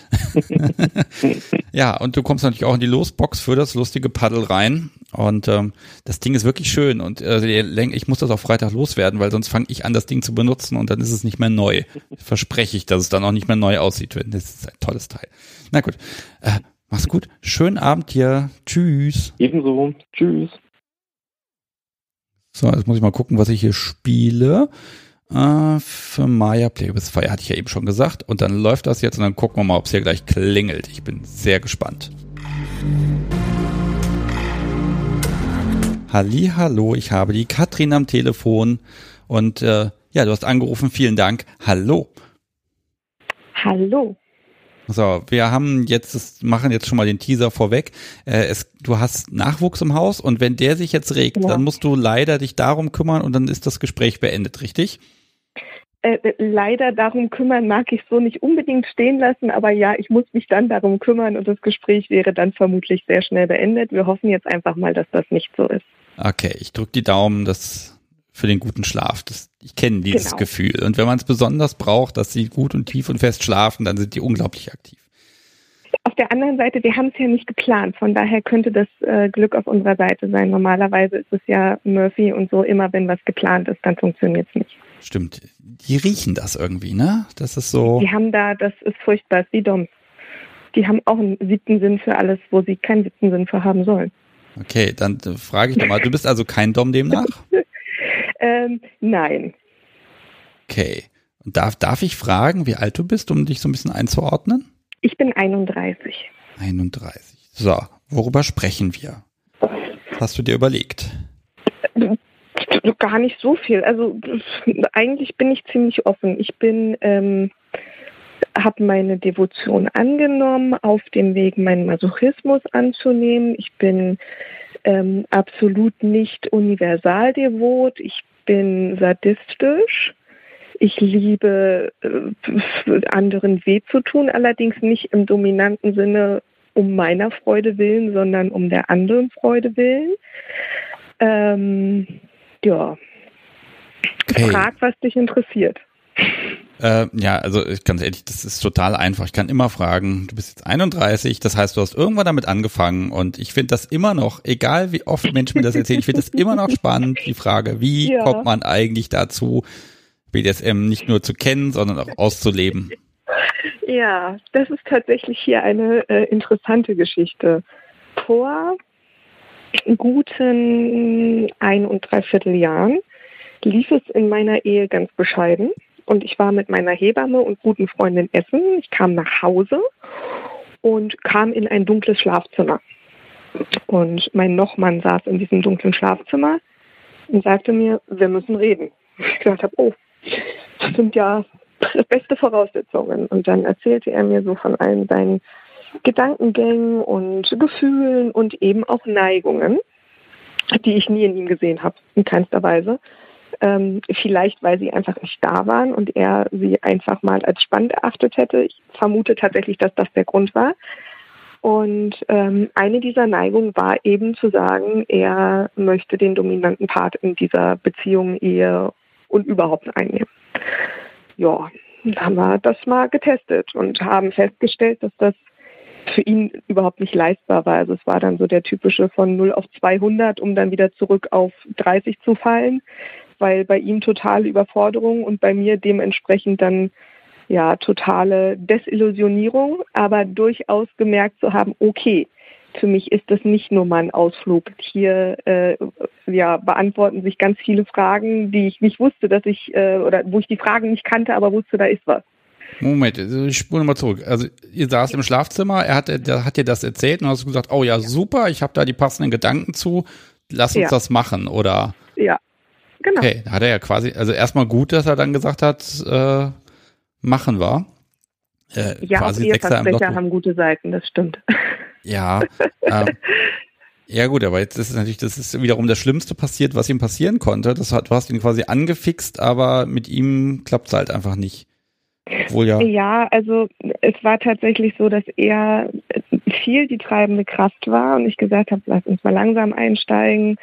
A: ja, und du kommst natürlich auch in die Losbox für das lustige Paddel rein. Und ähm, das Ding ist wirklich schön. Und äh, ich muss das auf Freitag loswerden, weil sonst fange ich an, das Ding zu benutzen und dann ist es nicht mehr neu. Verspreche ich, dass es dann auch nicht mehr neu aussieht. Das ist ein tolles Teil. Na gut. Äh, Mach's gut. Schönen Abend dir. Tschüss.
D: Ebenso. Tschüss.
A: So, jetzt muss ich mal gucken, was ich hier spiele. Äh, für Maya Play with Fire hatte ich ja eben schon gesagt. Und dann läuft das jetzt und dann gucken wir mal, ob es hier gleich klingelt. Ich bin sehr gespannt. Halli, hallo, ich habe die Katrin am Telefon und äh, ja, du hast angerufen. Vielen Dank. Hallo.
E: Hallo.
A: So, wir haben jetzt, das machen jetzt schon mal den Teaser vorweg. Äh, es, du hast Nachwuchs im Haus und wenn der sich jetzt regt, ja. dann musst du leider dich darum kümmern und dann ist das Gespräch beendet, richtig?
E: Äh, äh, leider darum kümmern mag ich so nicht unbedingt stehen lassen, aber ja, ich muss mich dann darum kümmern und das Gespräch wäre dann vermutlich sehr schnell beendet. Wir hoffen jetzt einfach mal, dass das nicht so ist.
A: Okay, ich drücke die Daumen, dass für den guten Schlaf. Das, ich kenne dieses genau. Gefühl. Und wenn man es besonders braucht, dass sie gut und tief und fest schlafen, dann sind die unglaublich aktiv.
E: Auf der anderen Seite, wir haben es ja nicht geplant. Von daher könnte das äh, Glück auf unserer Seite sein. Normalerweise ist es ja Murphy und so, immer wenn was geplant ist, dann funktioniert es nicht.
A: Stimmt. Die riechen das irgendwie, ne? Das ist so.
E: Die haben da, das ist furchtbar, ist wie Doms. Die haben auch einen siebten Sinn für alles, wo sie keinen siebten Sinn für haben sollen.
A: Okay, dann äh, frage ich doch mal, du bist also kein Dom demnach?
E: Ähm, nein.
A: Okay. Und darf, darf ich fragen, wie alt du bist, um dich so ein bisschen einzuordnen?
E: Ich bin 31.
A: 31. So, worüber sprechen wir? hast du dir überlegt?
E: Gar nicht so viel. Also eigentlich bin ich ziemlich offen. Ich bin, ähm, habe meine Devotion angenommen, auf dem Weg meinen Masochismus anzunehmen. Ich bin ähm, absolut nicht universal devot. Ich bin sadistisch. Ich liebe äh, anderen weh zu tun, allerdings nicht im dominanten Sinne um meiner Freude willen, sondern um der anderen Freude willen. Ähm, ja. Okay. Frag, was dich interessiert.
A: Äh, ja, also ganz ehrlich, das ist total einfach. Ich kann immer fragen, du bist jetzt 31, das heißt, du hast irgendwann damit angefangen und ich finde das immer noch, egal wie oft Menschen mir das erzählen, ich finde das immer noch spannend, die Frage, wie ja. kommt man eigentlich dazu, BDSM nicht nur zu kennen, sondern auch auszuleben?
E: Ja, das ist tatsächlich hier eine äh, interessante Geschichte. Vor guten ein und dreiviertel Jahren lief es in meiner Ehe ganz bescheiden und ich war mit meiner Hebamme und guten Freundin essen. Ich kam nach Hause und kam in ein dunkles Schlafzimmer. Und mein Nochmann saß in diesem dunklen Schlafzimmer und sagte mir, wir müssen reden. Ich gesagt habe, oh, das sind ja beste Voraussetzungen. Und dann erzählte er mir so von allen seinen Gedankengängen und Gefühlen und eben auch Neigungen, die ich nie in ihm gesehen habe, in keinster Weise. Ähm, vielleicht, weil sie einfach nicht da waren und er sie einfach mal als spannend erachtet hätte. Ich vermute tatsächlich, dass das der Grund war. Und ähm, eine dieser Neigungen war eben zu sagen, er möchte den dominanten Part in dieser Beziehung, Ehe und überhaupt einnehmen. Ja, haben wir das mal getestet und haben festgestellt, dass das für ihn überhaupt nicht leistbar war. Also es war dann so der typische von 0 auf 200, um dann wieder zurück auf 30 zu fallen, weil bei ihm totale Überforderung und bei mir dementsprechend dann ja totale Desillusionierung, aber durchaus gemerkt zu haben, okay, für mich ist das nicht nur mal ein Ausflug. Hier äh, ja, beantworten sich ganz viele Fragen, die ich nicht wusste, dass ich, äh, oder wo ich die Fragen nicht kannte, aber wusste, da ist was.
A: Moment, ich spule mal zurück. Also ihr saß im Schlafzimmer, er hat, der hat dir das erzählt und hast gesagt, oh ja, super, ich habe da die passenden Gedanken zu, lass uns ja. das machen, oder?
E: Ja, genau.
A: Okay, hat er ja quasi, also erstmal gut, dass er dann gesagt hat, äh, machen wir.
E: Äh, ja, quasi auch Eheversprecher haben gute Seiten, das stimmt.
A: Ja, ähm, ja gut, aber jetzt ist es natürlich, das ist wiederum das Schlimmste passiert, was ihm passieren konnte. Das hat, du hast ihn quasi angefixt, aber mit ihm klappt es halt einfach nicht.
E: Wohl ja. Ja, also es war tatsächlich so, dass er viel die treibende Kraft war und ich gesagt habe, lass uns mal langsam einsteigen.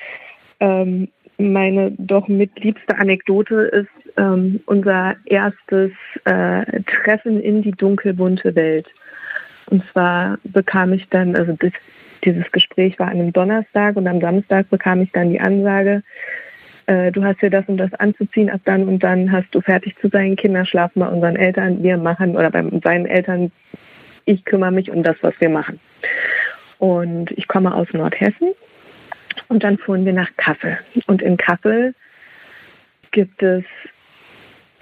E: Ähm, meine doch mitliebste Anekdote ist ähm, unser erstes äh, Treffen in die dunkelbunte Welt. Und zwar bekam ich dann, also das, dieses Gespräch war an einem Donnerstag und am Samstag bekam ich dann die Ansage, äh, du hast hier das und das anzuziehen, ab dann und dann hast du fertig zu sein, Kinder schlafen bei unseren Eltern, wir machen, oder bei seinen Eltern, ich kümmere mich um das, was wir machen. Und ich komme aus Nordhessen und dann fuhren wir nach Kassel. Und in Kassel gibt es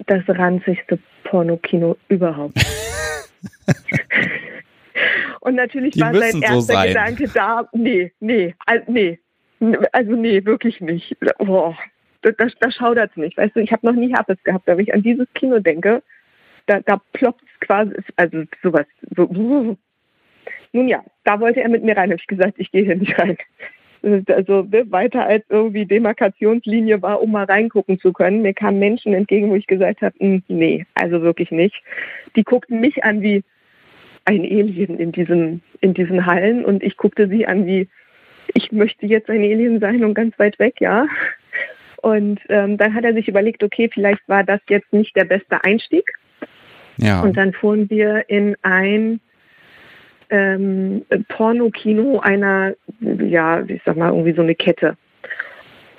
E: das ranzigste Pornokino überhaupt. Und natürlich
A: Die
E: war sein erster
A: so
E: Gedanke da, nee, nee, nee, also nee, wirklich nicht. Boah, da, da, da schaudert es nicht. Weißt du, ich habe noch nie Herpes gehabt, aber wenn ich an dieses Kino denke, da, da ploppt es quasi, also sowas. So. Nun ja, da wollte er mit mir rein, habe ich gesagt, ich gehe hier nicht rein. Also ne, weiter als irgendwie Demarkationslinie war, um mal reingucken zu können. Mir kamen Menschen entgegen, wo ich gesagt habe, hm, nee, also wirklich nicht. Die guckten mich an wie, ein Alien in diesen, in diesen Hallen und ich guckte sie an wie, ich möchte jetzt ein Alien sein und ganz weit weg, ja. Und ähm, dann hat er sich überlegt, okay, vielleicht war das jetzt nicht der beste Einstieg. Ja. Und dann fuhren wir in ein ähm, Pornokino einer, ja, ich sag mal, irgendwie so eine Kette.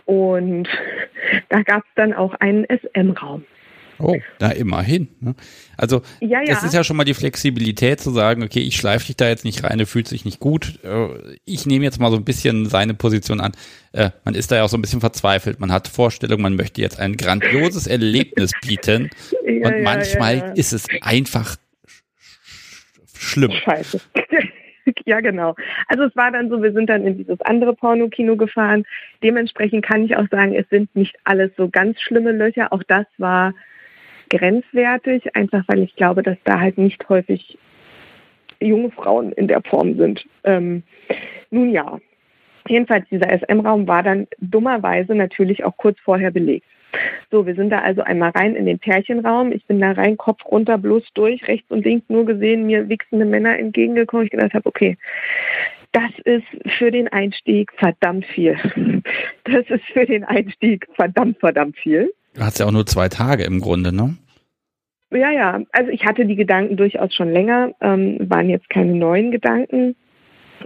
E: Und da gab es dann auch einen SM-Raum.
A: Oh, da immerhin. Ne? Also ja, ja. das ist ja schon mal die Flexibilität zu sagen, okay, ich schleife dich da jetzt nicht rein, du fühlst dich nicht gut. Äh, ich nehme jetzt mal so ein bisschen seine Position an. Äh, man ist da ja auch so ein bisschen verzweifelt. Man hat Vorstellungen, man möchte jetzt ein grandioses Erlebnis bieten. Ja, und manchmal ist es einfach schlimm.
E: Scheiße. ja, genau. Also es war dann so, wir sind dann in dieses andere Pornokino gefahren. Dementsprechend kann ich auch sagen, es sind nicht alles so ganz schlimme Löcher. Auch das war grenzwertig, einfach weil ich glaube, dass da halt nicht häufig junge Frauen in der Form sind. Ähm, nun ja, jedenfalls dieser SM-Raum war dann dummerweise natürlich auch kurz vorher belegt. So, wir sind da also einmal rein in den Pärchenraum. Ich bin da rein, Kopf runter, bloß durch, rechts und links nur gesehen, mir wichsende Männer entgegengekommen. Ich gedacht habe, okay, das ist für den Einstieg verdammt viel. Das ist für den Einstieg verdammt, verdammt viel.
A: Du hast ja auch nur zwei Tage im Grunde, ne?
E: Ja, ja. Also ich hatte die Gedanken durchaus schon länger, ähm, waren jetzt keine neuen Gedanken,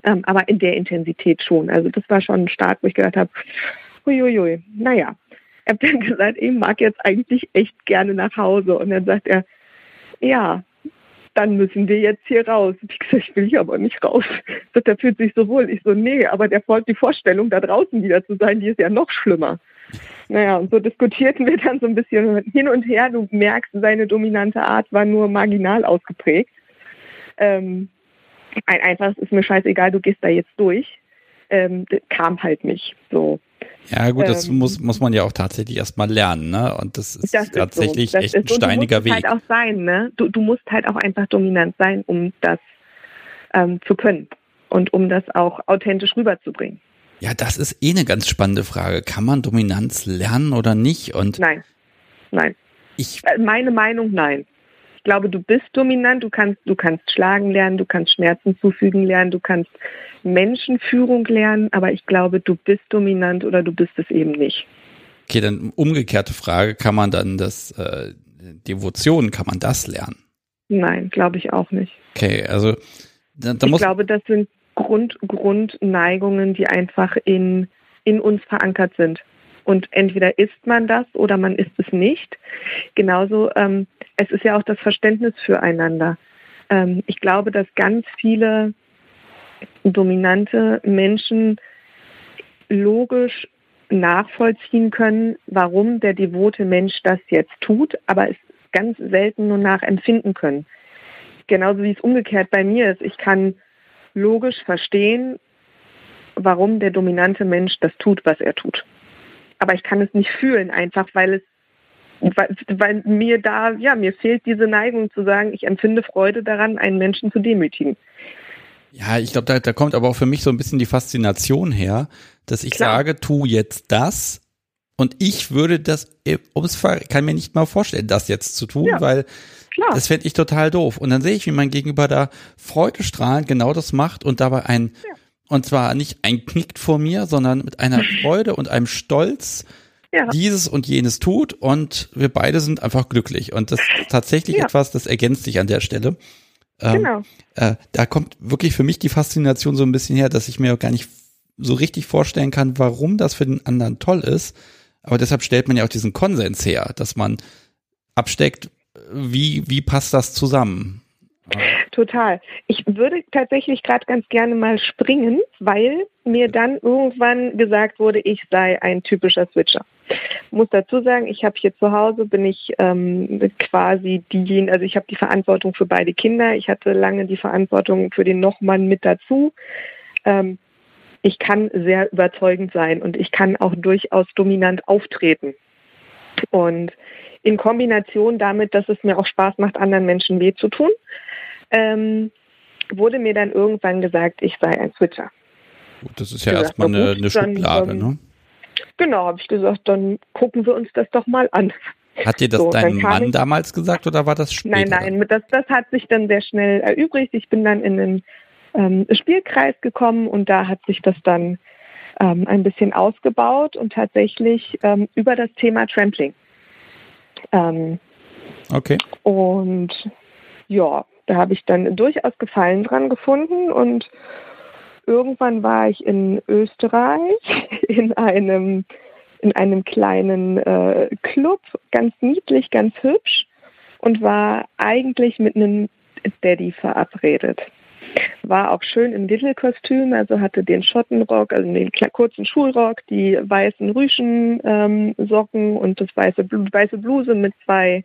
E: ähm, aber in der Intensität schon. Also das war schon ein Start, wo ich gedacht habe, uiuiui, naja. Er hat dann gesagt, ich mag jetzt eigentlich echt gerne nach Hause. Und dann sagt er, ja, dann müssen wir jetzt hier raus. Ich gesagt, ich will hier aber nicht raus. Das, der fühlt sich so wohl. Ich so, nee, aber der folgt die Vorstellung, da draußen wieder zu sein, die ist ja noch schlimmer. Naja, und so diskutierten wir dann so ein bisschen hin und her. Du merkst, seine dominante Art war nur marginal ausgeprägt. Ähm, ein einfaches ist mir scheißegal, du gehst da jetzt durch. Ähm, kam halt nicht so.
A: Ja, gut, das ähm, muss, muss man ja auch tatsächlich erstmal lernen, ne? Und das ist das tatsächlich ist so. echt ein steiniger Weg.
E: Du musst halt auch sein, ne? Du, du musst halt auch einfach dominant sein, um das ähm, zu können und um das auch authentisch rüberzubringen.
A: Ja, das ist eh eine ganz spannende Frage. Kann man Dominanz lernen oder nicht? Und
E: nein, nein. Ich, äh, Meine Meinung, nein. Ich glaube, du bist dominant, du kannst, du kannst schlagen lernen, du kannst Schmerzen zufügen lernen, du kannst Menschenführung lernen, aber ich glaube, du bist dominant oder du bist es eben nicht.
A: Okay, dann umgekehrte Frage, kann man dann das, äh, Devotion, kann man das lernen?
E: Nein, glaube ich auch nicht.
A: Okay, also
E: da, da ich glaube, das sind Grund, Grundneigungen, die einfach in, in uns verankert sind. Und entweder ist man das oder man ist es nicht. Genauso, ähm, es ist ja auch das Verständnis füreinander. Ähm, ich glaube, dass ganz viele dominante Menschen logisch nachvollziehen können, warum der devote Mensch das jetzt tut, aber es ganz selten nur nachempfinden können. Genauso wie es umgekehrt bei mir ist. Ich kann logisch verstehen, warum der dominante Mensch das tut, was er tut. Aber ich kann es nicht fühlen, einfach weil es weil, weil mir da, ja, mir fehlt diese Neigung zu sagen, ich empfinde Freude daran, einen Menschen zu demütigen.
A: Ja, ich glaube, da, da kommt aber auch für mich so ein bisschen die Faszination her, dass ich Klar. sage, tu jetzt das und ich würde das, ums kann mir nicht mal vorstellen, das jetzt zu tun, ja. weil Klar. das fände ich total doof. Und dann sehe ich, wie mein Gegenüber da freudestrahlend genau das macht und dabei ein, ja. Und zwar nicht ein Knickt vor mir, sondern mit einer Freude und einem Stolz ja. dieses und jenes tut und wir beide sind einfach glücklich. Und das ist tatsächlich etwas, das ergänzt sich an der Stelle. Ähm, genau. Äh, da kommt wirklich für mich die Faszination so ein bisschen her, dass ich mir gar nicht so richtig vorstellen kann, warum das für den anderen toll ist. Aber deshalb stellt man ja auch diesen Konsens her, dass man absteckt, wie, wie passt das zusammen?
E: Total. Ich würde tatsächlich gerade ganz gerne mal springen, weil mir dann irgendwann gesagt wurde, ich sei ein typischer Switcher. Muss dazu sagen, ich habe hier zu Hause, bin ich ähm, quasi diejenige, also ich habe die Verantwortung für beide Kinder. Ich hatte lange die Verantwortung für den Nochmann mit dazu. Ähm, ich kann sehr überzeugend sein und ich kann auch durchaus dominant auftreten. Und in Kombination damit, dass es mir auch Spaß macht, anderen Menschen weh zu tun, ähm, wurde mir dann irgendwann gesagt, ich sei ein Switcher.
A: Gut, das ist ja gesagt, erstmal eine, eine Schublade, dann, ne?
E: Genau, habe ich gesagt, dann gucken wir uns das doch mal an.
A: Hat dir das so, dein Mann ich, damals gesagt oder war das später?
E: Nein, nein, das, das hat sich dann sehr schnell erübrigt. Ich bin dann in den ähm, Spielkreis gekommen und da hat sich das dann ähm, ein bisschen ausgebaut und tatsächlich ähm, über das Thema Trampling.
A: Ähm, okay.
E: Und ja, da habe ich dann durchaus Gefallen dran gefunden und irgendwann war ich in Österreich in einem, in einem kleinen äh, Club, ganz niedlich, ganz hübsch und war eigentlich mit einem Daddy verabredet. War auch schön im Little-Kostüm, also hatte den Schottenrock, also den kurzen Schulrock, die weißen Rüschensocken ähm, und das weiße, weiße Bluse mit zwei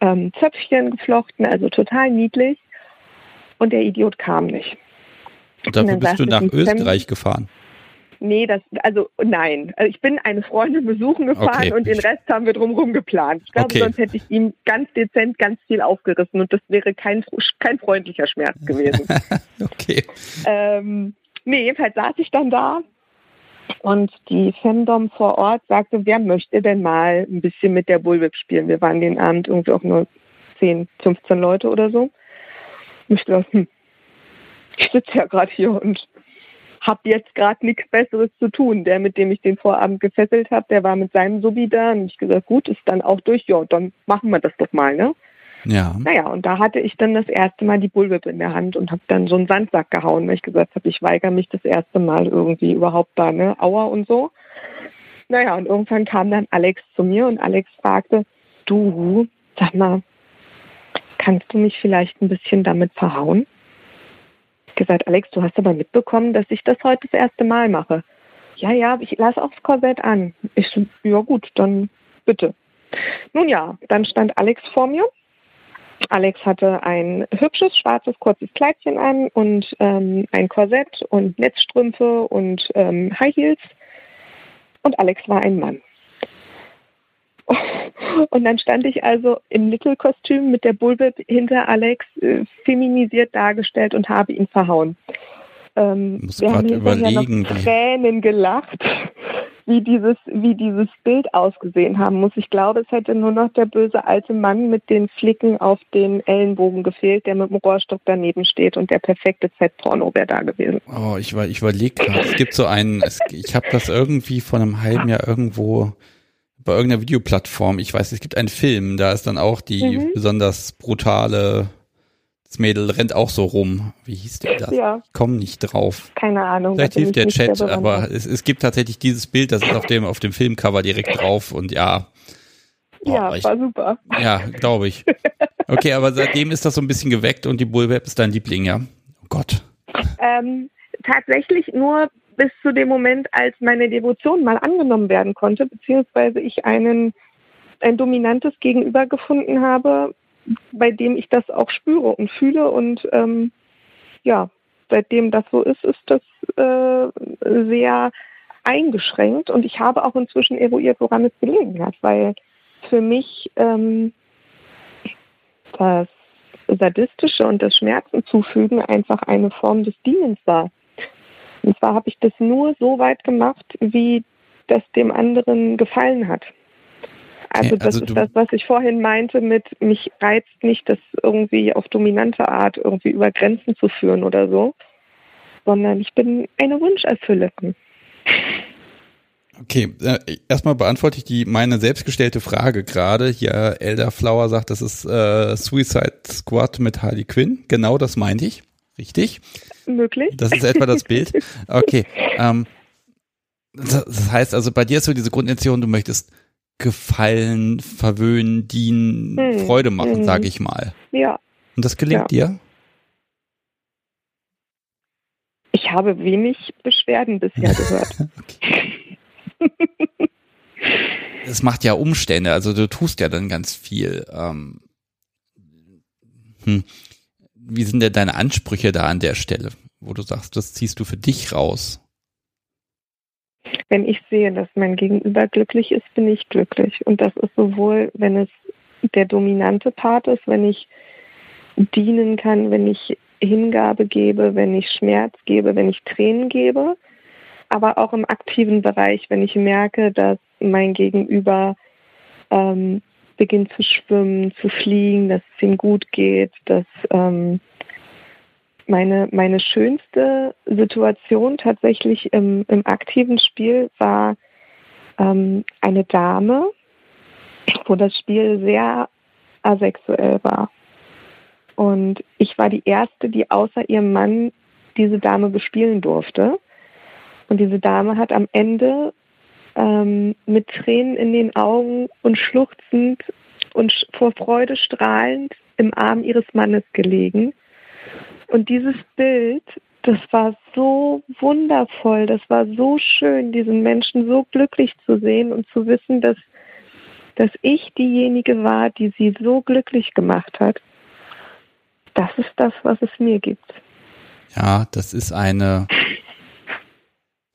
E: ähm, Zöpfchen geflochten, also total niedlich. Und der Idiot kam nicht.
A: Und dafür bist du nach Österreich gefahren?
E: Nee, das, also nein. Also ich bin eine Freundin besuchen gefahren okay. und den Rest haben wir drumherum geplant. Ich glaube, okay. sonst hätte ich ihm ganz dezent ganz viel aufgerissen und das wäre kein, kein freundlicher Schmerz gewesen.
A: okay.
E: Ähm, nee, jedenfalls saß ich dann da und die Femdom vor Ort sagte, wer möchte denn mal ein bisschen mit der Bullwhip spielen? Wir waren den Abend irgendwie auch nur 10, 15 Leute oder so. Und ich dachte, hm, ich sitze ja gerade hier und habe jetzt gerade nichts Besseres zu tun. Der, mit dem ich den Vorabend gefesselt habe, der war mit seinem Subi da und ich gesagt, gut, ist dann auch durch, ja, dann machen wir das doch mal, ne?
A: Ja.
E: Naja, und da hatte ich dann das erste Mal die Bullwhip in der Hand und habe dann so einen Sandsack gehauen, weil ich gesagt habe, ich weigere mich das erste Mal irgendwie überhaupt da, ne? Aua und so. Naja, und irgendwann kam dann Alex zu mir und Alex fragte, du, sag mal, kannst du mich vielleicht ein bisschen damit verhauen? gesagt, Alex, du hast aber mitbekommen, dass ich das heute das erste Mal mache. Ja, ja, ich lasse das Korsett an. Ich so, ja gut, dann bitte. Nun ja, dann stand Alex vor mir. Alex hatte ein hübsches, schwarzes, kurzes Kleidchen an und ähm, ein Korsett und Netzstrümpfe und ähm, High Heels. Und Alex war ein Mann. Und dann stand ich also im Little-Kostüm mit der Bulbe hinter Alex, äh, feminisiert dargestellt und habe ihn verhauen.
A: Ähm, wir haben überlegen,
E: noch Tränen gelacht, wie dieses, wie dieses Bild ausgesehen haben muss. Ich glaube, es hätte nur noch der böse alte Mann mit den Flicken auf den Ellenbogen gefehlt, der mit dem Rohrstock daneben steht und der perfekte Z-Porno wäre da gewesen.
A: Oh, ich, ich überlege gerade, es gibt so einen, es, ich habe das irgendwie vor einem halben Jahr irgendwo bei irgendeiner Videoplattform, ich weiß, es gibt einen Film, da ist dann auch die mhm. besonders brutale, das Mädel rennt auch so rum. Wie hieß der das? Ja. Ich komm nicht drauf.
E: Keine Ahnung.
A: Vielleicht hilft der Chat, aber es, es gibt tatsächlich dieses Bild, das ist auf dem, auf dem Filmcover direkt drauf und ja.
E: Boah, ja, ich, war super.
A: Ja, glaube ich. Okay, aber seitdem ist das so ein bisschen geweckt und die Bullweb ist dein Liebling, ja? Oh Gott.
E: Ähm, tatsächlich nur bis zu dem Moment, als meine Devotion mal angenommen werden konnte, beziehungsweise ich einen, ein dominantes Gegenüber gefunden habe, bei dem ich das auch spüre und fühle. Und ähm, ja, seitdem das so ist, ist das äh, sehr eingeschränkt. Und ich habe auch inzwischen eruiert, woran es gelegen hat, weil für mich ähm, das Sadistische und das Schmerzen zufügen einfach eine Form des Dienens war. Und zwar habe ich das nur so weit gemacht, wie das dem anderen gefallen hat. Also, das also ist das, was ich vorhin meinte mit, mich reizt nicht, das irgendwie auf dominante Art irgendwie über Grenzen zu führen oder so, sondern ich bin eine Wunscherfüllerin.
A: Okay, äh, erstmal beantworte ich die meine selbstgestellte Frage gerade. Hier Elder Flower sagt, das ist äh, Suicide Squad mit Harley Quinn. Genau das meinte ich. Richtig?
E: Möglich.
A: Das ist etwa das Bild. Okay. Ähm, das heißt also, bei dir ist so diese Grundintention, du möchtest gefallen, verwöhnen, dienen, hm. Freude machen, hm. sage ich mal.
E: Ja.
A: Und das gelingt ja. dir?
E: Ich habe wenig Beschwerden bisher gehört.
A: Es macht ja Umstände, also du tust ja dann ganz viel. Ähm, hm wie sind denn deine Ansprüche da an der Stelle, wo du sagst, das ziehst du für dich raus?
E: Wenn ich sehe, dass mein Gegenüber glücklich ist, bin ich glücklich. Und das ist sowohl, wenn es der dominante Part ist, wenn ich dienen kann, wenn ich Hingabe gebe, wenn ich Schmerz gebe, wenn ich Tränen gebe, aber auch im aktiven Bereich, wenn ich merke, dass mein Gegenüber ähm, beginnt zu schwimmen, zu fliegen, dass es ihm gut geht, dass ähm, meine, meine schönste Situation tatsächlich im, im aktiven Spiel war ähm, eine Dame, wo das Spiel sehr asexuell war. Und ich war die Erste, die außer ihrem Mann diese Dame bespielen durfte. Und diese Dame hat am Ende ähm, mit Tränen in den Augen und schluchzend und vor Freude strahlend im Arm ihres Mannes gelegen. Und dieses Bild, das war so wundervoll, das war so schön, diesen Menschen so glücklich zu sehen und zu wissen, dass, dass ich diejenige war, die sie so glücklich gemacht hat. Das ist das, was es mir gibt.
A: Ja, das ist eine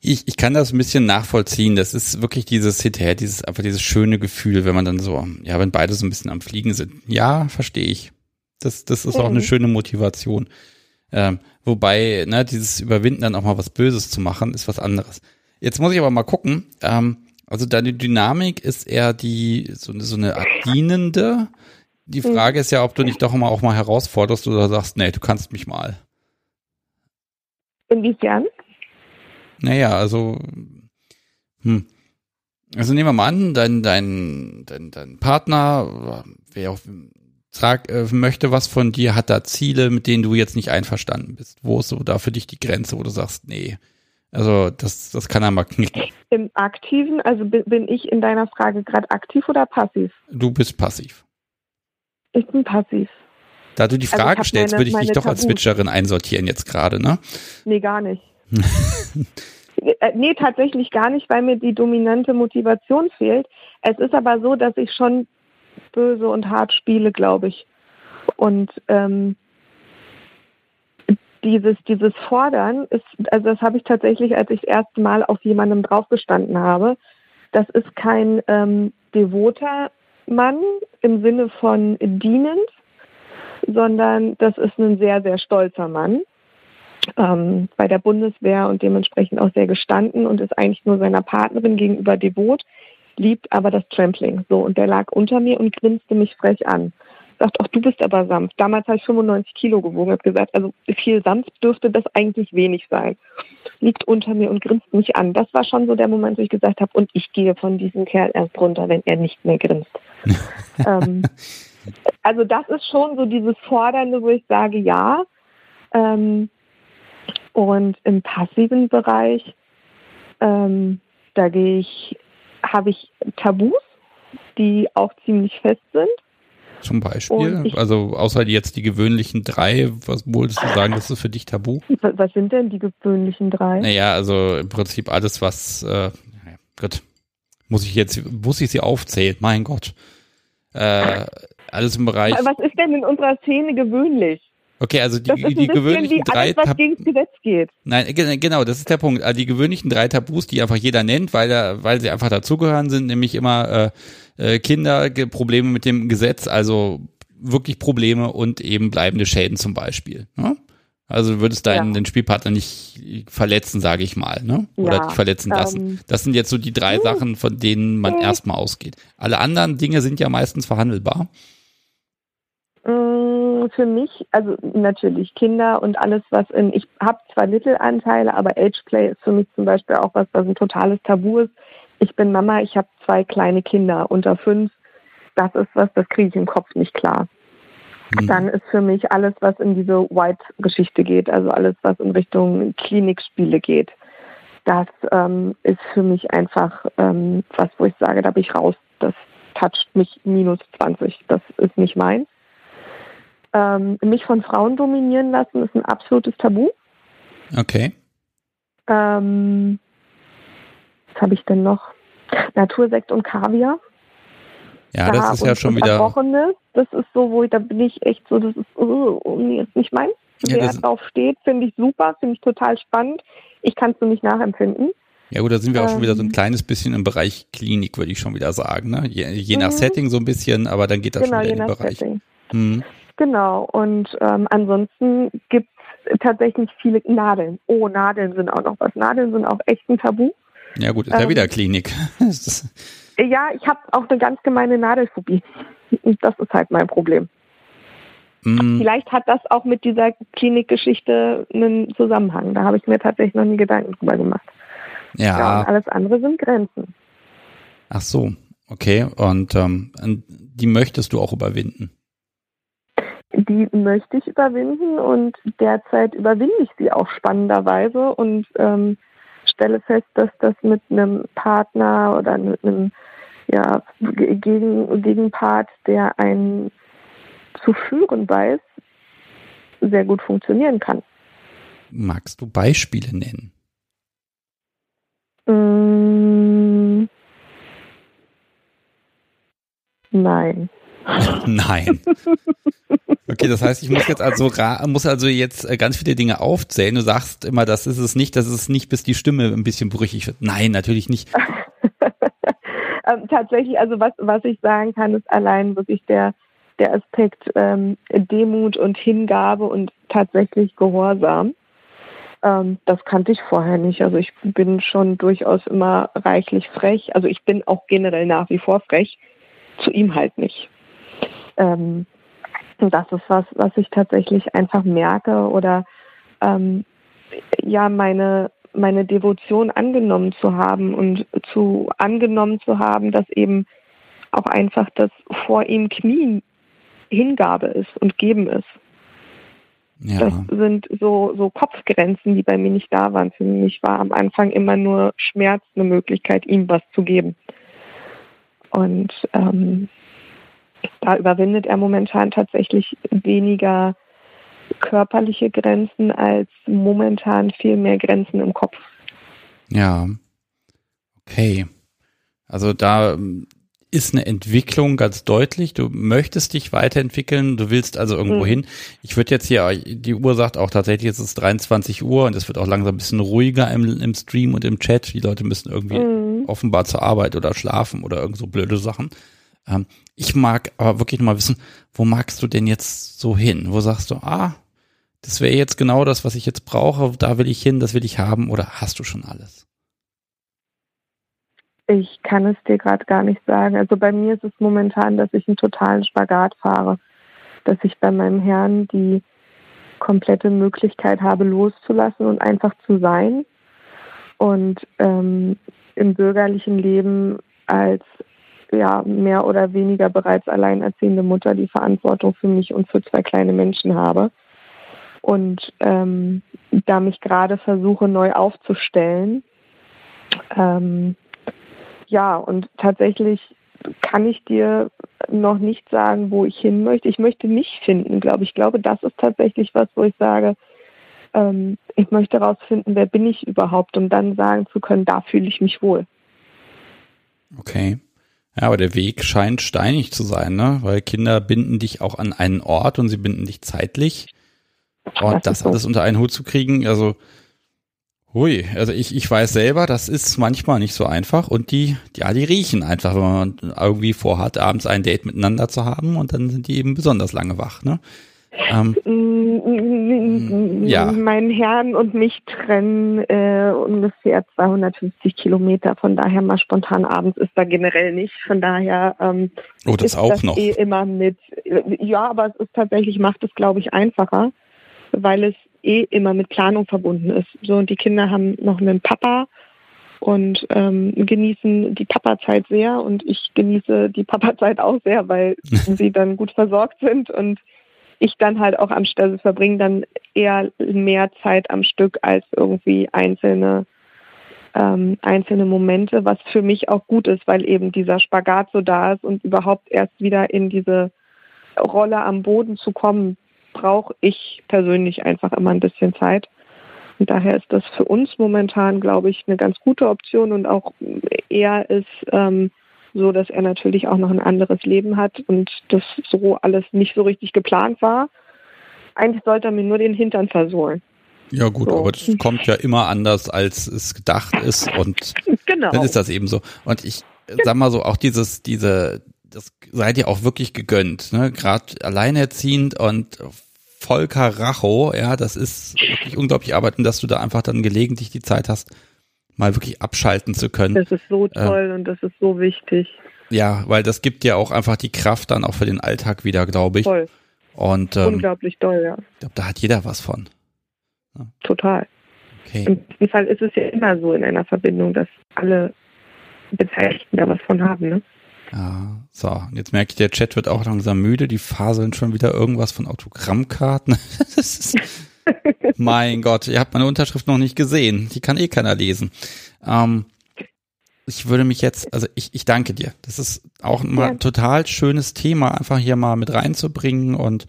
A: ich, ich kann das ein bisschen nachvollziehen. Das ist wirklich dieses hinterher, dieses einfach dieses schöne Gefühl, wenn man dann so, ja, wenn beide so ein bisschen am Fliegen sind. Ja, verstehe ich. Das, das ist mhm. auch eine schöne Motivation. Ähm, wobei, ne, dieses Überwinden dann auch mal was Böses zu machen, ist was anderes. Jetzt muss ich aber mal gucken. Ähm, also deine Dynamik ist eher die so, so eine Art dienende. Die mhm. Frage ist ja, ob du nicht doch immer auch mal herausforderst oder sagst, nee, du kannst mich mal.
E: Inwiefern?
A: Naja, also, hm. Also nehmen wir mal an, dein, dein, dein, dein Partner, wer auch sag, äh, möchte was von dir, hat da Ziele, mit denen du jetzt nicht einverstanden bist. Wo ist so da für dich die Grenze, wo du sagst, nee, also das, das kann er mal knicken.
E: Im Aktiven, also bin ich in deiner Frage gerade aktiv oder passiv?
A: Du bist passiv.
E: Ich bin passiv.
A: Da du die also Frage also stellst, meine, würde ich dich doch als Switcherin einsortieren jetzt gerade, ne?
E: Nee, gar nicht. Äh, nee, tatsächlich gar nicht, weil mir die dominante Motivation fehlt. Es ist aber so, dass ich schon böse und hart spiele, glaube ich. Und ähm, dieses, dieses Fordern ist, also das habe ich tatsächlich, als ich das erste Mal auf jemandem draufgestanden habe, das ist kein ähm, devoter Mann im Sinne von dienend, sondern das ist ein sehr, sehr stolzer Mann ähm, bei der Bundeswehr und dementsprechend auch sehr gestanden und ist eigentlich nur seiner Partnerin gegenüber devot, liebt aber das Trampling. So, und der lag unter mir und grinste mich frech an. gesagt, ach, du bist aber sanft. Damals habe ich 95 Kilo gewogen, habe gesagt, also viel sanft dürfte das eigentlich wenig sein. Liegt unter mir und grinst mich an. Das war schon so der Moment, wo ich gesagt habe, und ich gehe von diesem Kerl erst runter, wenn er nicht mehr grinst. ähm, also das ist schon so dieses Fordernde, wo ich sage, ja. Ähm, und im passiven Bereich, ähm, da gehe ich, habe ich Tabus, die auch ziemlich fest sind.
A: Zum Beispiel? Ich, also außer jetzt die gewöhnlichen drei, was wolltest du sagen, das ist für dich tabu?
E: Was sind denn die gewöhnlichen drei?
A: Naja, also im Prinzip alles, was, äh, Gott, muss ich jetzt, muss ich sie aufzählen, mein Gott. Äh, alles im Bereich.
E: Was ist denn in unserer Szene gewöhnlich?
A: Okay, also die, die gewöhnlichen drei
E: alles, geht.
A: Nein, genau, das ist der Punkt. Also die gewöhnlichen drei Tabus, die einfach jeder nennt, weil er, weil sie einfach dazugehören sind, nämlich immer äh, äh, Kinder, Probleme mit dem Gesetz, also wirklich Probleme und eben bleibende Schäden zum Beispiel. Ne? Also du würdest deinen ja. den Spielpartner nicht verletzen, sage ich mal, ne? Oder ja, dich verletzen lassen. Ähm, das sind jetzt so die drei uh, Sachen, von denen man uh, erstmal ausgeht. Alle anderen Dinge sind ja meistens verhandelbar.
E: Mm, für mich, also natürlich Kinder und alles, was in, ich habe zwar Little-Anteile, aber Ageplay ist für mich zum Beispiel auch was, was ein totales Tabu ist. Ich bin Mama, ich habe zwei kleine Kinder unter fünf. Das ist was, das kriege ich im Kopf nicht klar. Mhm. Dann ist für mich alles, was in diese White-Geschichte geht, also alles, was in Richtung Klinikspiele geht. Das ähm, ist für mich einfach ähm, was, wo ich sage, da bin ich raus. Das toucht mich minus 20. Das ist nicht meins. Ähm, mich von Frauen dominieren lassen ist ein absolutes Tabu.
A: Okay.
E: Ähm, was habe ich denn noch? Natursekt und Kaviar.
A: Ja, das ist ja schon wieder.
E: Das ist so, wo ich, da bin ich echt so, das ist, uh, ist nicht meins. Ja, Wer drauf steht, finde ich super, finde ich total spannend. Ich kann es nur nicht nachempfinden.
A: Ja gut, da sind wir auch schon wieder so ein ähm. kleines bisschen im Bereich Klinik, würde ich schon wieder sagen. Ne? Je, je nach mhm. Setting so ein bisschen, aber dann geht das genau, schon wieder in den Bereich.
E: Mhm. Genau, und ähm, ansonsten gibt es tatsächlich viele Nadeln. Oh, Nadeln sind auch noch was. Nadeln sind auch echt ein Tabu.
A: Ja gut, ist ähm, ja wieder Klinik.
E: ja, ich habe auch eine ganz gemeine Nadelphobie. Das ist halt mein Problem. Mm. Vielleicht hat das auch mit dieser Klinikgeschichte einen Zusammenhang. Da habe ich mir tatsächlich noch nie Gedanken drüber gemacht.
A: Ja. ja
E: alles andere sind Grenzen.
A: Ach so, okay. Und ähm, die möchtest du auch überwinden?
E: Die möchte ich überwinden und derzeit überwinde ich sie auch spannenderweise und ähm, stelle fest, dass das mit einem Partner oder mit einem ja, gegen, Gegenpart, der einen zu führen weiß, sehr gut funktionieren kann.
A: Magst du Beispiele nennen?
E: Mm, nein.
A: Nein. Okay, das heißt, ich muss jetzt also muss also jetzt äh, ganz viele Dinge aufzählen. Du sagst immer, das ist es nicht, das ist es nicht, bis die Stimme ein bisschen brüchig wird. Nein, natürlich nicht.
E: ähm, tatsächlich, also was was ich sagen kann, ist allein wirklich der der Aspekt ähm, Demut und Hingabe und tatsächlich Gehorsam. Ähm, das kannte ich vorher nicht. Also ich bin schon durchaus immer reichlich frech. Also ich bin auch generell nach wie vor frech. Zu ihm halt nicht. Ähm, das ist was, was ich tatsächlich einfach merke oder ähm, ja meine meine Devotion angenommen zu haben und zu angenommen zu haben, dass eben auch einfach das vor ihm Knien Hingabe ist und Geben ist. Ja. Das sind so, so Kopfgrenzen, die bei mir nicht da waren. Für mich war am Anfang immer nur Schmerz eine Möglichkeit, ihm was zu geben. Und ähm, da überwindet er momentan tatsächlich weniger körperliche Grenzen als momentan viel mehr Grenzen im Kopf.
A: Ja. Okay. Also da ähm, ist eine Entwicklung ganz deutlich. Du möchtest dich weiterentwickeln, du willst also irgendwo mhm. hin. Ich würde jetzt hier, die Uhr sagt auch tatsächlich, es ist 23 Uhr und es wird auch langsam ein bisschen ruhiger im, im Stream und im Chat. Die Leute müssen irgendwie mhm. offenbar zur Arbeit oder schlafen oder irgend so blöde Sachen. Ähm, ich mag aber wirklich nochmal wissen, wo magst du denn jetzt so hin? Wo sagst du, ah, das wäre jetzt genau das, was ich jetzt brauche, da will ich hin, das will ich haben oder hast du schon alles?
E: Ich kann es dir gerade gar nicht sagen. Also bei mir ist es momentan, dass ich einen totalen Spagat fahre. dass ich bei meinem Herrn die komplette Möglichkeit habe, loszulassen und einfach zu sein. Und ähm, im bürgerlichen Leben als ja mehr oder weniger bereits alleinerziehende Mutter die Verantwortung für mich und für zwei kleine Menschen habe. Und ähm, da mich gerade versuche, neu aufzustellen, ähm, ja, und tatsächlich kann ich dir noch nicht sagen, wo ich hin möchte. Ich möchte mich finden, glaube ich. Ich glaube, das ist tatsächlich was, wo ich sage, ähm, ich möchte herausfinden, wer bin ich überhaupt, um dann sagen zu können, da fühle ich mich wohl.
A: Okay. Ja, aber der Weg scheint steinig zu sein, ne? Weil Kinder binden dich auch an einen Ort und sie binden dich zeitlich. Und das, das alles unter einen Hut zu kriegen, also Hui, also ich, ich weiß selber, das ist manchmal nicht so einfach und die, ja, die riechen einfach, wenn man irgendwie vorhat, abends ein Date miteinander zu haben und dann sind die eben besonders lange wach, ne?
E: Ähm, ja. Mein Herrn und mich trennen äh, ungefähr 250 Kilometer, von daher mal spontan abends ist da generell nicht, von daher ähm,
A: oh, das
E: ist
A: auch
E: das
A: noch.
E: eh immer mit, ja, aber es ist tatsächlich, macht es glaube ich einfacher, weil es eh immer mit Planung verbunden ist. So und die Kinder haben noch einen Papa und ähm, genießen die Papazeit sehr und ich genieße die Papazeit auch sehr, weil sie dann gut versorgt sind und ich dann halt auch am Stelle verbringe dann eher mehr Zeit am Stück als irgendwie einzelne ähm, einzelne Momente, was für mich auch gut ist, weil eben dieser Spagat so da ist und überhaupt erst wieder in diese Rolle am Boden zu kommen, brauche ich persönlich einfach immer ein bisschen Zeit. Und daher ist das für uns momentan, glaube ich, eine ganz gute Option und auch er ist ähm, so, dass er natürlich auch noch ein anderes Leben hat und das so alles nicht so richtig geplant war. Eigentlich sollte er mir nur den Hintern versohlen.
A: Ja gut, so. aber das kommt ja immer anders, als es gedacht ist und genau. dann ist das eben so. Und ich sag mal so, auch dieses, diese, das seid ihr auch wirklich gegönnt, ne? Gerade alleinerziehend und voll Karacho, ja, das ist wirklich unglaublich Arbeit und dass du da einfach dann gelegentlich die Zeit hast, mal wirklich abschalten zu können.
E: Das ist so äh, toll äh, und das ist so wichtig.
A: Ja, weil das gibt ja auch einfach die Kraft dann auch für den Alltag wieder, glaube ich. Toll. Und, ähm,
E: Unglaublich toll, ja.
A: Ich glaube, da hat jeder was von.
E: Ja. Total. Okay. Im besten Fall ist es ja immer so in einer Verbindung, dass alle Beteiligten da was von haben, ne?
A: Ja, so, und jetzt merke ich, der Chat wird auch langsam müde, die faseln schon wieder irgendwas von Autogrammkarten. ist, mein Gott, ihr habt meine Unterschrift noch nicht gesehen. Die kann eh keiner lesen. Ähm, ich würde mich jetzt, also ich, ich danke dir. Das ist auch mal ein total schönes Thema, einfach hier mal mit reinzubringen und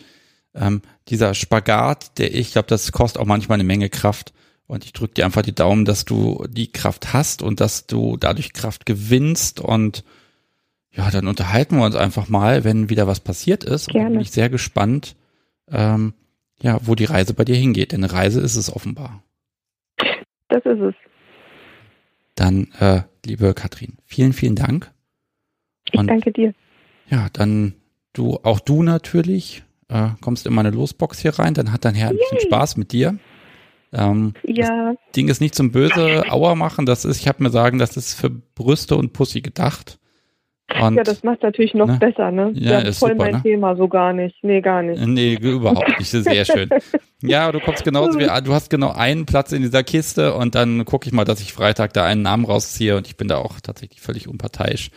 A: ähm, dieser Spagat, der ich glaube, das kostet auch manchmal eine Menge Kraft. Und ich drücke dir einfach die Daumen, dass du die Kraft hast und dass du dadurch Kraft gewinnst und ja, dann unterhalten wir uns einfach mal, wenn wieder was passiert ist. Gerne. Und bin ich sehr gespannt, ähm, ja, wo die Reise bei dir hingeht. Denn eine Reise ist es offenbar.
E: Das ist es.
A: Dann, äh, liebe Katrin, vielen, vielen Dank.
E: Und, ich danke dir.
A: Ja, dann du, auch du natürlich, äh, kommst in meine Losbox hier rein, dann hat dein Herr ein bisschen Spaß mit dir. Ähm, ja. Das Ding ist nicht zum böse Auer machen, das ist, ich habe mir sagen, das ist für Brüste und Pussy gedacht.
E: Und, ja, das macht natürlich noch ne? besser, ne?
A: Ja, ist voll super,
E: mein
A: ne?
E: Thema so gar nicht. Nee, gar nicht.
A: Nee, überhaupt nicht. Sehr schön. ja, du kommst genauso wie, du hast genau einen Platz in dieser Kiste und dann gucke ich mal, dass ich Freitag da einen Namen rausziehe und ich bin da auch tatsächlich völlig unparteiisch.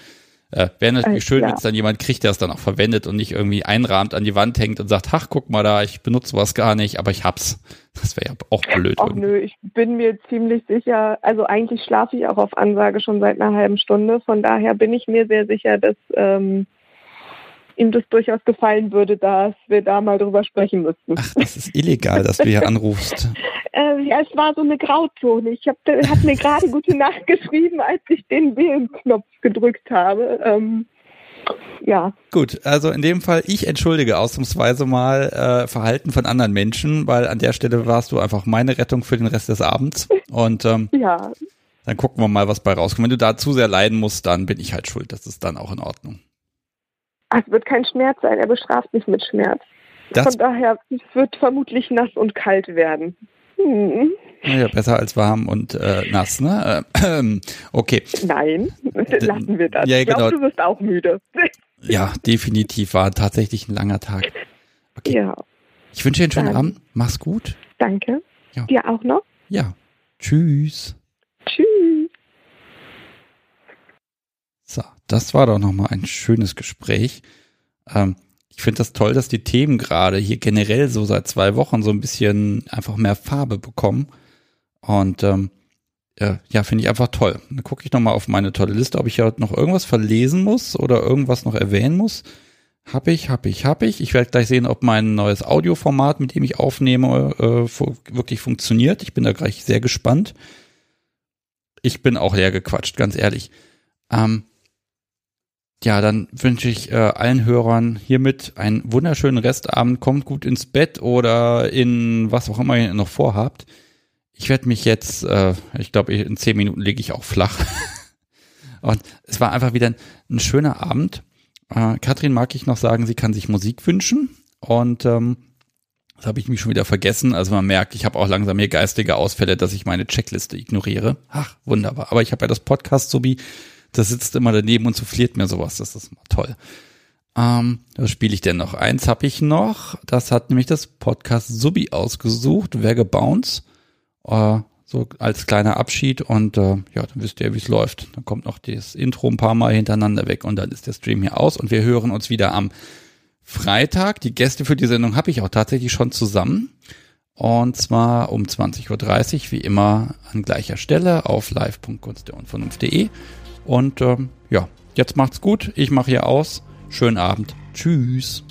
A: Äh, Wäre natürlich schön, wenn es dann jemand kriegt, der es dann auch verwendet und nicht irgendwie einrahmt an die Wand hängt und sagt, ach, guck mal da, ich benutze was gar nicht, aber ich hab's. Das wäre ja auch blöd.
E: Ach nö, ich bin mir ziemlich sicher, also eigentlich schlafe ich auch auf Ansage schon seit einer halben Stunde, von daher bin ich mir sehr sicher, dass ähm, ihm das durchaus gefallen würde, dass wir da mal drüber sprechen müssten.
A: Ach, das ist illegal, dass du hier anrufst.
E: äh, ja, es war so eine Grauzone. Ich habe hab mir gerade gute Nacht geschrieben, als ich den Wählenknopf gedrückt habe. Ähm, ja.
A: Gut, also in dem Fall, ich entschuldige ausnahmsweise mal äh, Verhalten von anderen Menschen, weil an der Stelle warst du einfach meine Rettung für den Rest des Abends. Und ähm,
E: ja.
A: dann gucken wir mal, was bei rauskommt. Wenn du da zu sehr leiden musst, dann bin ich halt schuld. Das ist dann auch in Ordnung.
E: Es wird kein Schmerz sein, er bestraft mich mit Schmerz. Das Von daher wird vermutlich nass und kalt werden. Hm.
A: Ja, besser als warm und äh, nass, ne? Äh, okay.
E: Nein, lassen wir das. Ja, ich glaube, genau. du wirst auch müde.
A: ja, definitiv war tatsächlich ein langer Tag.
E: Okay. Ja.
A: Ich wünsche dir einen schönen Dann. Abend. Mach's gut.
E: Danke. Ja. Dir auch noch.
A: Ja. Tschüss.
E: Tschüss.
A: So, das war doch nochmal ein schönes Gespräch. Ähm, ich finde das toll, dass die Themen gerade hier generell so seit zwei Wochen so ein bisschen einfach mehr Farbe bekommen. Und ähm, äh, ja, finde ich einfach toll. Dann gucke ich nochmal auf meine tolle Liste, ob ich ja noch irgendwas verlesen muss oder irgendwas noch erwähnen muss. Hab ich, hab ich, hab ich. Ich werde gleich sehen, ob mein neues Audioformat, mit dem ich aufnehme, äh, wirklich funktioniert. Ich bin da gleich sehr gespannt. Ich bin auch leer gequatscht, ganz ehrlich. Ähm, ja, dann wünsche ich äh, allen Hörern hiermit einen wunderschönen Restabend. Kommt gut ins Bett oder in was auch immer ihr noch vorhabt. Ich werde mich jetzt, äh, ich glaube, in zehn Minuten lege ich auch flach. Und es war einfach wieder ein, ein schöner Abend. Äh, Katrin mag ich noch sagen, sie kann sich Musik wünschen. Und ähm, das habe ich mich schon wieder vergessen. Also man merkt, ich habe auch langsam hier geistige Ausfälle, dass ich meine Checkliste ignoriere. Ach, wunderbar. Aber ich habe ja das Podcast sowie das sitzt immer daneben und souffliert mir sowas. Das ist toll. Ähm, was spiele ich denn noch? Eins habe ich noch. Das hat nämlich das Podcast Subi ausgesucht, Wege Bounce. Äh, so als kleiner Abschied und äh, ja, dann wisst ihr, wie es läuft. Dann kommt noch das Intro ein paar Mal hintereinander weg und dann ist der Stream hier aus und wir hören uns wieder am Freitag. Die Gäste für die Sendung habe ich auch tatsächlich schon zusammen. Und zwar um 20.30 Uhr, wie immer an gleicher Stelle auf live.kunstderunvernunft.de. Und ähm, ja, jetzt macht's gut. Ich mache hier aus. Schönen Abend. Tschüss.